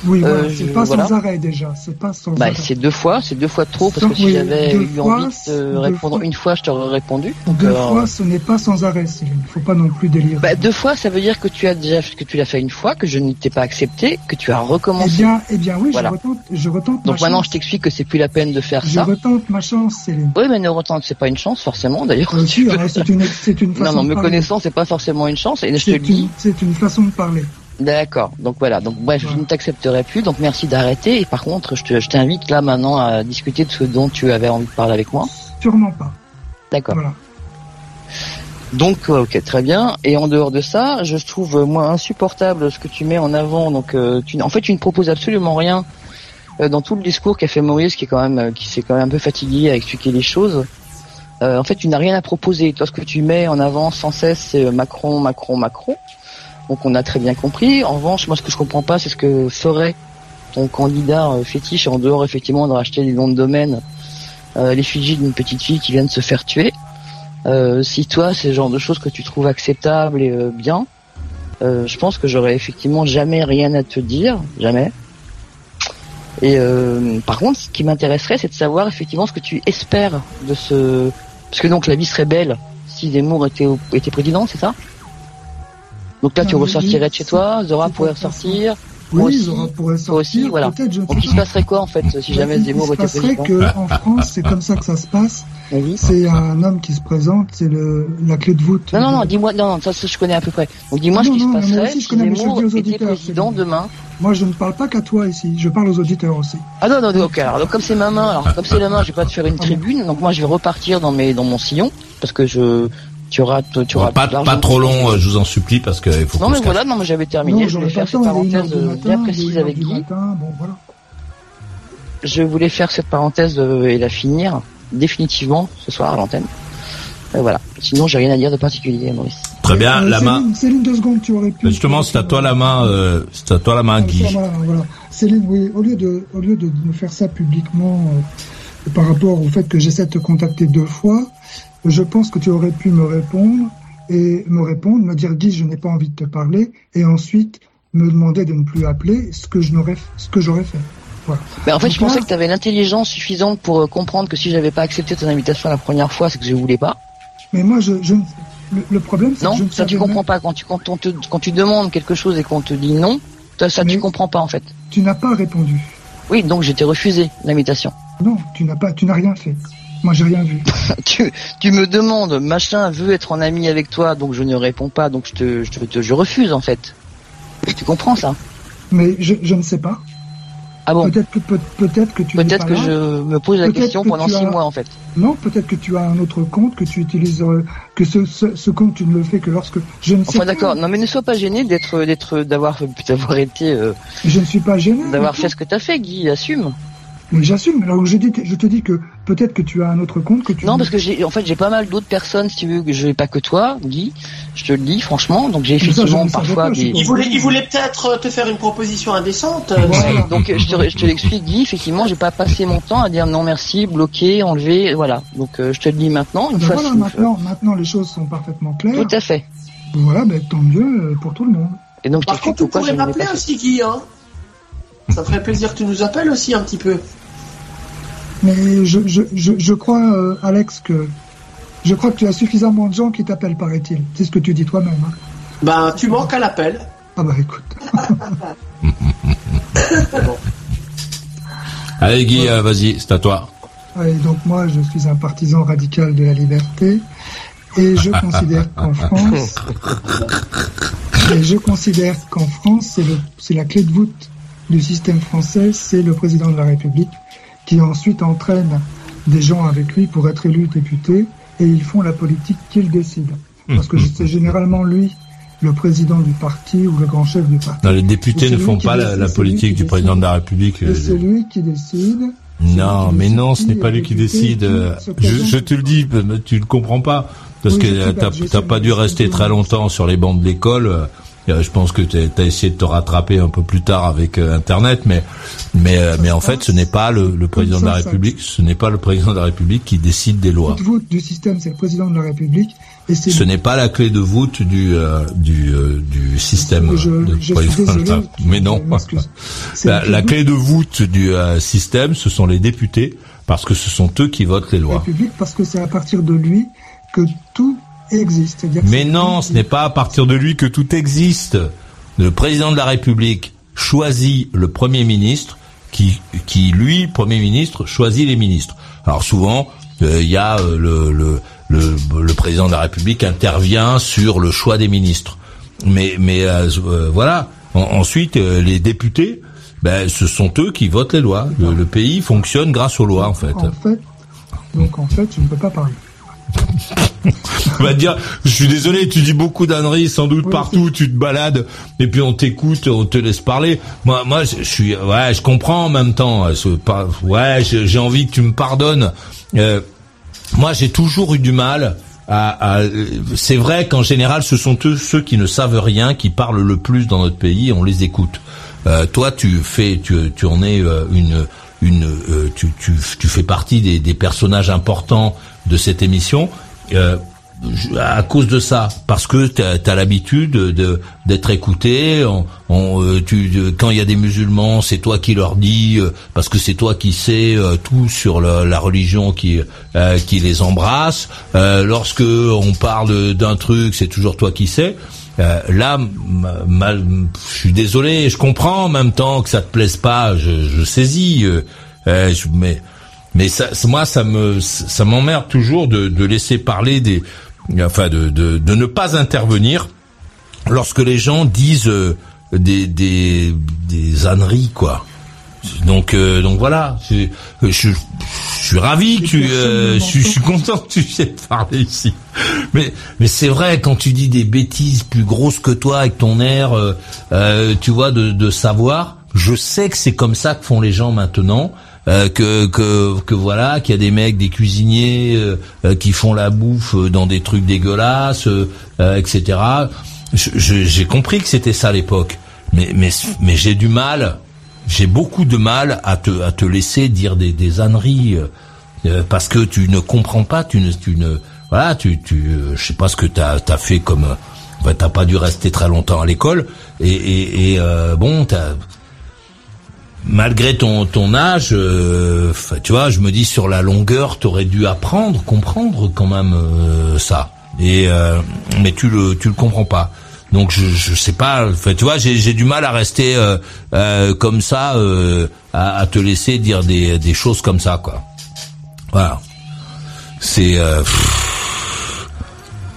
Oui, Euh, voilà, je- c'est pas voilà. sans arrêt déjà. C'est pas sans Bah, c'est deux fois, c'est deux fois trop, parce que si j'avais eu envie de répondre fois. une fois, je t'aurais répondu. Donc, Deux fois, ce n'est pas sans arrêt, Céline. Faut pas non plus délirer. Bah, deux fois, ça veut dire que tu as déjà, que tu l'as fait une fois, que je ne t'ai pas accepté, que tu as eh recommencé. bien, eh bien, oui, Voilà. je retente, je retente Donc ma maintenant, chance. je t'explique que c'est plus la peine de faire Je ça. retente ma chance, Céline. Oui, mais ne retente, c'est pas une chance, forcément, d'ailleurs. Euh, alors, c'est une, c'est une façon Non, non, me connaissant, c'est pas forcément une chance, et je te le C'est dis. une, c'est une façon de parler. D'accord. Donc voilà. Donc bref, je ne t'accepterai plus. Donc merci d'arrêter. Et par contre, je te- je t'invite là maintenant à discuter de ce dont tu avais envie de parler avec moi. Sûrement pas. D'accord. Voilà. Donc euh, ok, très bien. Et en dehors de ça, je trouve euh, moi insupportable ce que tu mets en avant. Donc euh, tu, en fait, tu ne proposes absolument rien euh, dans tout le discours qu'a fait Maurice, qui est quand même, euh, qui s'est quand même un peu fatigué à expliquer les choses. Euh, en fait, tu n'as rien à proposer. Toi, ce que tu mets en avant sans cesse, c'est Macron, Macron, Macron. Donc, on a très bien compris. En revanche, moi, ce que je comprends pas, c'est ce que ferait ton candidat euh, fétiche en dehors, effectivement, de racheter des noms de domaine, euh, l'effigie d'une petite fille qui vient de se faire tuer. Euh, si toi, c'est le genre de choses que tu trouves acceptable et euh, bien, je pense que j'aurais effectivement jamais rien à te dire, jamais. Et par contre, ce qui m'intéresserait, c'est de savoir effectivement ce que tu espères de ce, parce que donc la vie serait belle si Zemmour était était président, c'est ça? Donc là, tu mais ressortirais de chez toi, Zora pourrait ressortir. moi Oui, aussi, Zora pourrait toi aussi, sortir, voilà. je Donc il se pas. passerait quoi en fait si jamais Il- Zemmour il était se passerait président que en France, c'est comme ça que ça se passe. Vas-y. C'est un homme qui se présente, c'est la clé de voûte. Non, non, non, dis-moi, non, non, ça, ça, je connais à peu près. Donc dis-moi Ah ce qui se passerait aussi, je si je Zemmour était président demain. Moi, je ne parle pas qu'à toi ici. Je parle aux auditeurs aussi. Ah non, non, non, ok. Alors comme c'est ma main, alors comme c'est la main, je vais pas te faire une tribune. Donc moi, je vais repartir dans mes, dans mon sillon parce que je, tu auras, tu auras pas, pas trop long, euh, je vous en supplie, parce que il faut. Non mais voilà, non mais j'avais terminé. je voulais faire cette parenthèse bien précise avec Guy. Je voulais faire cette parenthèse et la finir définitivement ce soir à l'antenne. voilà. Sinon, j'ai rien à dire de particulier, Maurice. Très bien, la main. Céline, deux secondes, tu aurais pu. Justement, c'est à toi la main, euh, c'est à toi la main, Guy. Voilà, Céline, oui, au lieu de, au lieu de me faire ça publiquement euh, par rapport au fait que j'essaie de te contacter deux fois, je pense que tu aurais pu me répondre et me répondre, me dire Guy, je n'ai pas envie de te parler, et ensuite me demander de ne plus appeler, ce que je n'aurais, ce que j'aurais fait. Voilà. Mais en fait, je pensais que tu avais l'intelligence suffisante pour euh, comprendre que si j'avais pas accepté ton invitation la première fois, c'est que je voulais pas. Mais moi, je, je le, problème, c'est que je ne ça tu comprends pas quand tu quand, on te, quand tu demandes quelque chose et qu'on te dit non, ça, ça tu comprends pas en fait. Tu n'as pas répondu. Oui, donc j'étais refusé l'invitation. Non, tu n'as pas, tu n'as rien fait. Moi, j'ai rien vu. tu, tu me demandes, machin veut être en ami avec toi, donc je ne réponds pas, donc je te, je te, je refuse en fait. Tu comprends ça? Mais je, je ne sais pas. Ah bon? Peut-être que peut-être que tu peut-être que je me pose la question pendant six mois en fait. Non, peut-être que tu as un autre compte que tu utilises euh, que ce, ce, compte tu ne le fais que lorsque je ne sais enfin, d'accord. Non mais ne sois pas gêné d'être d'être d'avoir d'avoir été. Euh, je ne suis pas gêné. D'avoir fait ce que tu as fait, Guy. Assume. Mais j'assume. Alors je dis, je te dis que peut-être que tu as un autre compte que tu. Non, parce que j'ai, en fait, j'ai pas mal d'autres personnes, si tu veux, que je n'ai pas que toi, Guy. Je te le dis, franchement. Donc j'ai effectivement parfois. des... Il voulait, il voulait peut-être te faire une proposition indécente. Euh, donc je te, je te l'explique, Guy. Effectivement, j'ai pas passé mon temps à dire non merci, bloqué, enlevé, voilà. Donc euh, je te le dis maintenant. Une fois voilà, maintenant, maintenant les choses sont parfaitement claires. Tout à fait. Voilà, ben, tant mieux euh, pour tout le monde. Et donc, Par contre, tu pourrais m'appeler aussi, Guy, hein? Ça ferait plaisir que tu nous appelles aussi un petit peu. Mais je, je, je, je crois, euh, Alex, que je crois que tu as suffisamment de gens qui t'appellent, paraît-il. C'est ce que tu dis toi-même. Hein. Ben, tu manques à l'appel. Ah bah écoute. Allez Guy, euh, vas-y, c'est à toi. Allez, donc moi, je suis un partisan radical de la liberté et je considère qu'en France, et je considère qu'en France, c'est la clé de voûte du système français, c'est le président de la République qui ensuite entraîne des gens avec lui pour être élu député et ils font la politique qu'il décide. Parce que c'est généralement lui le président du parti ou le grand chef du parti. Non, les députés ne font pas la, politique du président de la République. C'est lui qui décide. Non, mais non, ce n'est pas lui qui décide. Je, te le dis, tu ne comprends pas. Parce que tu n'as pas dû rester très longtemps sur les bancs de l'école euh, je pense que tu as essayé de te rattraper un peu plus tard avec euh, Internet, mais mais euh, mais en fait, ce n'est pas le, le président de la République, ce n'est pas le président de la République qui décide des lois. La voûte du système, c'est le président de la République. Et ce n'est pas la clé de voûte du du du système. Je, de je suis désolé, mais non. La, la, clé de voûte du système, ce sont les députés, parce que ce sont eux qui votent les lois. La République, parce que c'est à partir de lui que tout existe. Mais non, ce n'est pas à partir de lui que tout existe. Le président de la République choisit le Premier ministre, qui, qui lui, Premier ministre, choisit les ministres. Alors souvent, euh, il y a euh, le, le, le, le, président de la République intervient sur le choix des ministres. Mais, mais euh, voilà. ensuite, les députés, ben, ce sont eux qui votent les lois. Le, le, pays fonctionne grâce aux lois, en fait. En fait, donc en fait, je ne peux pas parler. On va dire, je suis désolé, tu dis beaucoup d'âneries sans doute partout, tu te balades et puis on t'écoute, on te laisse parler. Moi, moi, je suis, ouais, je comprends en même temps. Ouais, j'ai envie que tu me pardonnes. Euh, moi, j'ai toujours eu du mal. À, c'est vrai qu'en général, ce sont eux ceux qui ne savent rien qui parlent le plus dans notre pays. Et on les écoute. Euh, toi, tu fais, tu, tu en es euh, une une, euh, tu, tu, tu, fais partie des, des, personnages importants de cette émission. Euh, à cause de ça, parce que tu as, l'habitude de d'être écouté. On, euh, tu, quand il y a des musulmans, c'est toi qui leur dis, euh, parce que c'est toi qui sais tout sur la, religion qui qui les embrasse. lorsque on parle d'un truc, c'est toujours toi qui sais. là, mal, je suis désolé, je comprends en même temps que ça te plaise pas, je, je saisis, mais mais ça, moi, ça me, ça m'emmerde toujours de, de, laisser parler des, enfin, de, de, de, ne pas intervenir lorsque les gens disent euh, des, des, des âneries, quoi. Donc euh, donc voilà, je, je, je suis ravi que tu, euh, je, je suis content que tu viennes parler ici. Mais mais c'est vrai quand tu dis des bêtises plus grosses que toi avec ton air, euh, euh, tu vois, de, de savoir. Je sais que c'est comme ça que font les gens maintenant. Euh, que que que voilà qu'il y a des mecs des cuisiniers euh, euh, qui font la bouffe euh, dans des trucs dégueulasses etc j'ai compris que c'était ça à l'époque. Mais mais mais j'ai du mal j'ai beaucoup de mal à te à te laisser dire des des âneries parce que tu ne comprends pas tu ne tu ne voilà tu tu je sais pas ce que t'as as fait comme enfin, t'as pas dû rester très longtemps à l'école et et, et euh, bon t'as malgré ton ton âge, euh, tu vois, je me dis sur la longueur, t'aurais dû apprendre, comprendre quand même euh, ça. Et euh, mais tu le tu le comprends pas. Donc je je sais pas. tu vois, j'ai du mal à rester euh, comme ça, à, te laisser dire des des choses comme ça, quoi. Voilà. C'est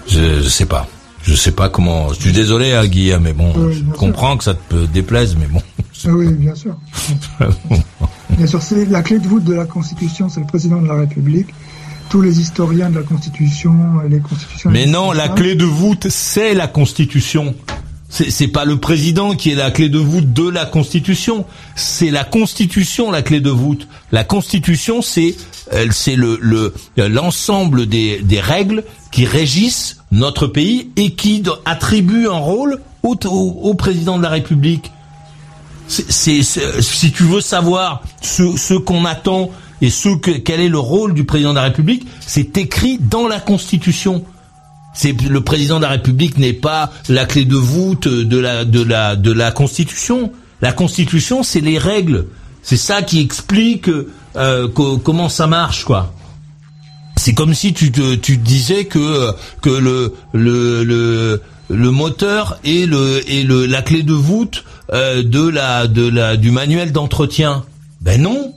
je, je sais pas. Je sais pas comment. Je suis désolé, hein, Guillaume, mais bon, Oui, je sûr. comprends que ça te déplaise, mais bon. Oui, bien sûr. Bien sûr, c'est la clé de voûte de la Constitution, c'est le président de la République. Tous les historiens de la Constitution, les constitutions. Mais non, la clé de voûte, c'est la Constitution. C'est pas le président qui est la clé de voûte de la Constitution. C'est la Constitution la clé de voûte. La Constitution, c'est c'est le le l'ensemble des des règles qui régissent notre pays et qui attribuent un rôle au, président de la République. C'est- si tu veux savoir ce, ce qu'on attend et ce que, quel est le rôle du président de la République, c'est écrit dans la Constitution. C'est le président de la République n'est pas la clé de voûte de la de la de la Constitution. La Constitution, c'est les règles. C'est ça qui explique euh, co- comment ça marche, quoi. C'est comme si tu te, tu disais que que le le le le moteur est le est le la clé de voûte euh, de la de la du manuel d'entretien. Ben non.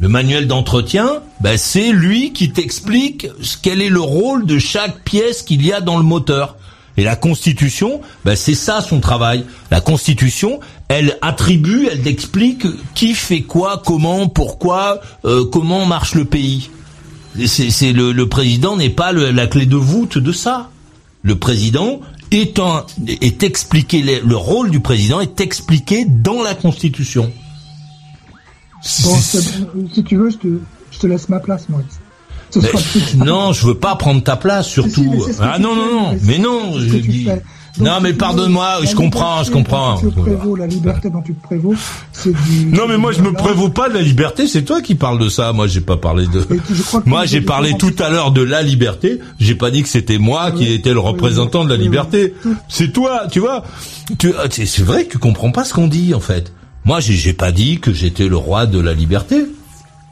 Le manuel d'entretien, ben c'est lui qui t'explique quel est le rôle de chaque pièce qu'il y a dans le moteur. Et la Constitution, ben c'est ça son travail. La Constitution, elle attribue, elle explique qui fait quoi, comment, pourquoi, euh, comment marche le pays. C'est, le, président n'est pas la clé de voûte de ça. Le président est, un, est expliqué, le rôle du président est expliqué dans la Constitution. Bon, si tu veux, je te, je te laisse ma place, Maurice. Mais, non, je veux pas prendre ta place, surtout. ah non, non, non, mais non, je dis. Non, mais pardonne-moi, je comprends, je comprends. dont tu te prévaux, la liberté dont tu te prévaux, c'est du. Non, mais moi, je me prévaux pas de la liberté, c'est toi qui parles de ça. Moi, j'ai pas parlé de. Moi, j'ai parlé tout à l'heure de la liberté. J'ai pas dit que c'était moi qui étais le représentant de la liberté. C'est toi, tu vois. Tu, ah, c'est c'est vrai que tu comprends pas ce qu'on dit, en fait. Moi, j'ai pas dit que j'étais le roi de la liberté.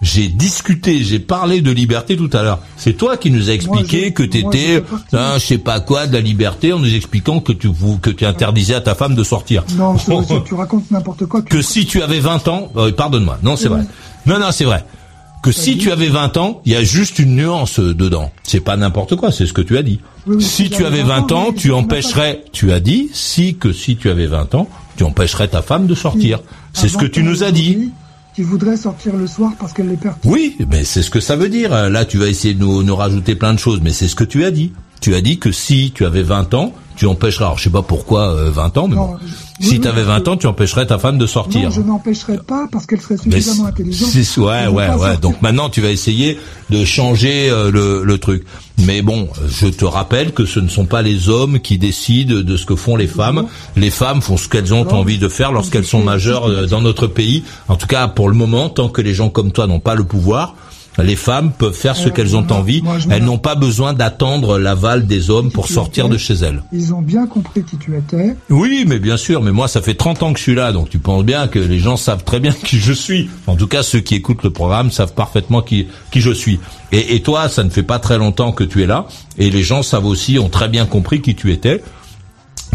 J'ai discuté, j'ai parlé de liberté tout à l'heure. C'est toi qui nous as expliqué que t'étais, un, je sais pas quoi, de la liberté, en nous expliquant que tu vous, que tu interdisais à ta femme de sortir. Non, c'est- tu racontes n'importe quoi. tu- que si tu avais 20 ans, euh, pardonne-moi, non c'est vrai. Non non c'est vrai. Que si tu avais 20 ans, il y a juste une nuance euh, dedans. C'est pas n'importe quoi, c'est ce que tu as dit. Oui, oui, si tu avais mais 20 ans, tu empêcherais, tu as dit, si que si tu avais 20 ans, tu empêcherais ta femme de sortir. C'est ce que tu nous as dit. Qui voudrait sortir le soir parce qu'elle les perd. Oui, mais c'est ce que ça veut dire. Là, tu vas essayer de nous, nous rajouter plein de choses, mais c'est ce que tu as dit. Tu as dit que si tu avais 20 ans, tu empêcherais, alors je sais pas pourquoi euh, 20 ans, mais Non, bon. je- Si oui, tu avais oui, 20 ans, tu empêcherais ta femme de sortir. Non, je n'empêcherai pas parce qu'elle serait suffisamment intelligente. c'est- ouais, ouais, ouais. sortir. Donc maintenant, tu vas essayer de changer euh, le, le truc. Mais bon, je te rappelle que ce ne sont pas les hommes qui décident de ce que font les femmes. Les femmes font ce qu'elles ont envie de faire lorsqu'elles sont majeures euh, dans notre pays. En tout cas, pour le moment, tant que les gens comme toi n'ont pas le pouvoir, les femmes peuvent faire ce Euh, qu'elles ont envie. moi, Elles n'ont pas besoin d'attendre l'aval des hommes pour sortir étais. de chez elles. Ils ont bien compris qui tu étais. Oui, mais bien sûr, mais moi ça fait 30 ans que je suis là, donc tu penses bien que les gens savent très bien qui je suis. En tout cas, ceux qui écoutent le programme savent parfaitement qui, qui je suis. Et, et toi, ça ne fait pas très longtemps que tu es là, et les gens savent aussi, ont très bien compris qui tu étais.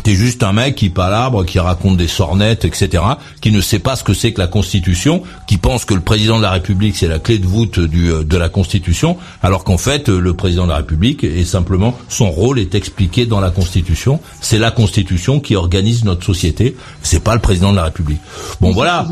T'es juste un mec qui palabre, qui raconte des sornettes, etc., qui ne sait pas ce que c'est que la Constitution, qui pense que le président de la République c'est la clé de voûte du, euh, de la Constitution, alors qu'en fait euh, le président de la République est simplement son rôle est expliqué dans la Constitution. C'est la Constitution qui organise notre société. C'est pas le président de la République. Bon voilà.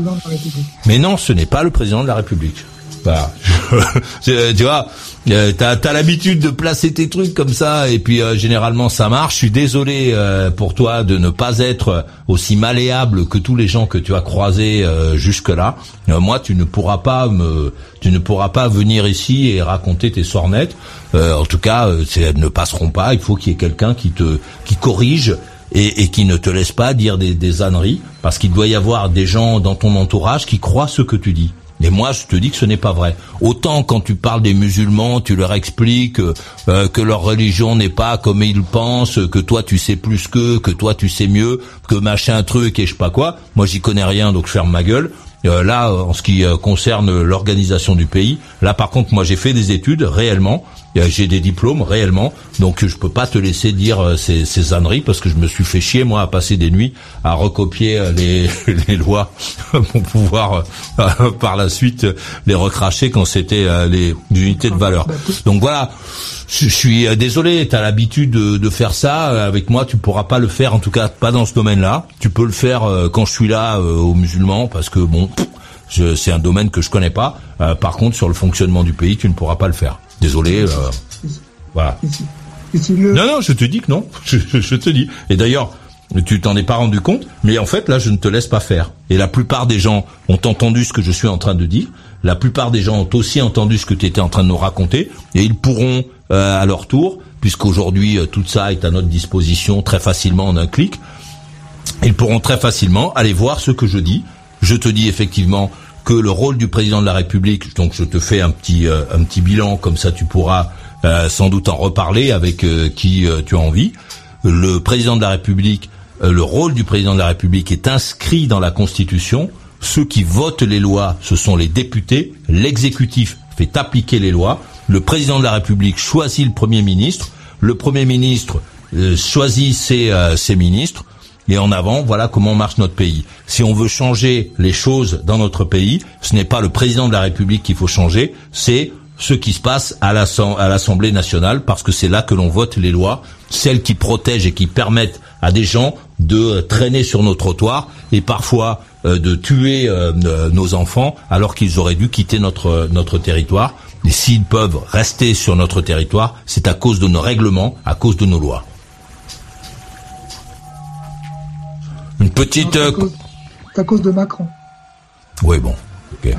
Mais non, ce n'est pas le président de la République. Tu vois, euh, t'as as, l'habitude de placer tes trucs comme ça et puis euh, généralement ça marche. Je suis désolé euh, pour toi de ne pas être aussi malléable que tous les gens que tu as croisés jusque là. moi, tu ne pourras pas me, tu ne pourras pas venir ici et raconter tes sornettes. en tout cas, elles ne passeront pas. Il faut qu'il y ait quelqu'un qui te, qui corrige et, et, qui ne te laisse pas dire des, des âneries, parce qu'il doit y avoir des gens dans ton entourage qui croient ce que tu dis. Et moi, je te dis que ce n'est pas vrai. Autant quand tu parles des musulmans, tu leur expliques euh, que leur religion n'est pas comme ils pensent, que toi tu sais plus qu'eux, que toi tu sais mieux, que machin truc et je sais pas quoi. Moi, j'y connais rien, donc je ferme ma gueule. Euh, là, en ce qui euh, concerne l'organisation du pays, là par contre, moi j'ai fait des études réellement j'ai des diplômes réellement, donc je peux pas te laisser dire euh, ces, ces âneries parce que je me suis fait chier moi à passer des nuits à recopier euh, les, les lois pour pouvoir euh, par la suite les recracher quand c'était les unités de valeur. Donc voilà, je suis désolé, tu as l'habitude de, de, faire ça avec moi, tu pourras pas le faire en tout cas pas dans ce domaine-là. Tu peux le faire quand je suis là aux musulmans parce que bon, c'est un domaine que je connais pas. par contre, sur le fonctionnement du pays, tu ne pourras pas le faire. Désolé. Euh, voilà. Non, non, je te dis que non. Je, te dis. Et d'ailleurs, tu t'en es pas rendu compte, mais en fait, là, je ne te laisse pas faire. Et la plupart des gens ont entendu ce que je suis en train de dire. La plupart des gens ont aussi entendu ce que tu étais en train de nous raconter. Et ils pourront, euh, à leur tour, puisqu'aujourd'hui, euh, tout ça est à notre disposition très facilement en un clic, ils pourront très facilement aller voir ce que je dis. Je te dis effectivement que le rôle du président de la République, donc je te fais un petit euh, un petit bilan comme ça tu pourras euh, sans doute en reparler avec euh, qui tu as envie. Le président de la République, le rôle du président de la République est inscrit dans la Constitution. Ceux qui votent les lois, ce sont les députés. L'exécutif fait appliquer les lois. Le président de la République choisit le Premier ministre. Le Premier ministre choisit ses, ses ministres et en avant, voilà comment marche notre pays. Si on veut changer les choses dans notre pays, ce n'est pas le président de la République qu'il faut changer, c'est ce qui se passe à l'Assemblée nationale, parce que c'est là que l'on vote les lois, celles qui protègent et qui permettent à des gens de traîner sur nos trottoirs et parfois euh, de tuer euh, nos enfants alors qu'ils auraient dû quitter notre, notre territoire. Et s'ils peuvent rester sur notre territoire, c'est à cause de nos règlements, à cause de nos lois. Petite. Euh, c'est à, cause de Macron. Oui, bon. Eh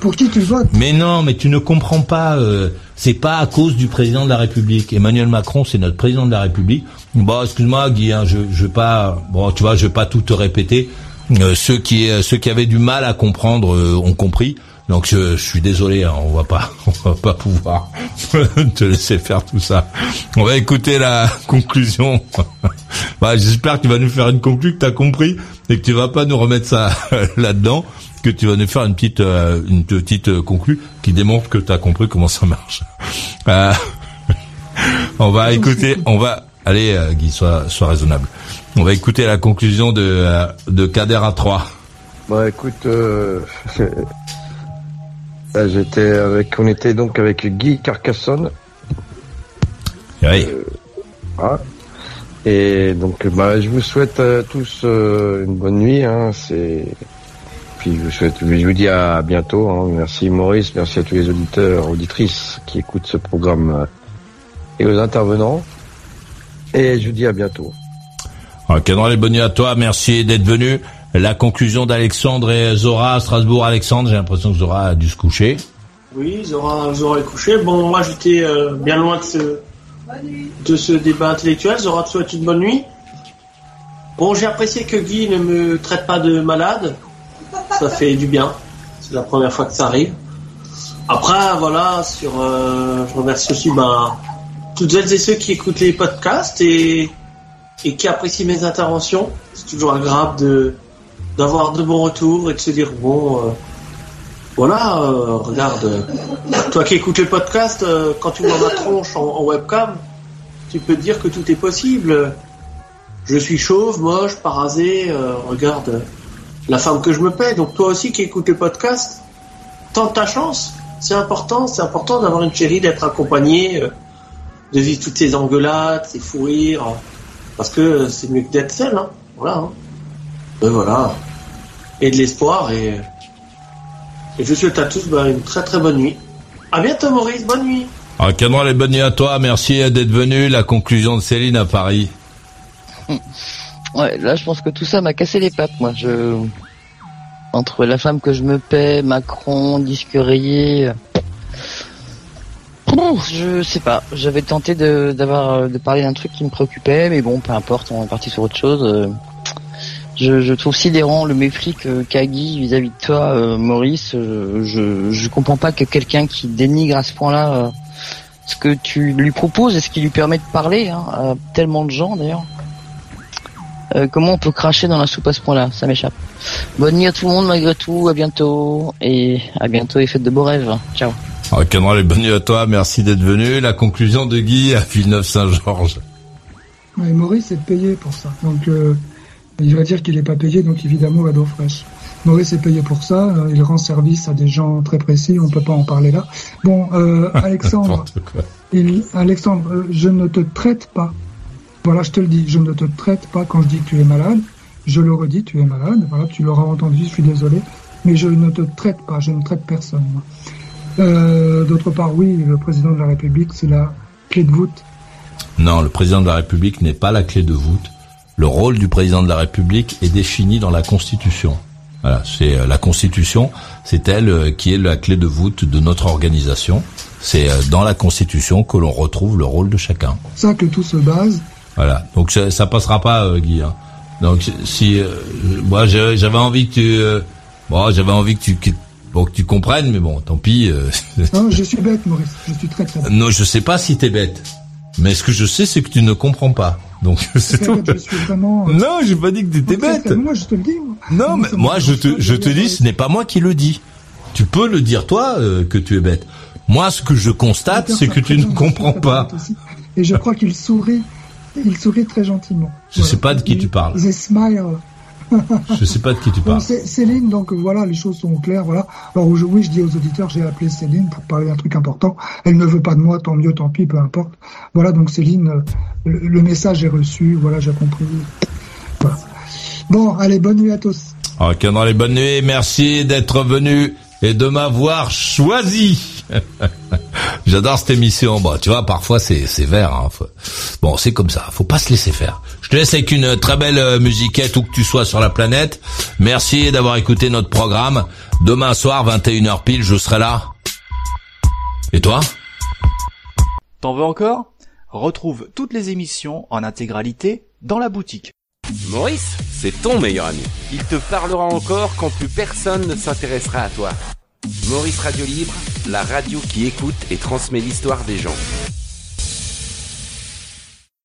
Pour qui tu votes Mais non, mais tu ne comprends pas. Euh, c'est pas à cause du président de la République. Emmanuel Macron, c'est notre président de la République. Bon, excuse-moi, Guy, hein, je, je vais pas. Bon, tu vois, je vais pas tout te répéter. Euh, ceux qui ceux qui avaient du mal à comprendre ont compris. Donc je, suis désolé, hein, on va pas, on va pas pouvoir te laisser faire tout ça. On va écouter la conclusion. bah, J'espère que tu vas nous faire une conclusion que tu as compris et que tu vas pas nous remettre ça là-dedans, que tu vas nous faire une petite, euh, une petite euh, conclu qui démontre que tu as compris comment ça marche. Euh, on va écouter, on va, allez Guy, sois, sois raisonnable. On va écouter la conclusion de, de Kader à 3. Bah écoute, J'étais avec, on était donc avec Guy Carcassonne. Oui. Euh, Et donc, bah, je vous souhaite à tous euh, une bonne nuit. Hein, c'est puis je vous souhaite, je vous dis à bientôt. Hein. Merci Maurice, merci à tous les auditeurs, auditrices qui écoutent ce programme euh, et aux intervenants. Et je vous dis à bientôt. Ok, les bonne nuit à toi. Merci d'être venu la conclusion d'Alexandre et Zora à Strasbourg. Alexandre, j'ai l'impression que Zora a dû se coucher. Oui, Zora, Zora est couché. Bon, moi j'étais euh, bien loin de ce, de ce débat intellectuel. Zora te souhaite une bonne nuit. Bon, j'ai apprécié que Guy ne me traite pas de malade. Ça fait du bien. C'est la première fois que ça arrive. Après, voilà, sur, euh, je remercie aussi ben, toutes celles et ceux qui écoutent les podcasts et, et qui apprécient mes interventions. C'est toujours agréable de, d'avoir de bons retours et de se dire bon euh, voilà euh, regarde euh, toi qui écoutes le podcast quand tu vois ma tronche en, webcam tu peux te dire que tout est possible je suis chauve, moche, parasé, regarde la femme que je me paie. Donc toi aussi qui écoutes le podcast, tente ta chance. C'est important, c'est important d'avoir une chérie, d'être accompagné, de vivre toutes ces engueulades, ces fous rires, parce que c'est mieux que d'être seul. Hein. Voilà. Hein. Et voilà. Et de l'espoir et, et je souhaite à tous bah, une très très bonne nuit. À bientôt Maurice, bonne nuit. Ah, Cameron, les bonnes nuits à toi. Merci d'être venu. La conclusion de Céline à Paris. Ouais, là, je pense que tout ça m'a cassé les pattes, moi. Je entre la femme que je me paie, Macron, disque rayé. Je sais pas. J'avais tenté de d'avoir de parler d'un truc qui me préoccupait, mais bon, peu importe. On est parti sur autre chose. Je, je trouve sidérant le mépris que Kagi vis-à-vis de toi, euh, Maurice. Je je comprends pas que quelqu'un qui dénigre à ce point-là euh, ce que tu lui proposes et ce qui lui permet de parler hein, à tellement de gens d'ailleurs. Euh, comment on peut cracher dans la soupe à ce point-là? Ça m'échappe. Bonne nuit à tout le monde malgré tout, à bientôt et à bientôt et faites de beaux rêves. Ciao. Ok, les bonne nuit à toi, merci d'être venu. La conclusion de Guy à Villeneuve-Saint-Georges. Ouais, Maurice est payé pour ça, donc euh, il va dire qu'il n'est pas payé, donc évidemment d'eau fraîche. Maurice est payé pour ça, euh, il rend service à des gens très précis, on peut pas en parler là. Bon, euh, Alexandre, il, Alexandre, je ne te traite pas voilà, je te le dis, je ne te traite pas quand je dis que tu es malade. Je le redis, tu es malade. Voilà, tu l'auras entendu, je suis désolé. Mais je ne te traite pas, je ne traite personne. Euh, D'autre part, oui, le président de la République, c'est la clé de voûte. Non, le président de la République n'est pas la clé de voûte. Le rôle du président de la République est défini dans la Constitution. Voilà, c'est euh, la Constitution, c'est elle euh, qui est la clé de voûte de notre organisation. C'est euh, dans la Constitution que l'on retrouve le rôle de chacun. Ça que tout se base. Voilà. Donc ça, ça passera pas, euh, Guy. Hein. Donc si euh, moi j'avais envie que tu, euh, bon, j'avais envie que tu, que, bon, que tu comprennes, mais bon, tant pis. non, je suis bête, Maurice. Je suis très très bête. Non, je sais pas si t'es bête, mais ce que je sais, c'est que tu ne comprends pas. Donc c'est tout. Je suis vraiment, non, j'ai pas dit que t'étais bête. Moi, je te le dis. Moi. Non, mais moi, je te, je te dis, ce n'est pas moi qui le dis. Tu peux le dire toi que tu es bête. Moi, ce que je constate, c'est que tu ne comprends pas. Et je crois qu'il sourit il sourit très gentiment. Je ne sais pas de qui tu parles. Il smile. je sais pas de qui tu parles. Céline, donc voilà, les choses sont claires, voilà. Alors oui, je dis aux auditeurs, j'ai appelé Céline pour parler d'un truc important. Elle ne veut pas de moi, tant mieux, tant pis, peu importe. Voilà, donc Céline, euh, le, message est reçu, voilà, j'ai compris. Voilà. Bon, allez, bonne nuit à tous. Ok, dans les bonnes nuits, merci d'être venu et de m'avoir choisi. J'adore cette émission. Bon, tu vois, parfois c'est c'est vert. Hein. Bon, c'est comme ça. Faut pas se laisser faire. Je te laisse avec une très belle euh, musiquette où que tu sois sur la planète. Merci d'avoir écouté notre programme. Demain soir, 21h pile, je serai là. Et toi? T'en veux encore? Retrouve toutes les émissions en intégralité dans la boutique. Maurice, c'est ton meilleur ami. Il te parlera encore quand plus personne ne s'intéressera à toi. Maurice Radio Libre, la radio qui écoute et transmet l'histoire des gens.